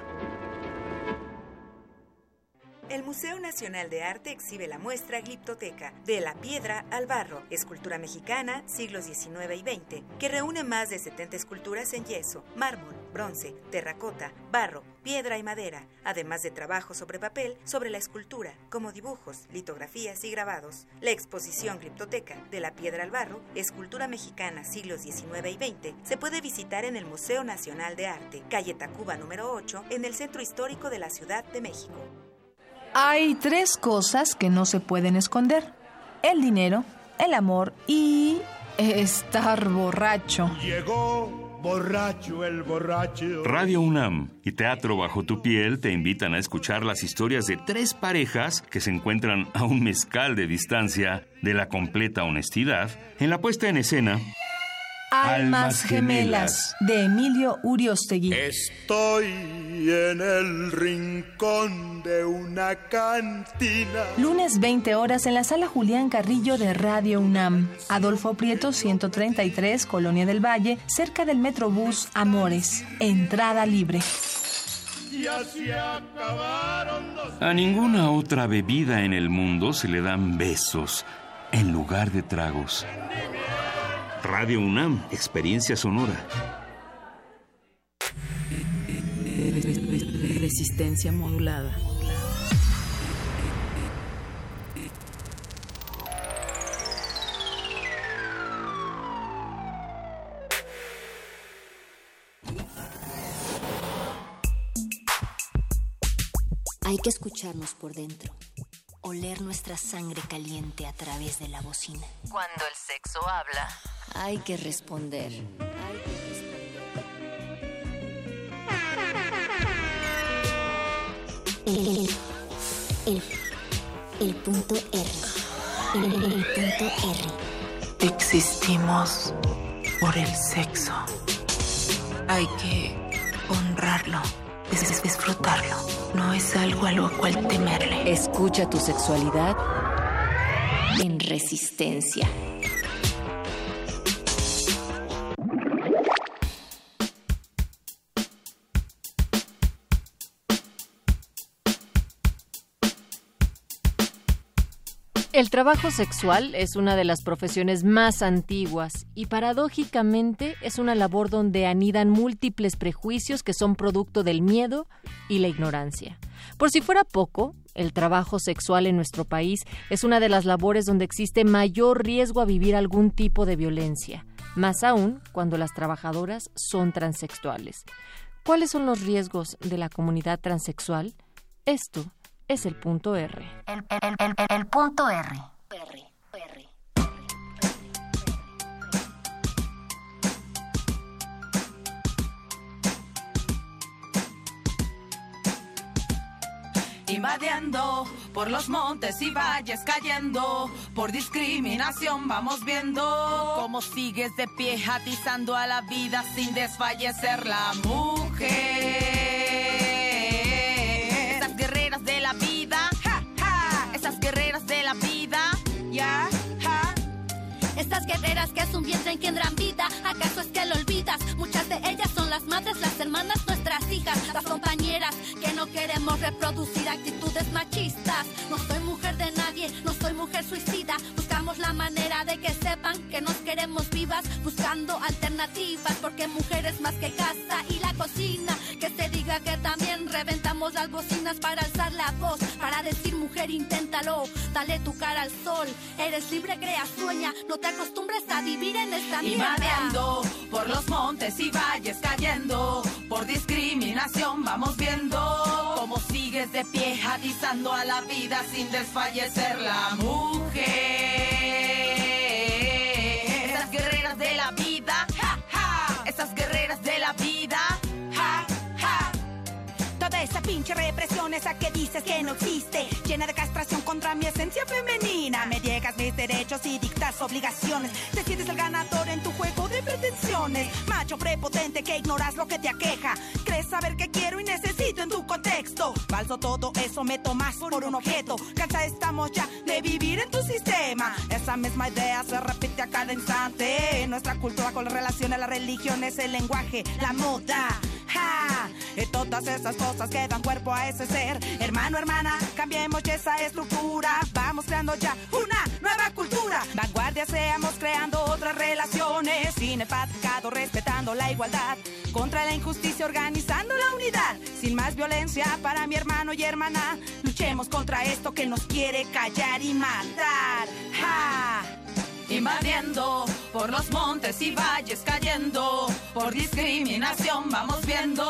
El Museo Nacional de Arte exhibe la muestra Gliptoteca, de la piedra al barro, escultura mexicana, siglos XIX y XX, que reúne más de 70 esculturas en yeso, mármol, bronce, terracota, barro, piedra y madera, además de trabajos sobre papel sobre la escultura, como dibujos, litografías y grabados. La exposición Gliptoteca, de la piedra al barro, escultura mexicana, siglos XIX y XX, se puede visitar en el Museo Nacional de Arte, calle Tacuba número 8, en el Centro Histórico de la Ciudad de México. Hay tres cosas que no se pueden esconder. El dinero, el amor y estar borracho. Llegó borracho el borracho. Radio UNAM y Teatro Bajo tu Piel te invitan a escuchar las historias de tres parejas que se encuentran a un mezcal de distancia de la completa honestidad en la puesta en escena Almas gemelas de Emilio Uriostegui. Estoy en el rincón de una cantina. Lunes 20 horas en la sala Julián Carrillo de Radio UNAM. Adolfo Prieto 133, Colonia del Valle, cerca del Metrobús Amores. Entrada libre. A ninguna otra bebida en el mundo se le dan besos en lugar de tragos. Radio UNAM, experiencia sonora. Resistencia modulada. Hay que escucharnos por dentro, oler nuestra sangre caliente a través de la bocina. Cuando el sexo habla. Hay que responder. El, el, el punto R. El, el punto R. Existimos por el sexo. Hay que honrarlo, dis- disfrutarlo. No es algo a lo cual temerle. Escucha tu sexualidad en resistencia. El trabajo sexual es una de las profesiones más antiguas y paradójicamente es una labor donde anidan múltiples prejuicios que son producto del miedo y la ignorancia. Por si fuera poco, el trabajo sexual en nuestro país es una de las labores donde existe mayor riesgo a vivir algún tipo de violencia, más aún cuando las trabajadoras son transexuales. ¿Cuáles son los riesgos de la comunidad transexual? Esto es el punto R. El, el- el- el- el punto R. Invadiendo por los montes y valles cayendo, por discriminación vamos viendo cómo sigues de pie atizando a la vida sin desfallecer la mujer. Estas guerreras que es un vientre engendran vida, ¿acaso es que lo olvidas? Muchas de ellas son las madres, las hermanas, nuestras hijas, las compañeras que no queremos reproducir actitudes machistas. No soy mujer de nadie, no soy mujer suicida. Buscamos la manera de que sepan que nos queremos vivas, buscando alternativas, porque mujeres más que casa y la cocina. Que se diga que también las bocinas para alzar la voz, para decir mujer, inténtalo, dale tu cara al sol. Eres libre, crea, sueña, no te acostumbres a vivir en esta mierda. Invadiendo por los montes y valles cayendo, por discriminación vamos viendo cómo sigues de pie atizando a la vida sin desfallecer la mujer. Esas guerreras de la vida, ja, ja, esas guerreras de la vida, esa pinche represión, esa que dices que no existe, llena de castración contra mi esencia femenina. Me niegas mis derechos y dictas obligaciones. Te sientes el ganador en tu juego de pretensiones. Macho prepotente que ignoras lo que te aqueja. Crees saber qué quiero y necesito Falso todo eso, me tomas por un objeto. Cansa estamos ya de vivir en tu sistema. Esa misma idea se repite a cada instante. Nuestra cultura con relación a la religión es el lenguaje, la moda. Ja, y todas esas cosas que dan cuerpo a ese ser. Hermano, hermana, cambiemos esa estructura. Vamos creando ya una nueva cultura. Vanguardia seamos creando otras relaciones. Sin el patriarcado, respetando la igualdad. Contra la injusticia, organizando la unidad. Sin más violencia para mi hermano y hermana. Luchemos contra esto que nos quiere callar y matar. Ja. Invadiendo por los montes y valles cayendo, por discriminación vamos viendo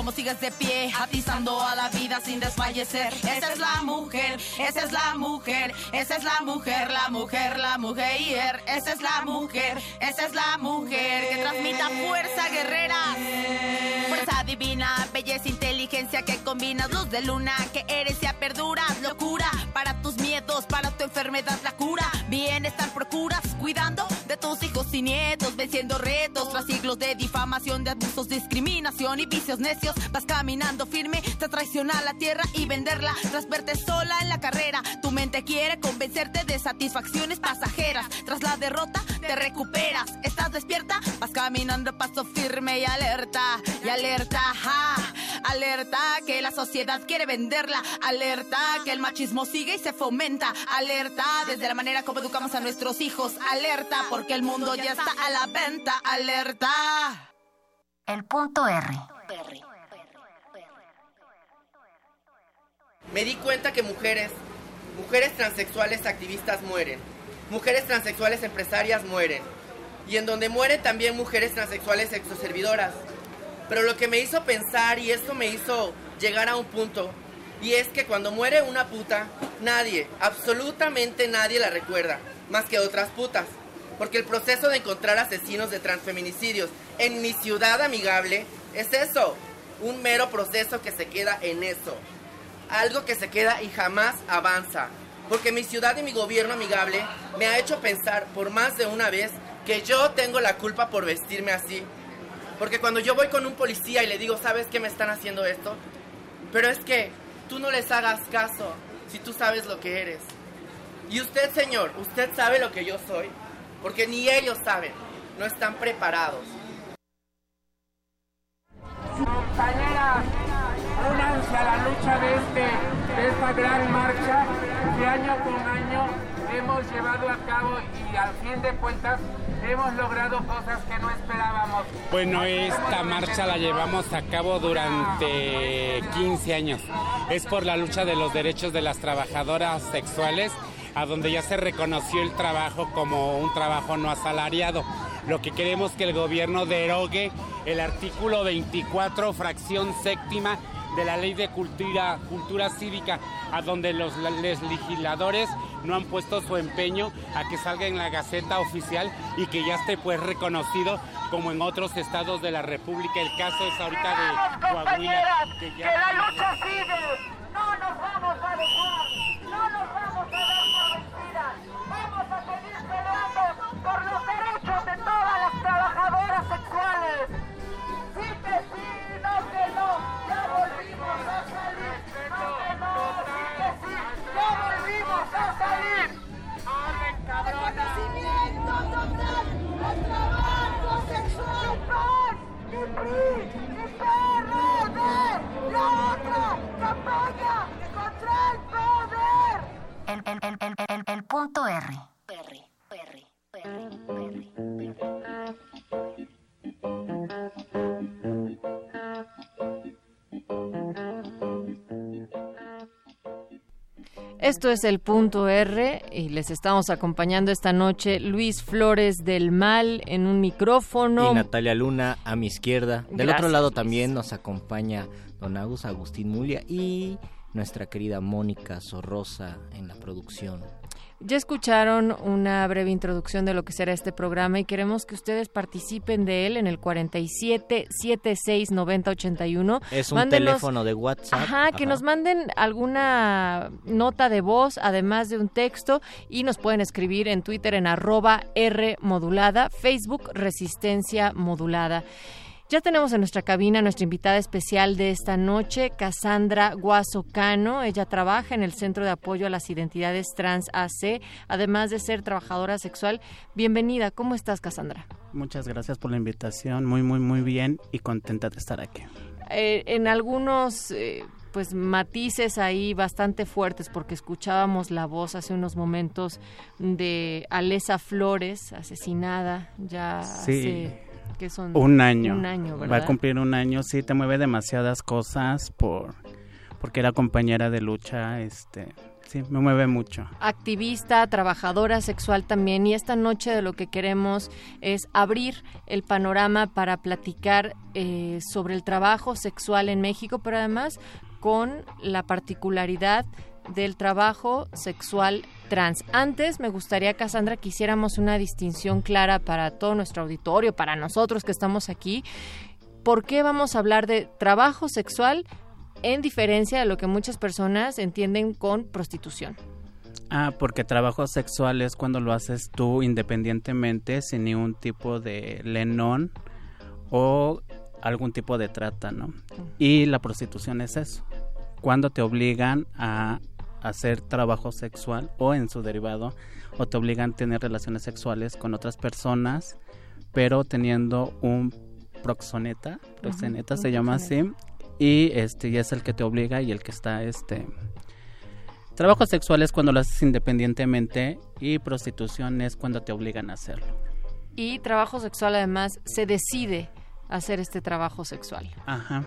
cómo sigues de pie, atizando a la vida sin desfallecer. Esa es la mujer, esa es la mujer, esa es la mujer, la mujer, la mujer. Esa es la mujer, esa es la mujer que transmita fuerza guerrera. Fuerza divina, belleza, inteligencia que combinas luz de luna, que eres y perduras, locura para tus miedos, para tu enfermedad la cura, bienestar procuras, cuidando de tus hijos y nietos, venciendo retos tras siglos de difamación, de abusos, discriminación y vicios necios, vas caminando firme, te traiciona la tierra y venderla. Tras verte sola en la carrera, tu mente quiere convencerte de satisfacciones pasajeras, tras la derrota te recuperas, estás despierta, vas caminando paso firme y alerta, y alerta, alerta que la sociedad quiere venderla, alerta que el machismo sigue y se fomenta, alerta desde la manera como educamos a nuestros hijos, alerta porque el mundo ya está a la venta, alerta. El punto R. Me di cuenta que mujeres, mujeres transexuales activistas mueren, mujeres transexuales empresarias mueren, y en donde mueren también mujeres transexuales exoservidoras. Pero lo que me hizo pensar y esto me hizo llegar a un punto, y es que cuando muere una puta, nadie, absolutamente nadie la recuerda, más que otras putas. Porque el proceso de encontrar asesinos de transfeminicidios en mi ciudad amigable es eso, un mero proceso que se queda en eso. Algo que se queda y jamás avanza. Porque mi ciudad y mi gobierno amigable me ha hecho pensar por más de una vez que yo tengo la culpa por vestirme así. Porque cuando yo voy con un policía y le digo, ¿sabes qué me están haciendo esto? Pero es que tú no les hagas caso si tú sabes lo que eres. Y usted, señor, usted sabe lo que yo soy, porque ni ellos saben, no están preparados. Compañeras, únanse a la lucha de, este, de esta gran marcha que año con año hemos llevado a cabo y al fin de cuentas hemos logrado cosas que no esperábamos. Bueno, esta marcha la llevamos a cabo durante 15 años. Es por la lucha de los derechos de las trabajadoras sexuales, a donde ya se reconoció el trabajo como un trabajo no asalariado. Lo que queremos que el gobierno derogue el artículo 24, fracción séptima de la ley de cultura, cultura cívica, a donde los, legisladores no han puesto su empeño a que salga en la Gaceta Oficial y que ya esté pues reconocido como en otros estados de la República. El caso es ahorita de Coahuila. Que, que la lucha sigue. No nos vamos a dejar. No nos vamos a dar El, el, el, el, el, el punto R. Esto es el punto R y les estamos acompañando esta noche Luis Flores del Mal en un micrófono. Y Natalia Luna a mi izquierda. Del Gracias, otro lado también nos acompaña Don Agus Agustín Mulia y nuestra querida Mónica Sorrosa en la producción. Ya escucharon una breve introducción de lo que será este programa y queremos que ustedes participen de él en el 47 76 90 81. Es un Mándenos- teléfono de WhatsApp. Ajá, que nos manden alguna nota de voz, además de un texto, y nos pueden escribir en Twitter en arroba R modulada, Facebook Resistencia Modulada. Ya tenemos en nuestra cabina a nuestra invitada especial de esta noche, Cassandra Guaso Cano. Ella trabaja en el Centro de Apoyo a las Identidades Trans AC, además de ser trabajadora sexual. Bienvenida, ¿cómo estás, Cassandra? Muchas gracias por la invitación, muy, muy, muy bien y contenta de estar aquí. eh, en algunos eh, pues matices ahí bastante fuertes porque escuchábamos la voz hace unos momentos de Alesa Flores asesinada ya Sí. hace que son Un año. un año Va a cumplir un año, sí, te mueve demasiadas cosas por porque era compañera de lucha, este, sí, me mueve mucho. Activista, trabajadora sexual también. Y esta noche de lo que queremos es abrir el panorama para platicar eh, sobre el trabajo sexual en México, pero además con la particularidad del trabajo sexual trans. Antes me gustaría, Cassandra, que hiciéramos una distinción clara para todo nuestro auditorio, para nosotros que estamos aquí. ¿Por qué vamos a hablar de trabajo sexual en diferencia de lo que muchas personas entienden con prostitución. Ah, porque trabajo sexual es cuando lo haces tú independientemente, sin ningún tipo de lenón o algún tipo de trata, ¿no? Y la prostitución es eso, cuando te obligan a hacer trabajo sexual o en su derivado, o te obligan a tener relaciones sexuales con otras personas, pero teniendo un proxoneta, proxeneta se llama así, y este es el que te obliga y el que está este trabajo sexual es cuando lo haces independientemente y prostitución es cuando te obligan a hacerlo. Y trabajo sexual además se decide hacer este trabajo sexual. Ajá.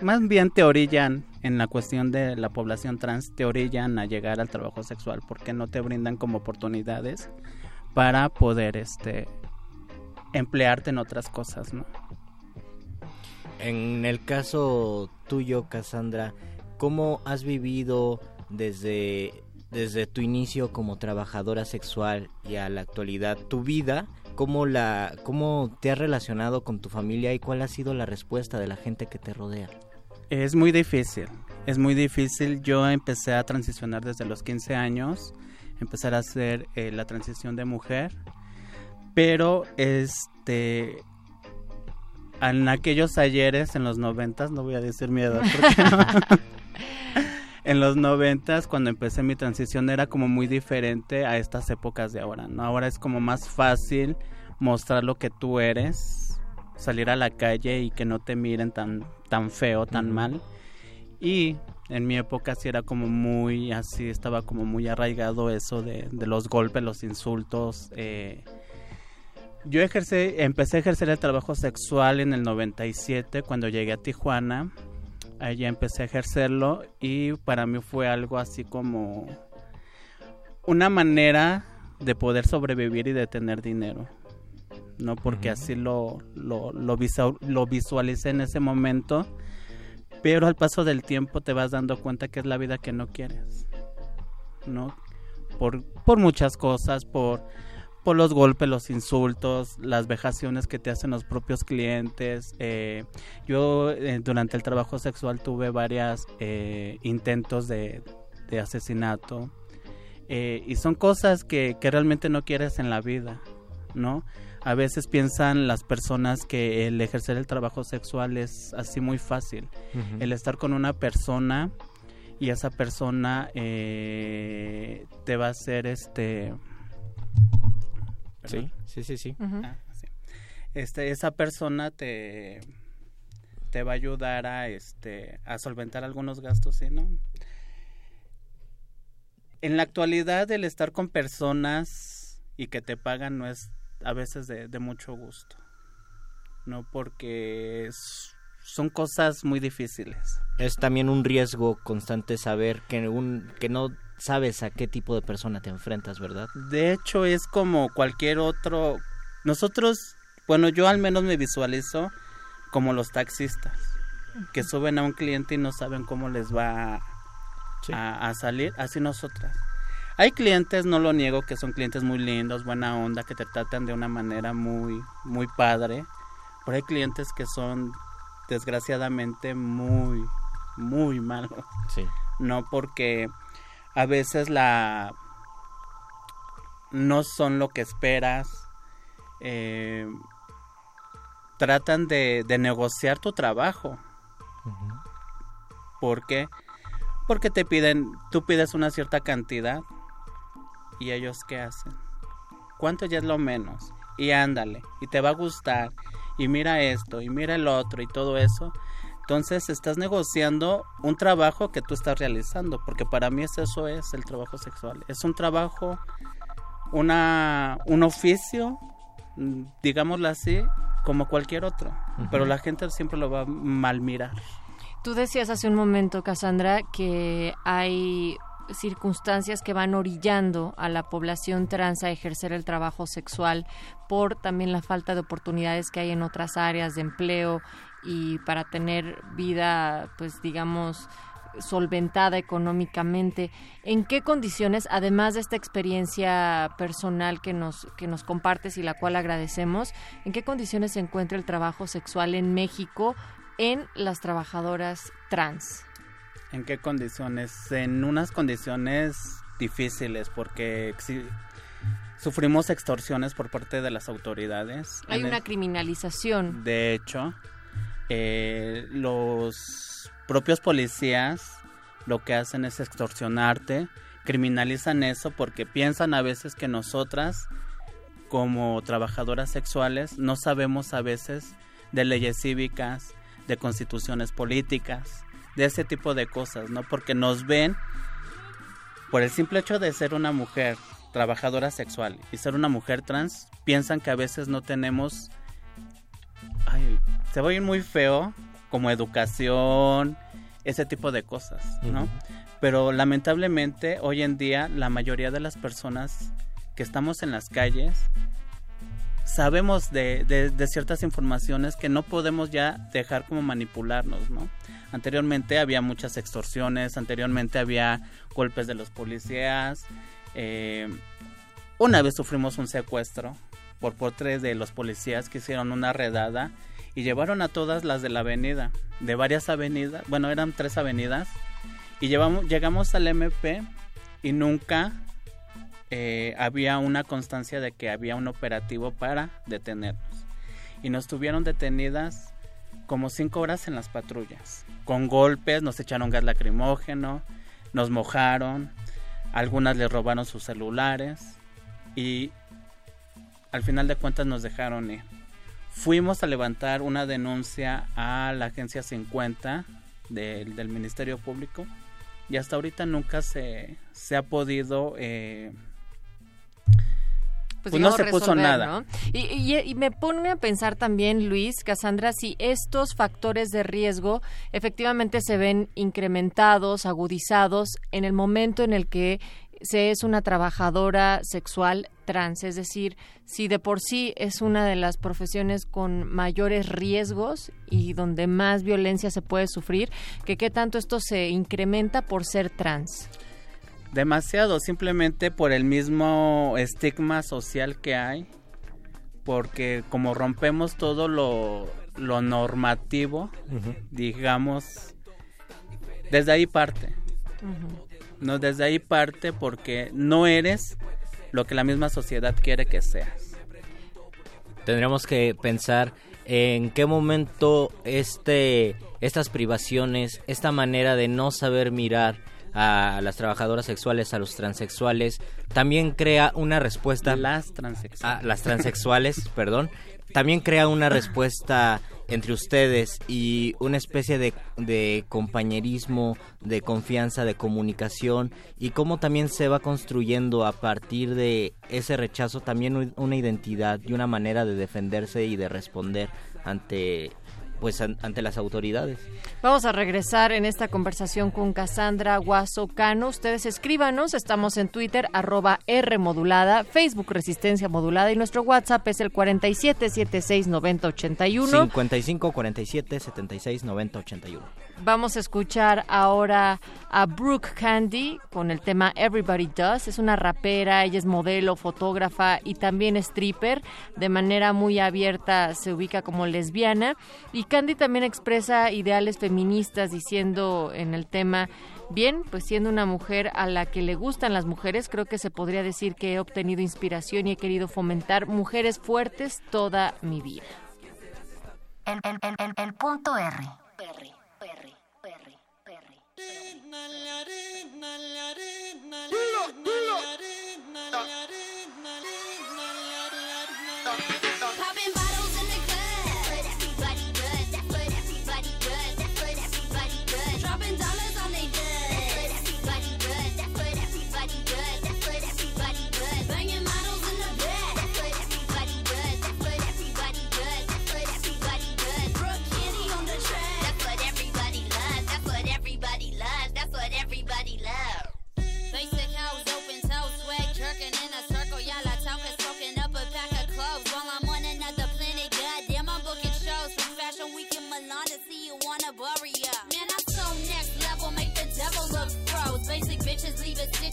Más bien te orillan en la cuestión de la población trans, te orillan a llegar al trabajo sexual porque no te brindan como oportunidades para poder este emplearte en otras cosas, ¿no? En el caso tuyo, Cassandra, ¿cómo has vivido desde, desde tu inicio como trabajadora sexual y a la actualidad tu vida? ¿Cómo, la, ¿Cómo te has relacionado con tu familia y cuál ha sido la respuesta de la gente que te rodea? Es muy difícil, es muy difícil. Yo empecé a transicionar desde los 15 años, empezar a hacer eh, la transición de mujer, pero este en aquellos ayeres en los noventas, no voy a decir mi edad, en los noventas cuando empecé mi transición era como muy diferente a estas épocas de ahora, ¿no? Ahora es como más fácil mostrar lo que tú eres, salir a la calle y que no te miren tan, tan feo, tan mal. Y en mi época sí era como muy así, estaba como muy arraigado eso de, de los golpes, los insultos, eh, yo ejercé, empecé a ejercer el trabajo sexual en el 97 cuando llegué a Tijuana. Allí empecé a ejercerlo y para mí fue algo así como una manera de poder sobrevivir y de tener dinero. ¿no? Porque así lo, lo, lo, lo visualicé en ese momento. Pero al paso del tiempo te vas dando cuenta que es la vida que no quieres. ¿no? Por, por muchas cosas, por por los golpes, los insultos, las vejaciones que te hacen los propios clientes. Eh, yo eh, durante el trabajo sexual tuve varios eh, intentos de, asesinato y son cosas que, realmente no quieres en la vida, ¿no? A veces piensan las personas que el ejercer el trabajo sexual es así muy fácil. El estar con una persona y esa persona te va a hacer este Sí, sí, sí, ah, sí. Este, esa persona te, te va a ayudar a, este, a solventar algunos gastos, ¿sí, no? En la actualidad, el estar con personas y que te pagan no es a veces de, de mucho gusto, ¿no? Porque son cosas muy difíciles. Es también un riesgo constante saber que, un, que no sabes a qué tipo de persona te enfrentas, ¿verdad? De hecho, es como cualquier otro... Nosotros, bueno, yo al menos me visualizo como los taxistas, que suben a un cliente y no saben cómo les va a, salir, así nosotras. Hay clientes, no lo niego, que son clientes muy lindos, buena onda, que te tratan de una manera muy, muy padre, pero hay clientes que son desgraciadamente muy, muy malos. Sí. No porque a veces la no son lo que esperas. Eh, tratan de, negociar tu trabajo. ¿Por qué? Porque te piden, tú pides una cierta cantidad y ellos qué hacen. ¿Cuánto ya es lo menos? Y ándale, y te va a gustar, y mira esto, y mira el otro, y todo eso. Entonces estás negociando un trabajo que tú estás realizando, porque para mí eso es el trabajo sexual. Es un trabajo, una, un oficio, digámoslo así, como cualquier otro, pero la gente siempre lo va a mal mirar. Tú decías hace un momento, Cassandra, que hay circunstancias que van orillando a la población trans a ejercer el trabajo sexual por también la falta de oportunidades que hay en otras áreas de empleo y para tener vida, pues digamos, solventada económicamente. ¿En qué condiciones, además de esta experiencia personal que nos, que nos compartes y la cual agradecemos, en qué condiciones se encuentra el trabajo sexual en México en las trabajadoras trans? ¿En qué condiciones? En unas condiciones difíciles porque sufrimos extorsiones por parte de las autoridades. Hay una criminalización. De hecho, eh, los propios policías lo que hacen es extorsionarte, criminalizan eso porque piensan a veces que nosotras, como trabajadoras sexuales, no sabemos a veces de leyes cívicas, de constituciones políticas de ese tipo de cosas, ¿no? Porque nos ven por el simple hecho de ser una mujer trabajadora sexual y ser una mujer trans, piensan que a veces no tenemos ay, se va a ir muy feo como educación, ese tipo de cosas, ¿no? Pero lamentablemente hoy en día la mayoría de las personas que estamos en las calles sabemos de, de, ciertas informaciones que no podemos ya dejar como manipularnos, ¿no? Anteriormente había muchas extorsiones, anteriormente había golpes de los policías. Eh, una vez sufrimos un secuestro por tres de los policías que hicieron una redada y llevaron a todas las de la avenida, de varias avenidas, bueno, eran tres avenidas, y llevamos, llegamos al MP y nunca eh, había una constancia de que había un operativo para detenernos. Y nos tuvieron detenidas como cinco horas en las patrullas, con golpes, nos echaron gas lacrimógeno, nos mojaron, algunas les robaron sus celulares y al final de cuentas nos dejaron ir. Fuimos a levantar una denuncia a la agencia 50 del, del Ministerio Público y hasta ahorita nunca se, se ha podido eh, pues, pues no se puso nada. Y, me pone a pensar también, Luis, Cassandra, si estos factores de riesgo efectivamente se ven incrementados, agudizados en el momento en el que se es una trabajadora sexual trans, es decir, si de por sí es una de las profesiones con mayores riesgos y donde más violencia se puede sufrir, que qué tanto esto se incrementa por ser trans. Demasiado, simplemente por el mismo estigma social que hay, porque como rompemos todo lo, lo normativo, digamos, desde ahí parte. No, desde ahí parte porque no eres lo que la misma sociedad quiere que seas. Tendríamos que pensar en qué momento este estas privaciones, esta manera de no saber mirar a las trabajadoras sexuales, a los transexuales, también crea una respuesta... Las transexuales. A las transexuales, perdón. También crea una respuesta entre ustedes y una especie de, compañerismo, de confianza, de comunicación y cómo también se va construyendo a partir de ese rechazo también una identidad y una manera de defenderse y de responder ante pues ante las autoridades. Vamos a regresar en esta conversación con Cassandra Guaso Cano. Ustedes escríbanos, estamos en Twitter, arroba R modulada, Facebook Resistencia Modulada y nuestro WhatsApp es el 47769081. 55 47 76 90 81. Vamos a escuchar ahora a Brooke Candy con el tema Everybody Does. Es una rapera, ella es modelo, fotógrafa y también stripper. De manera muy abierta se ubica como lesbiana. Y Candy también expresa ideales feministas diciendo en el tema Bien, pues siendo una mujer a la que le gustan las mujeres, creo que se podría decir que he obtenido inspiración y he querido fomentar mujeres fuertes toda mi vida. El, el punto R. Dilo, dilo.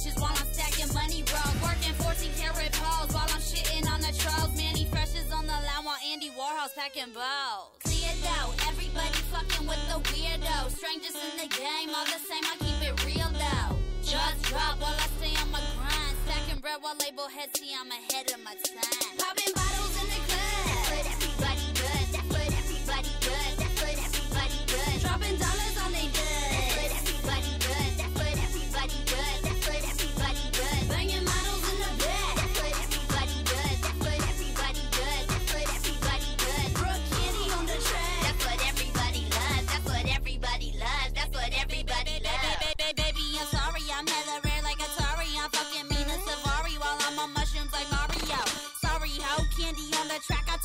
bitches while I'm stacking money raw. Working 14 karat poles. while I'm shitting on the trolls. Manny Fresh is on the line while Andy Warhol's packing balls. Clear though, everybody fucking with the weirdo. Strangers in the game, all the same, I keep it real though. Just drop while I stay on my grind. Stacking bread while label heads see I'm ahead of my time. Popping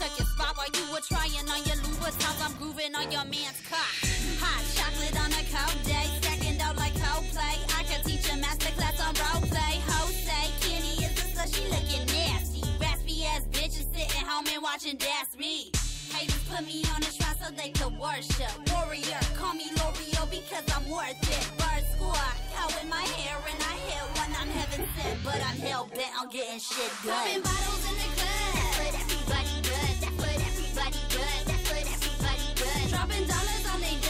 took your spot while you were trying on your Louboutins. I'm grooving on your man's cock. Hot chocolate on a cold day, stacking out like Coldplay. I could teach a masterclass on roleplay. Jose, Kenny is the she looking nasty. Raspy ass bitches sitting home and watching That's Me. Haters put me on a shrine so they could worship. Warrior, call me L'Oreal because I'm worth it. Bird squad, out with my hair and I hit when I'm heaven sent, but I'm hell bent on getting shit done. Popping bottles in the Dropping dollars on they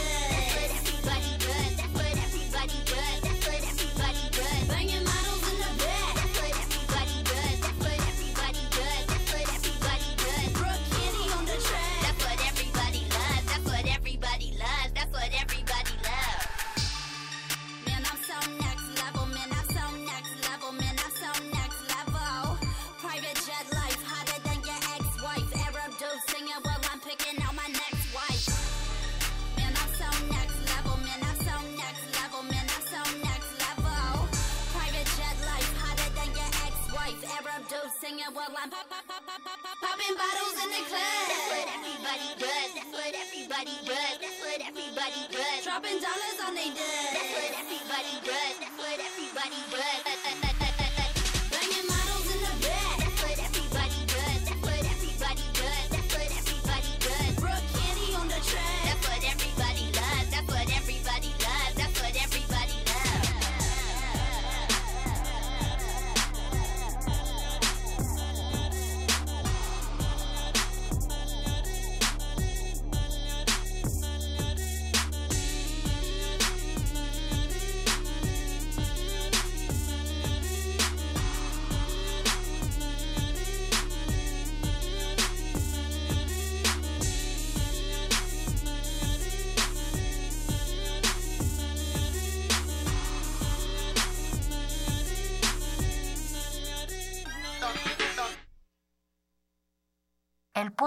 singing while I'm pop, pop, pop, pop, pop, pop, popping bottles in the club. That's what everybody does. That's what everybody does. That's what everybody does. Dropping dollars on they does. That's what everybody does. That's what everybody does.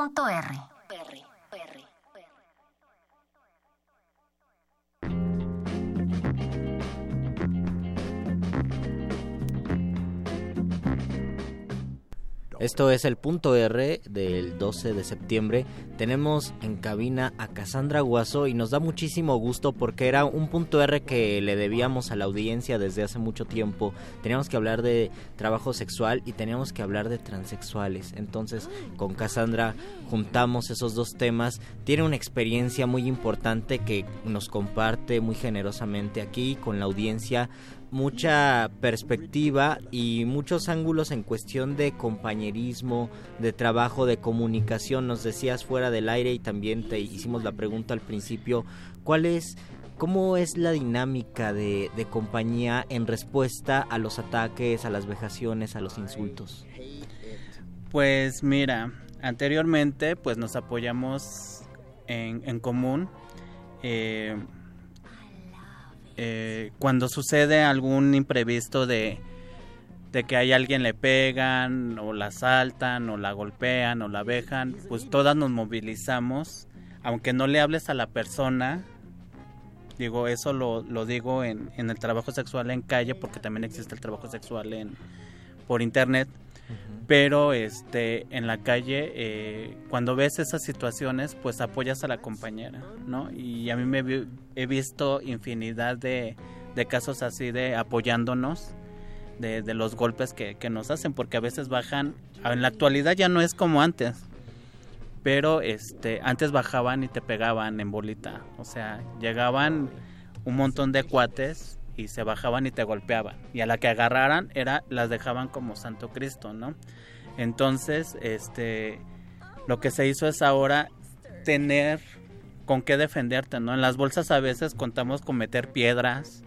R. Esto es el punto R del 12 de septiembre. Tenemos en cabina a Cassandra Guaso y nos da muchísimo gusto porque era un punto R que le debíamos a la audiencia desde hace mucho tiempo. Teníamos que hablar de trabajo sexual y teníamos que hablar de transexuales. Entonces, con Cassandra juntamos esos dos temas. Tiene una experiencia muy importante que nos comparte muy generosamente aquí con la audiencia mucha perspectiva y muchos ángulos en cuestión de compañerismo, de trabajo, de comunicación. Nos decías fuera del aire y también te hicimos la pregunta al principio, ¿cuál es, cómo es la dinámica de, de compañía en respuesta a los ataques, a las vejaciones, a los insultos? Pues mira, anteriormente pues nos apoyamos en, en común. Eh, eh, cuando sucede algún imprevisto de, de que hay alguien le pegan o la asaltan o la golpean o la vejan, pues todas nos movilizamos, aunque no le hables a la persona, digo, eso lo, lo digo en, en el trabajo sexual en calle, porque también existe el trabajo sexual en, por internet, pero este en la calle eh, cuando ves esas situaciones pues apoyas a la compañera no y a mí me he visto infinidad de, de casos así de apoyándonos de, de los golpes que, que nos hacen porque a veces bajan en la actualidad ya no es como antes pero este antes bajaban y te pegaban en bolita o sea llegaban un montón de cuates y se bajaban y te golpeaban y a la que agarraran era las dejaban como Santo Cristo no entonces este lo que se hizo es ahora tener con qué defenderte, ¿no? En las bolsas a veces contamos con meter piedras,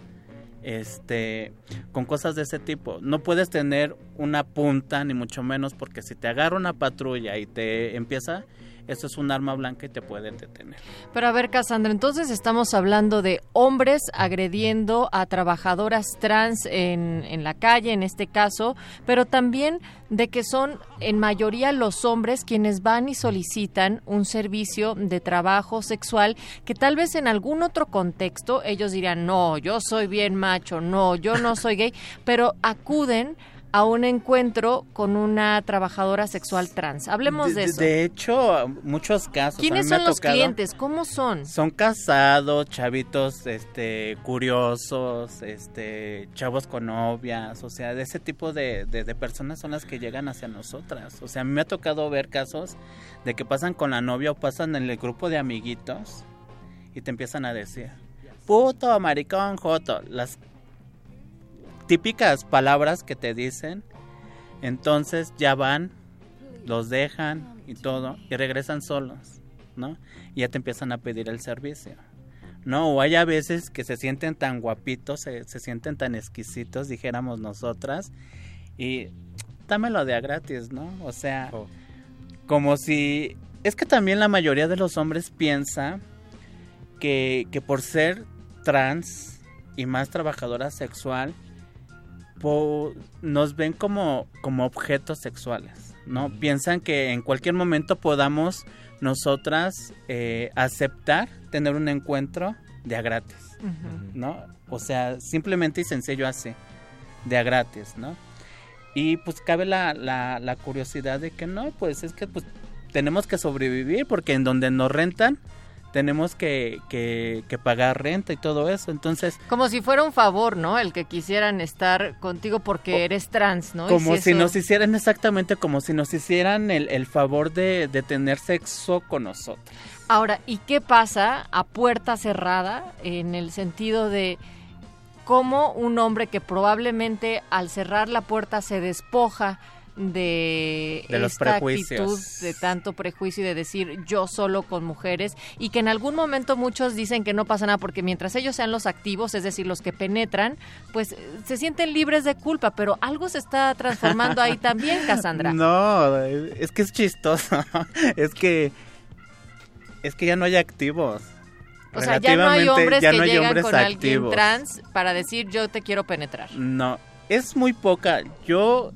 este, con cosas de ese tipo. No puedes tener una punta, ni mucho menos, porque si te agarra una patrulla y te empieza, eso es un arma blanca y te pueden detener. Pero a ver, Cassandra, entonces estamos hablando de hombres agrediendo a trabajadoras trans en, en la calle, en este caso, pero también de que son en mayoría los hombres quienes van y solicitan un servicio de trabajo sexual que tal vez en algún otro contexto ellos dirían, no, yo soy bien macho, no, yo no soy gay, pero acuden a un encuentro con una trabajadora sexual trans. Hablemos de, eso. De hecho, muchos casos. ¿Quiénes son los clientes? ¿Cómo son? Son casados, chavitos, este, curiosos, este, chavos con novias, o sea, de ese tipo de, de, personas son las que llegan hacia nosotras. O sea, a mí me ha tocado ver casos de que pasan con la novia o pasan en el grupo de amiguitos y te empiezan a decir, puto, maricón, joto, las típicas palabras que te dicen, entonces ya van, los dejan y todo, y regresan solos, ¿no? Y ya te empiezan a pedir el servicio. No, o hay a veces que se sienten tan guapitos, se, se sienten tan exquisitos, dijéramos nosotras, y dámelo de a gratis, ¿no? O sea, oh. como si... Es que también la mayoría de los hombres piensa que, que por ser trans y más trabajadora sexual, nos ven como, como objetos sexuales, ¿no? Piensan que en cualquier momento podamos nosotras eh, aceptar tener un encuentro de a gratis, ¿no? O sea, simplemente y sencillo así, de a gratis, ¿no? Y pues cabe la, la, la curiosidad de que no, pues es que pues tenemos que sobrevivir porque en donde nos rentan, tenemos que, que, pagar renta y todo eso. Entonces... Como si fuera un favor, ¿no? El que quisieran estar contigo porque eres trans, ¿no? Como si, nos hicieran exactamente como si nos hicieran el, el favor de, de tener sexo con nosotros. Ahora, ¿y qué pasa a puerta cerrada en el sentido de cómo un hombre que probablemente al cerrar la puerta se despoja de, esta actitud de tanto prejuicio y de decir yo solo con mujeres y que en algún momento muchos dicen que no pasa nada porque mientras ellos sean los activos, es decir, los que penetran, pues se sienten libres de culpa, pero algo se está transformando ahí también, Cassandra. No, es que es chistoso, es que es que ya no hay activos. O sea, ya no hay hombres que llegan con alguien trans para decir yo te quiero penetrar. No, es muy poca. Yo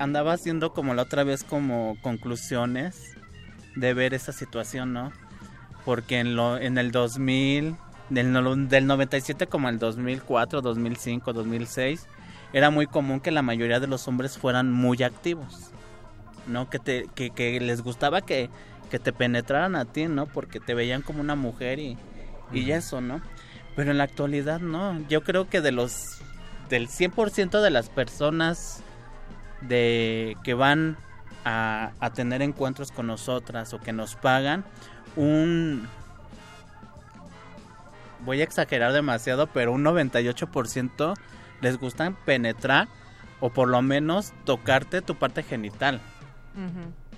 andaba haciendo como la otra vez como conclusiones de ver esa situación, ¿no? Porque en, lo, en el 2000, del, del 97 como el 2004, 2005, 2006, era muy común que la mayoría de los hombres fueran muy activos, ¿no? Que, te, que, que les gustaba que, que te penetraran a ti, ¿no? Porque te veían como una mujer y, y eso, ¿no? Pero en la actualidad no. Yo creo que de los del 100% de las personas de que van a, tener encuentros con nosotras o que nos pagan un voy a exagerar demasiado, pero un 98% les gusta penetrar o por lo menos tocarte tu parte genital,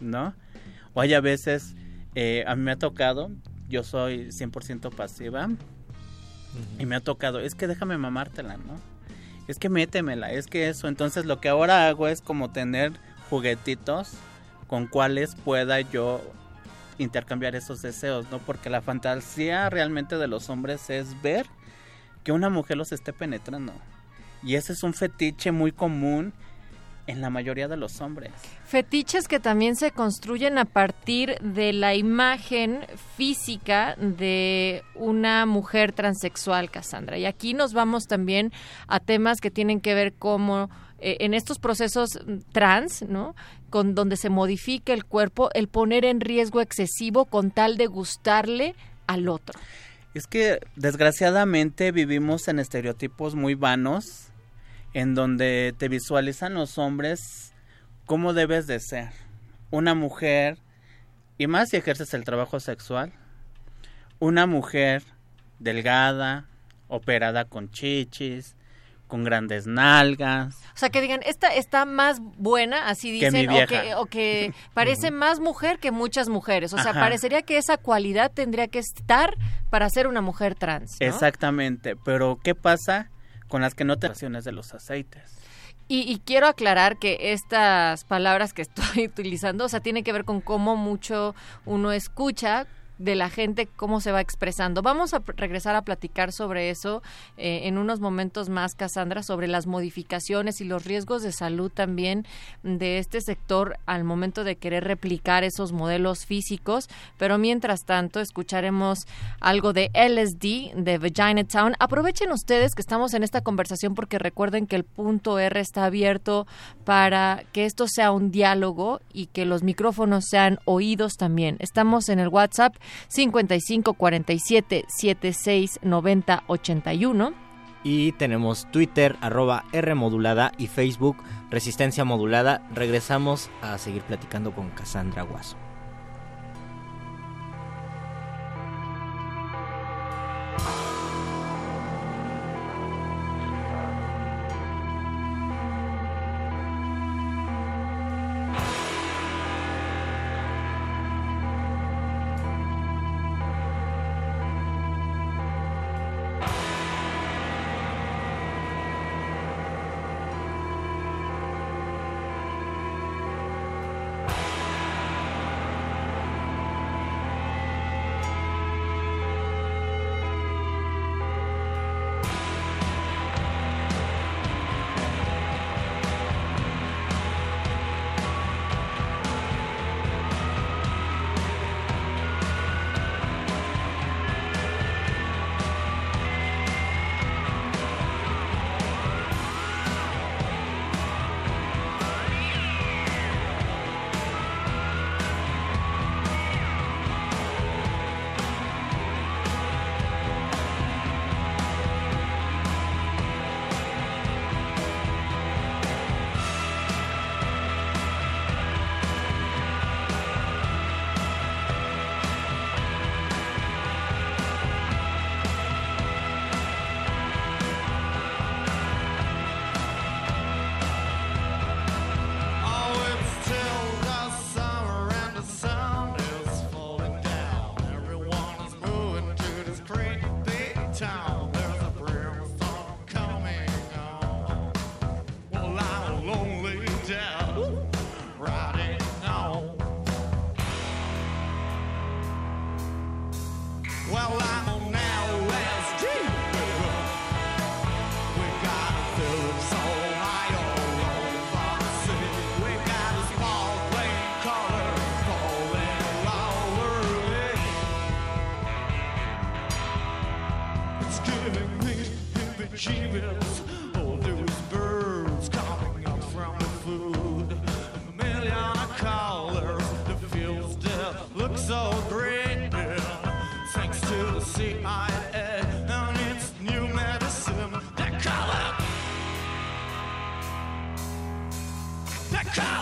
¿no? O hay a veces, eh, a mí me ha tocado, yo soy 100% pasiva, y me ha tocado, es que déjame mamártela, ¿no? Es que métemela, es que eso. Entonces lo que ahora hago es como tener juguetitos con cuales pueda yo intercambiar esos deseos, ¿no? Porque la fantasía realmente de los hombres es ver que una mujer los esté penetrando. Y ese es un fetiche muy común en la mayoría de los hombres. Fetiches que también se construyen a partir de la imagen física de una mujer transexual, Cassandra. Y aquí nos vamos también a temas que tienen que ver como eh, en estos procesos trans, ¿no? Con donde se modifica el cuerpo, el poner en riesgo excesivo con tal de gustarle al otro. Es que desgraciadamente vivimos en estereotipos muy vanos en donde te visualizan los hombres cómo debes de ser. Una mujer, y más si ejerces el trabajo sexual, una mujer delgada, operada con chichis, con grandes nalgas. O sea, que digan, esta está más buena, así Que mi dicen, o que, o que parece más mujer que muchas mujeres. O sea, Ajá. parecería que esa cualidad tendría que estar para ser una mujer trans. ¿no? Exactamente, pero ¿qué pasa con las que no te relaciones de los aceites? Y, y quiero aclarar que estas palabras que estoy utilizando, o sea, tiene que ver con cómo mucho uno escucha de la gente, cómo se va expresando. Vamos a regresar a platicar sobre eso eh, en unos momentos más, Cassandra, sobre las modificaciones y los riesgos de salud también de este sector al momento de querer replicar esos modelos físicos. Pero mientras tanto, escucharemos algo de LSD, de Vagina Town. Aprovechen ustedes que estamos en esta conversación porque recuerden que el punto R está abierto para que esto sea un diálogo y que los micrófonos sean oídos también. Estamos en el WhatsApp 55 47 76 90 81. Y tenemos Twitter, arroba R modulada y Facebook, Resistencia Modulada. Regresamos a seguir platicando con Cassandra Guaso. Thank back.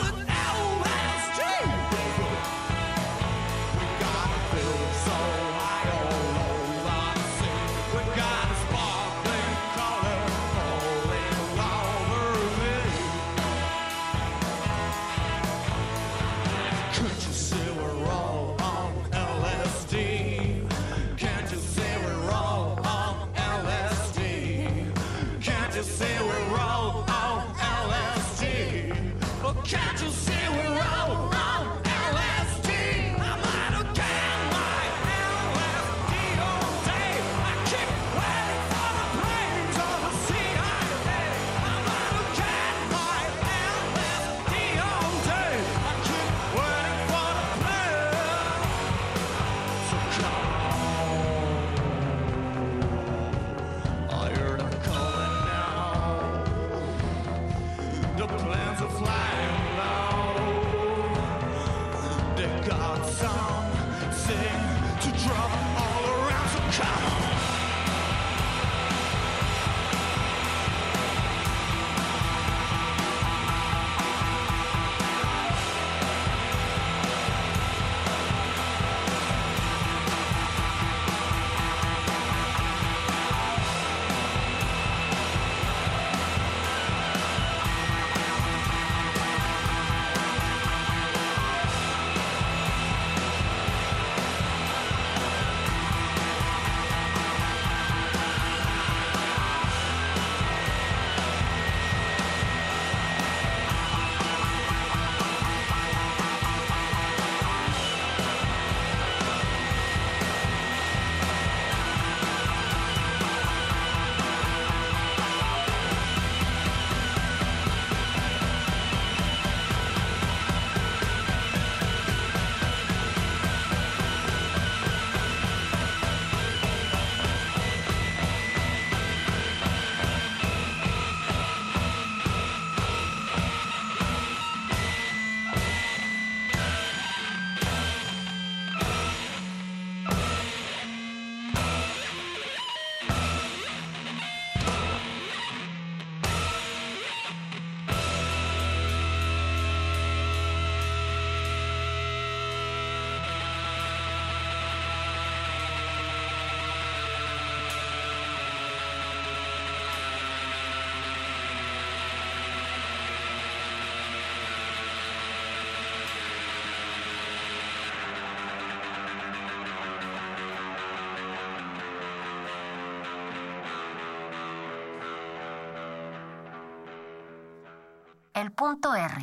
El punto R.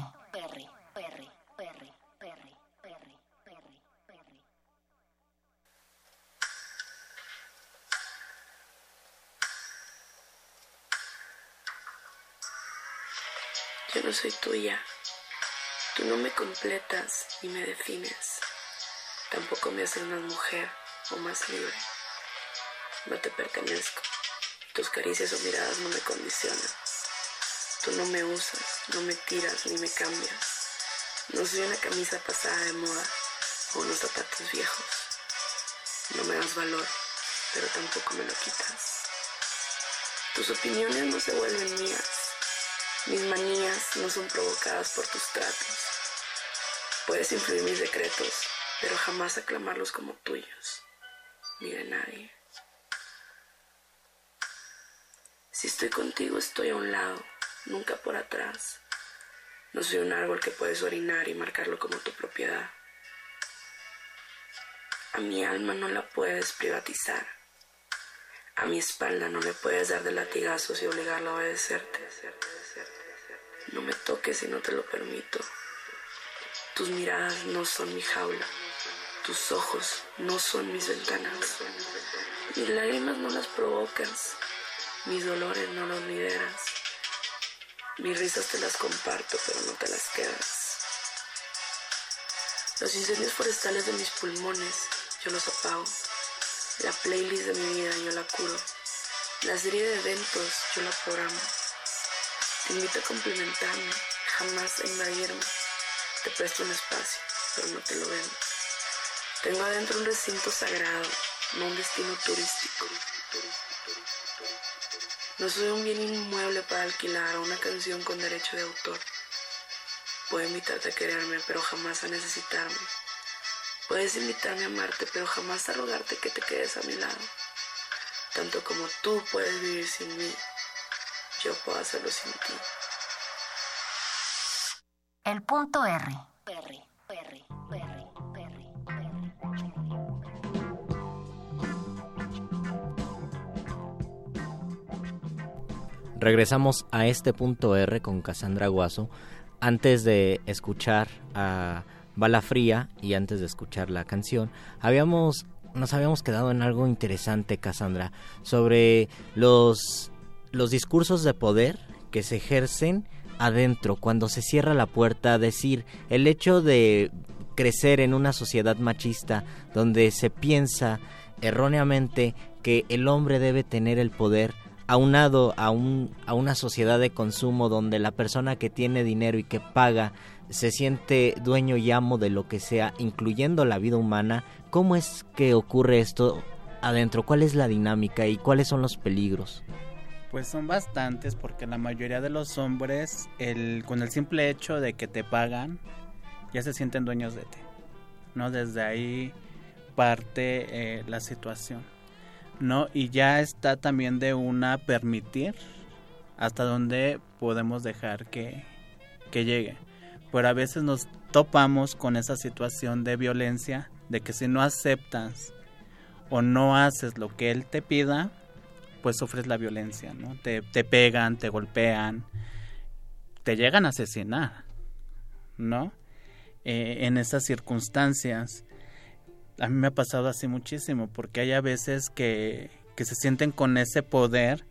Yo no soy tuya. Tú no me completas ni me defines. Tampoco me haces más mujer o más libre. No te pertenezco. Tus caricias o miradas no me condicionan. No me usas, no me tiras ni me cambias. No soy una camisa pasada de moda o unos zapatos viejos. No me das valor, pero tampoco me lo quitas. Tus opiniones no se vuelven mías. Mis manías no son provocadas por tus tratos. Puedes influir mis decretos, pero jamás aclamarlos como tuyos, ni de nadie. Si estoy contigo, estoy a un lado, nunca por atrás. No soy un árbol que puedes orinar y marcarlo como tu propiedad. A mi alma no la puedes privatizar. A mi espalda no me puedes dar de latigazos y obligarlo a obedecerte. No me toques si no te lo permito. Tus miradas no son mi jaula. Tus ojos no son mis ventanas. Mis lágrimas no las provocas. Mis dolores no los lideras. Mis risas te las comparto, pero no te las quedas. Los incendios forestales de mis pulmones, yo los apago. La playlist de mi vida, yo la curo. La serie de eventos, yo la programo. Te invito a complementarme, jamás a invadirme. Te presto un espacio, pero no te lo vendo. Tengo adentro un recinto sagrado, no un destino turístico. No soy un bien inmueble para alquilar una canción con derecho de autor. Puedo invitarte a quererme, pero jamás a necesitarme. Puedes invitarme a amarte, pero jamás a rogarte que te quedes a mi lado. Tanto como tú puedes vivir sin mí, yo puedo hacerlo sin ti. El punto R. Regresamos a este punto R con Cassandra Guaso. Antes de escuchar a Bala Fría y antes de escuchar la canción, habíamos nos habíamos quedado en algo interesante, Cassandra, sobre los los discursos de poder que se ejercen adentro cuando se cierra la puerta, decir, el hecho de crecer en una sociedad machista donde se piensa erróneamente que el hombre debe tener el poder aunado a, un, a una sociedad de consumo donde la persona que tiene dinero y que paga se siente dueño y amo de lo que sea, incluyendo la vida humana, ¿cómo es que ocurre esto adentro? ¿Cuál es la dinámica y cuáles son los peligros? Pues son bastantes porque la mayoría de los hombres, el, con el simple hecho de que te pagan, ya se sienten dueños de ti. ¿no? Desde ahí parte eh, la situación. ¿No? Y ya está también de una permitir hasta dónde podemos dejar que, que llegue. Pero a veces nos topamos con esa situación de violencia, de que si no aceptas o no haces lo que él te pida, pues sufres la violencia, ¿no? Te, te pegan, te golpean, te llegan a asesinar, ¿no? Eh, en esas circunstancias a mí me ha pasado así muchísimo, porque hay a veces que, que se sienten con ese poder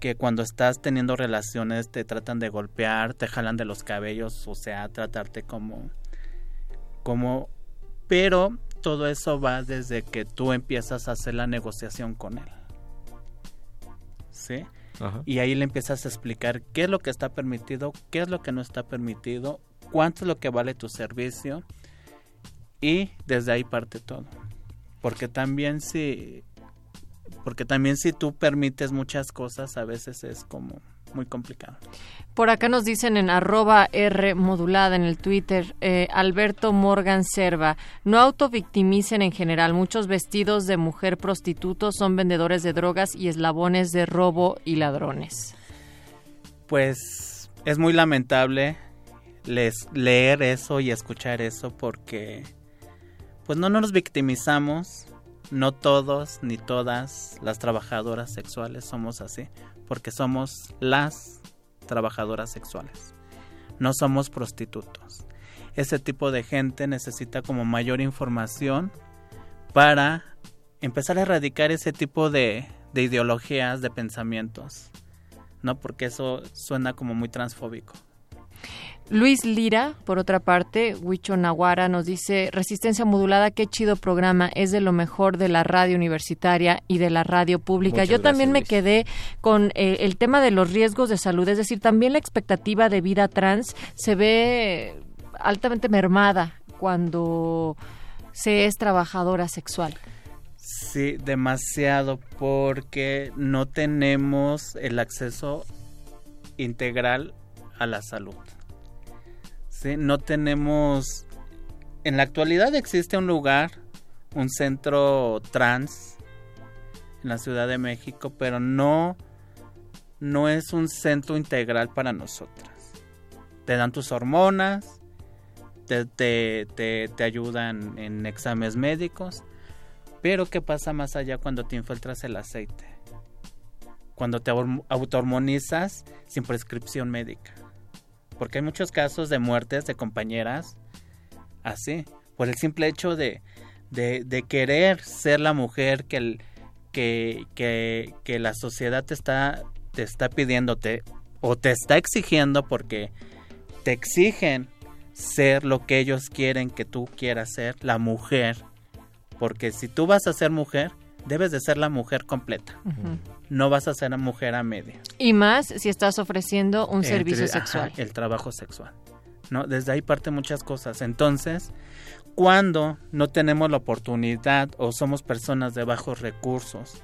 que cuando estás teniendo relaciones te tratan de golpear, te jalan de los cabellos, o sea, tratarte como como pero todo eso va desde que tú empiezas a hacer la negociación con él. ¿Sí? Y ahí le empiezas a explicar qué es lo que está permitido, qué es lo que no está permitido, cuánto es lo que vale tu servicio y desde ahí parte todo. Porque también si porque también si tú permites muchas cosas a veces es como muy complicado. Por acá nos dicen en arroba R modulada en el Twitter, eh, Alberto Morgan Serva, no autovictimicen en general, muchos vestidos de mujer prostituto son vendedores de drogas y eslabones de robo y ladrones. Pues es muy lamentable les, leer eso y escuchar eso porque pues no nos victimizamos, no todos ni todas las trabajadoras sexuales somos así, porque somos las trabajadoras sexuales. no somos prostitutos. Ese tipo de gente necesita como mayor información para empezar a erradicar ese tipo de, de ideologías, de pensamientos, ¿no? Porque eso suena como muy transfóbico. Luis Lira, por otra parte, Huicho Naguara nos dice, Resistencia Modulada, qué chido programa, es de lo mejor de la radio universitaria y de la radio pública. Muchas Yo también me quedé con eh, el tema de los riesgos de salud, es decir, también la expectativa de vida trans se ve altamente mermada cuando se es trabajadora sexual. Sí, demasiado, porque no tenemos el acceso integral a la salud. Sí, no tenemos... En la actualidad existe un lugar, un centro trans en la Ciudad de México, pero no, no es un centro integral para nosotras. Te dan tus hormonas, te, te, te, te ayudan en exámenes médicos, pero ¿qué pasa más allá cuando te infiltras el aceite? Cuando te horm- autohormonizas sin prescripción médica. Porque hay muchos casos de muertes de compañeras así, por el simple hecho de, de, querer ser la mujer que, el, que, que, que la sociedad te está, te está pidiéndote o te está exigiendo porque te exigen ser lo que ellos quieren que tú quieras ser, la mujer. Porque si tú vas a ser mujer, debes de ser la mujer completa. No vas a ser la mujer a media. Y más si estás ofreciendo un servicio ajá, sexual. el trabajo sexual. ¿no? Desde ahí parte muchas cosas. Entonces, cuando no tenemos la oportunidad o somos personas de bajos recursos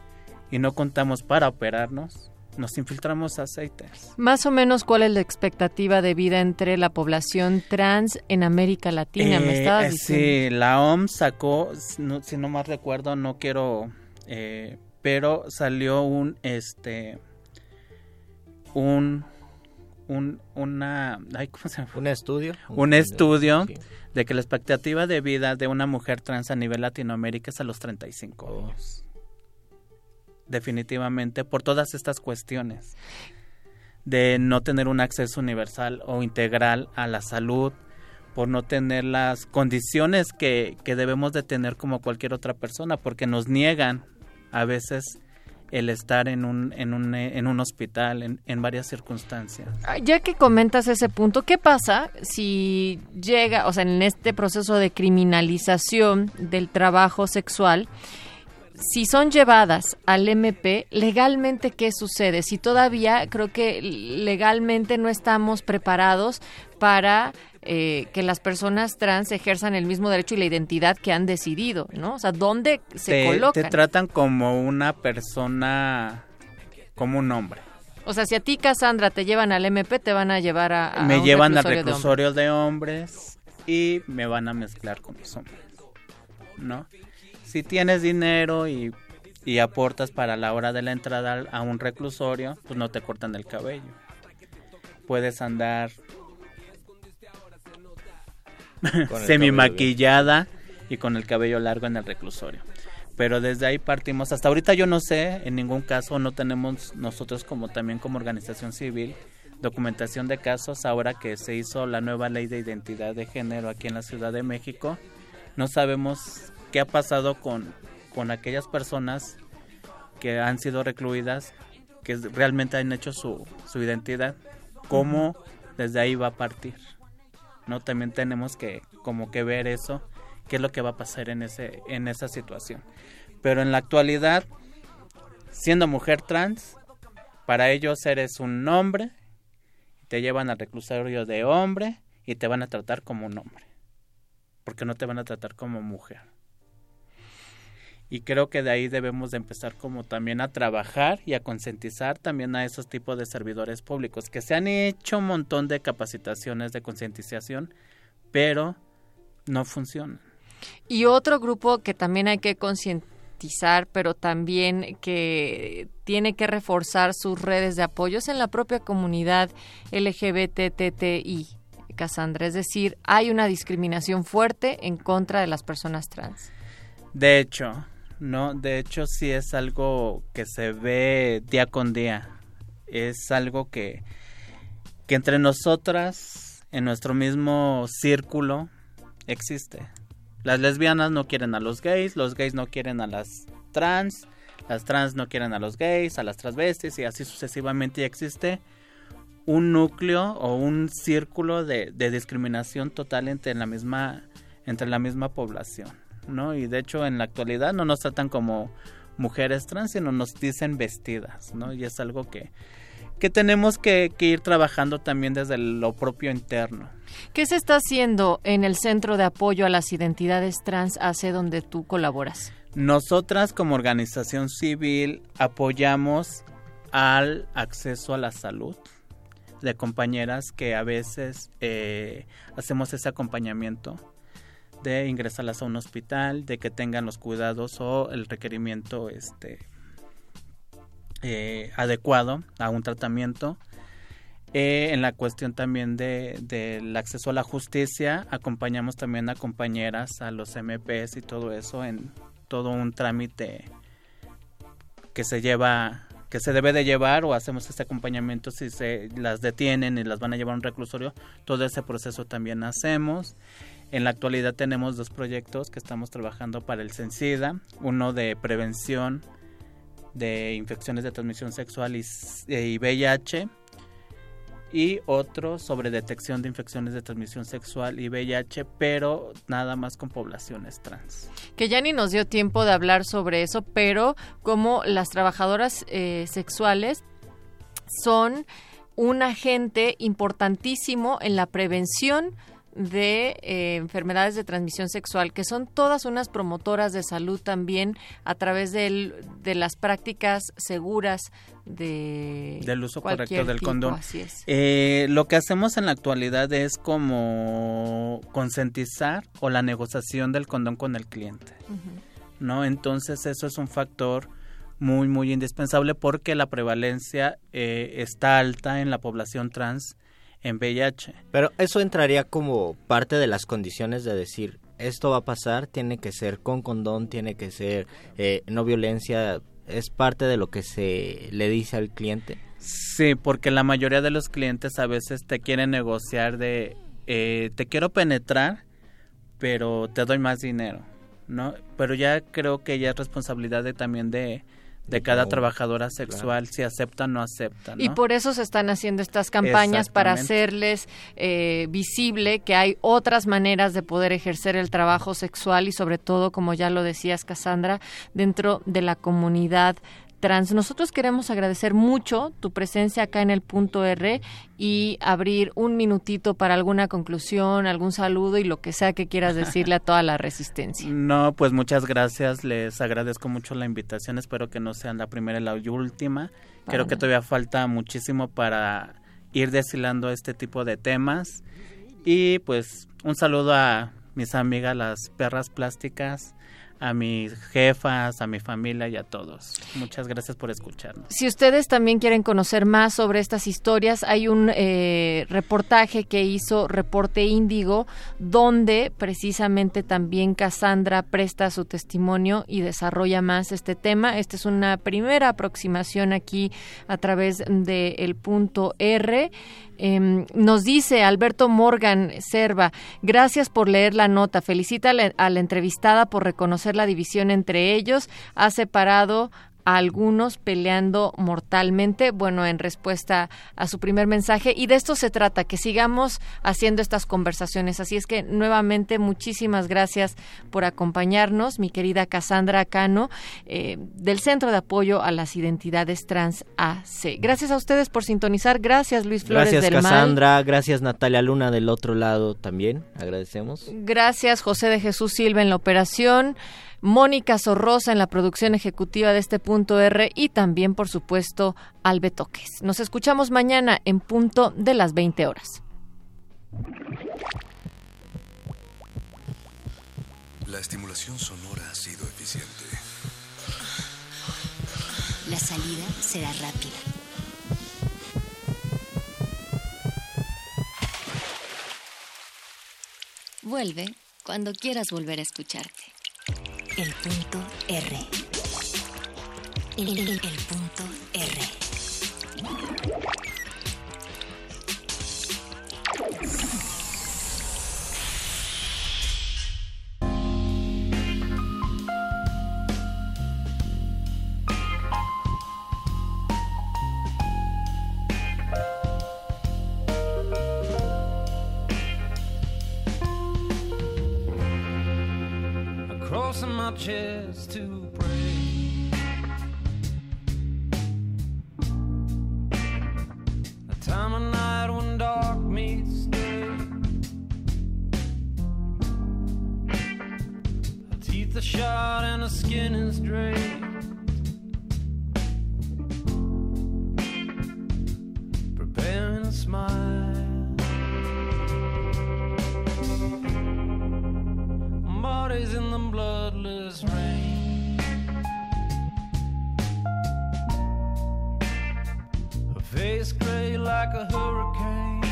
y no contamos para operarnos, nos infiltramos aceites. Más o menos, ¿cuál es la expectativa de vida entre la población trans en América Latina? Me Eh, estabas eh, diciendo. sí, la OMS sacó, no- si no más recuerdo, no quiero, eh, pero salió un, este, un, un, una, ay, ¿cómo se llama? ¿Un estudio? Un estudio de que la expectativa de vida de una mujer trans a nivel Latinoamérica es a los 35 años. Definitivamente, por todas estas cuestiones de no tener un acceso universal o integral a la salud, por no tener las condiciones que, que debemos de tener como cualquier otra persona, porque nos niegan a veces el estar en un, en un, en un hospital, en, en varias circunstancias. Ah, Ya que comentas ese punto, ¿qué pasa si llega, o sea, en este proceso de criminalización del trabajo sexual, si son llevadas al MP, legalmente qué sucede? Si todavía creo que legalmente no estamos preparados para eh, que las personas trans ejerzan el mismo derecho y la identidad que han decidido, ¿no? O sea, ¿dónde se te, colocan? te tratan como una persona, como un hombre. O sea, si a ti, Cassandra, te llevan al MP, te van a llevar a, a me un llevan al reclusorio de hombres. reclusorio de hombres y me van a mezclar con los hombres, ¿no? Si tienes dinero y, y aportas para la hora de la entrada a un reclusorio, pues no te cortan el cabello. Puedes andar semi maquillada y con el cabello largo en el reclusorio. Pero desde ahí partimos. Hasta ahorita yo no sé, en ningún caso no tenemos nosotros como también como organización civil documentación de casos ahora que se hizo la nueva ley de identidad de género aquí en la Ciudad de México. No sabemos qué ha pasado con, con aquellas personas que han sido recluidas, que realmente han hecho su, su identidad, cómo desde ahí va a partir. no también tenemos que como que ver eso qué es lo que va a pasar en ese en esa situación. Pero en la actualidad siendo mujer trans para ellos eres un hombre te llevan al reclusorio de hombre y te van a tratar como un hombre porque no te van a tratar como mujer y creo que de ahí debemos de empezar como también a trabajar y a concientizar también a esos tipos de servidores públicos que se han hecho un montón de capacitaciones de concientización pero no funcionan Y otro grupo que también hay que concientizar, pero también que tiene que reforzar sus redes de apoyo es en la propia comunidad LGBTTI, Cassandra. Es decir, hay una discriminación fuerte en contra de las personas trans. De hecho, no, de hecho sí es algo que se ve día con día. Es algo que, que entre nosotras, en nuestro mismo círculo existe. Las lesbianas no quieren a los gays, los gays no quieren a las trans, las trans no quieren a los gays, a las transvestis y así sucesivamente y existe un núcleo o un círculo de, de discriminación total entre la misma entre la misma población, ¿no? Y de hecho en la actualidad no nos tratan como mujeres trans, sino nos dicen vestidas, ¿no? Y es algo que, que tenemos que, que, ir trabajando también desde lo propio interno. ¿Qué se está haciendo en el Centro de Apoyo a las Identidades Trans hace donde tú colaboras? Nosotras como organización civil apoyamos al acceso a la salud de compañeras que a veces eh, hacemos ese acompañamiento de ingresarlas a un hospital, de que tengan los cuidados o el requerimiento este eh, adecuado a un tratamiento. Eh, en la cuestión también del de, acceso a la justicia, acompañamos también a compañeras, a los MPs y todo eso en todo un trámite que se lleva que se debe de llevar o hacemos este acompañamiento si se las detienen y las van a llevar a un reclusorio, todo ese proceso también hacemos. En la actualidad tenemos dos proyectos que estamos trabajando para el SENSIDA, uno de prevención de infecciones de transmisión sexual y, y VIH y otro sobre detección de infecciones de transmisión sexual y VIH, pero nada más con poblaciones trans. Que ya ni nos dio tiempo de hablar sobre eso, pero como las trabajadoras eh, sexuales son un agente importantísimo en la prevención de eh, enfermedades de transmisión sexual, que son todas unas promotoras de salud también a través de las prácticas seguras de del uso correcto del tipo, condón. Así es. Eh, lo que hacemos en la actualidad es como concientizar o la negociación del condón con el cliente, uh -huh. ¿no? Entonces eso es un factor muy muy indispensable porque la prevalencia eh, está alta en la población trans en VIH. Pero eso entraría como parte de las condiciones de decir, esto va a pasar, tiene que ser con condón, tiene que ser eh, no violencia, es parte de lo que se le dice al cliente. Sí, porque la mayoría de los clientes a veces te quieren negociar de, eh, te quiero penetrar, pero te doy más dinero, ¿no? Pero ya creo que ya es responsabilidad de, también de de cada no, trabajadora sexual, claro. si acepta o no acepta. ¿no? Y por eso se están haciendo estas campañas para hacerles eh, visible que hay otras maneras de poder ejercer el trabajo sexual y sobre todo, como ya lo decías, Cassandra, dentro de la comunidad trans. Nosotros queremos agradecer mucho tu presencia acá en el punto R y abrir un minutito para alguna conclusión, algún saludo y lo que sea que quieras decirle a toda la resistencia. No, pues muchas gracias, les agradezco mucho la invitación, espero que no sea la primera y la última. Creo que todavía falta muchísimo para ir deshilando este tipo de temas y pues un saludo a mis amigas las perras plásticas a mis jefas, a mi familia y a todos. Muchas gracias por escucharnos. Si ustedes también quieren conocer más sobre estas historias, hay un eh, reportaje que hizo Reporte Índigo, donde precisamente también Cassandra presta su testimonio y desarrolla más este tema. Esta es una primera aproximación aquí a través del de punto R. Eh, nos dice Alberto Morgan Serva, gracias por leer la nota, felicita a la entrevistada por reconocer la división entre ellos, ha separado a algunos peleando mortalmente, bueno, en respuesta a su primer mensaje. Y de esto se trata, que sigamos haciendo estas conversaciones. Así es que nuevamente muchísimas gracias por acompañarnos, mi querida Cassandra Cano, eh, del Centro de Apoyo a las Identidades Trans AC. Gracias a ustedes por sintonizar. Gracias, Luis Flores gracias, del Cassandra. Mal. Gracias, Natalia Luna del otro lado también. Agradecemos. Gracias, José de Jesús Silva en la operación. Mónica Sorrosa en la producción ejecutiva de este punto R y también, por supuesto, Albe Toques. Nos escuchamos mañana en punto de las 20 horas. La estimulación sonora ha sido eficiente. La salida será rápida. Vuelve cuando quieras volver a escucharte. El punto R. El, punto R. crossing my chest to pray. A time of night when dark meets day. Her teeth are shot and her skin is draped. Preparing a smile. Bodies in the bloodless rain. Her face gray like a hurricane.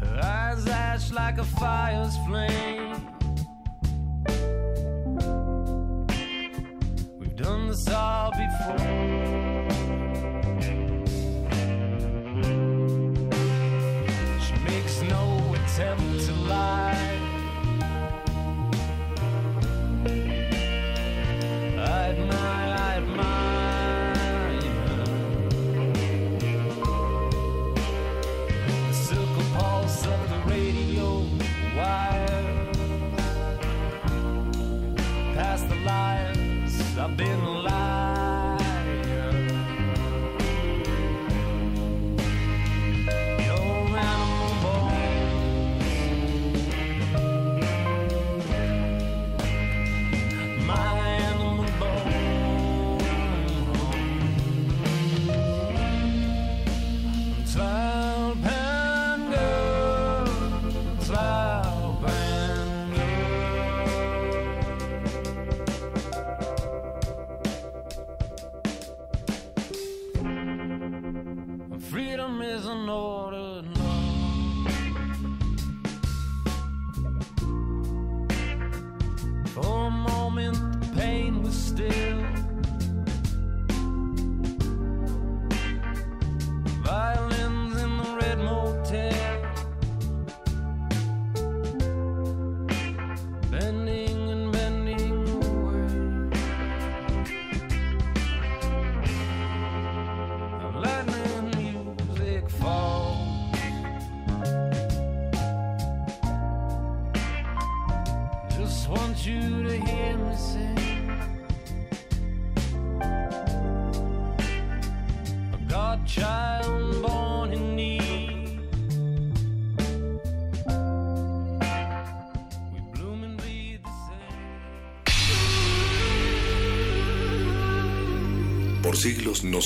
Her eyes ash like a fire's flame. We've done this all before.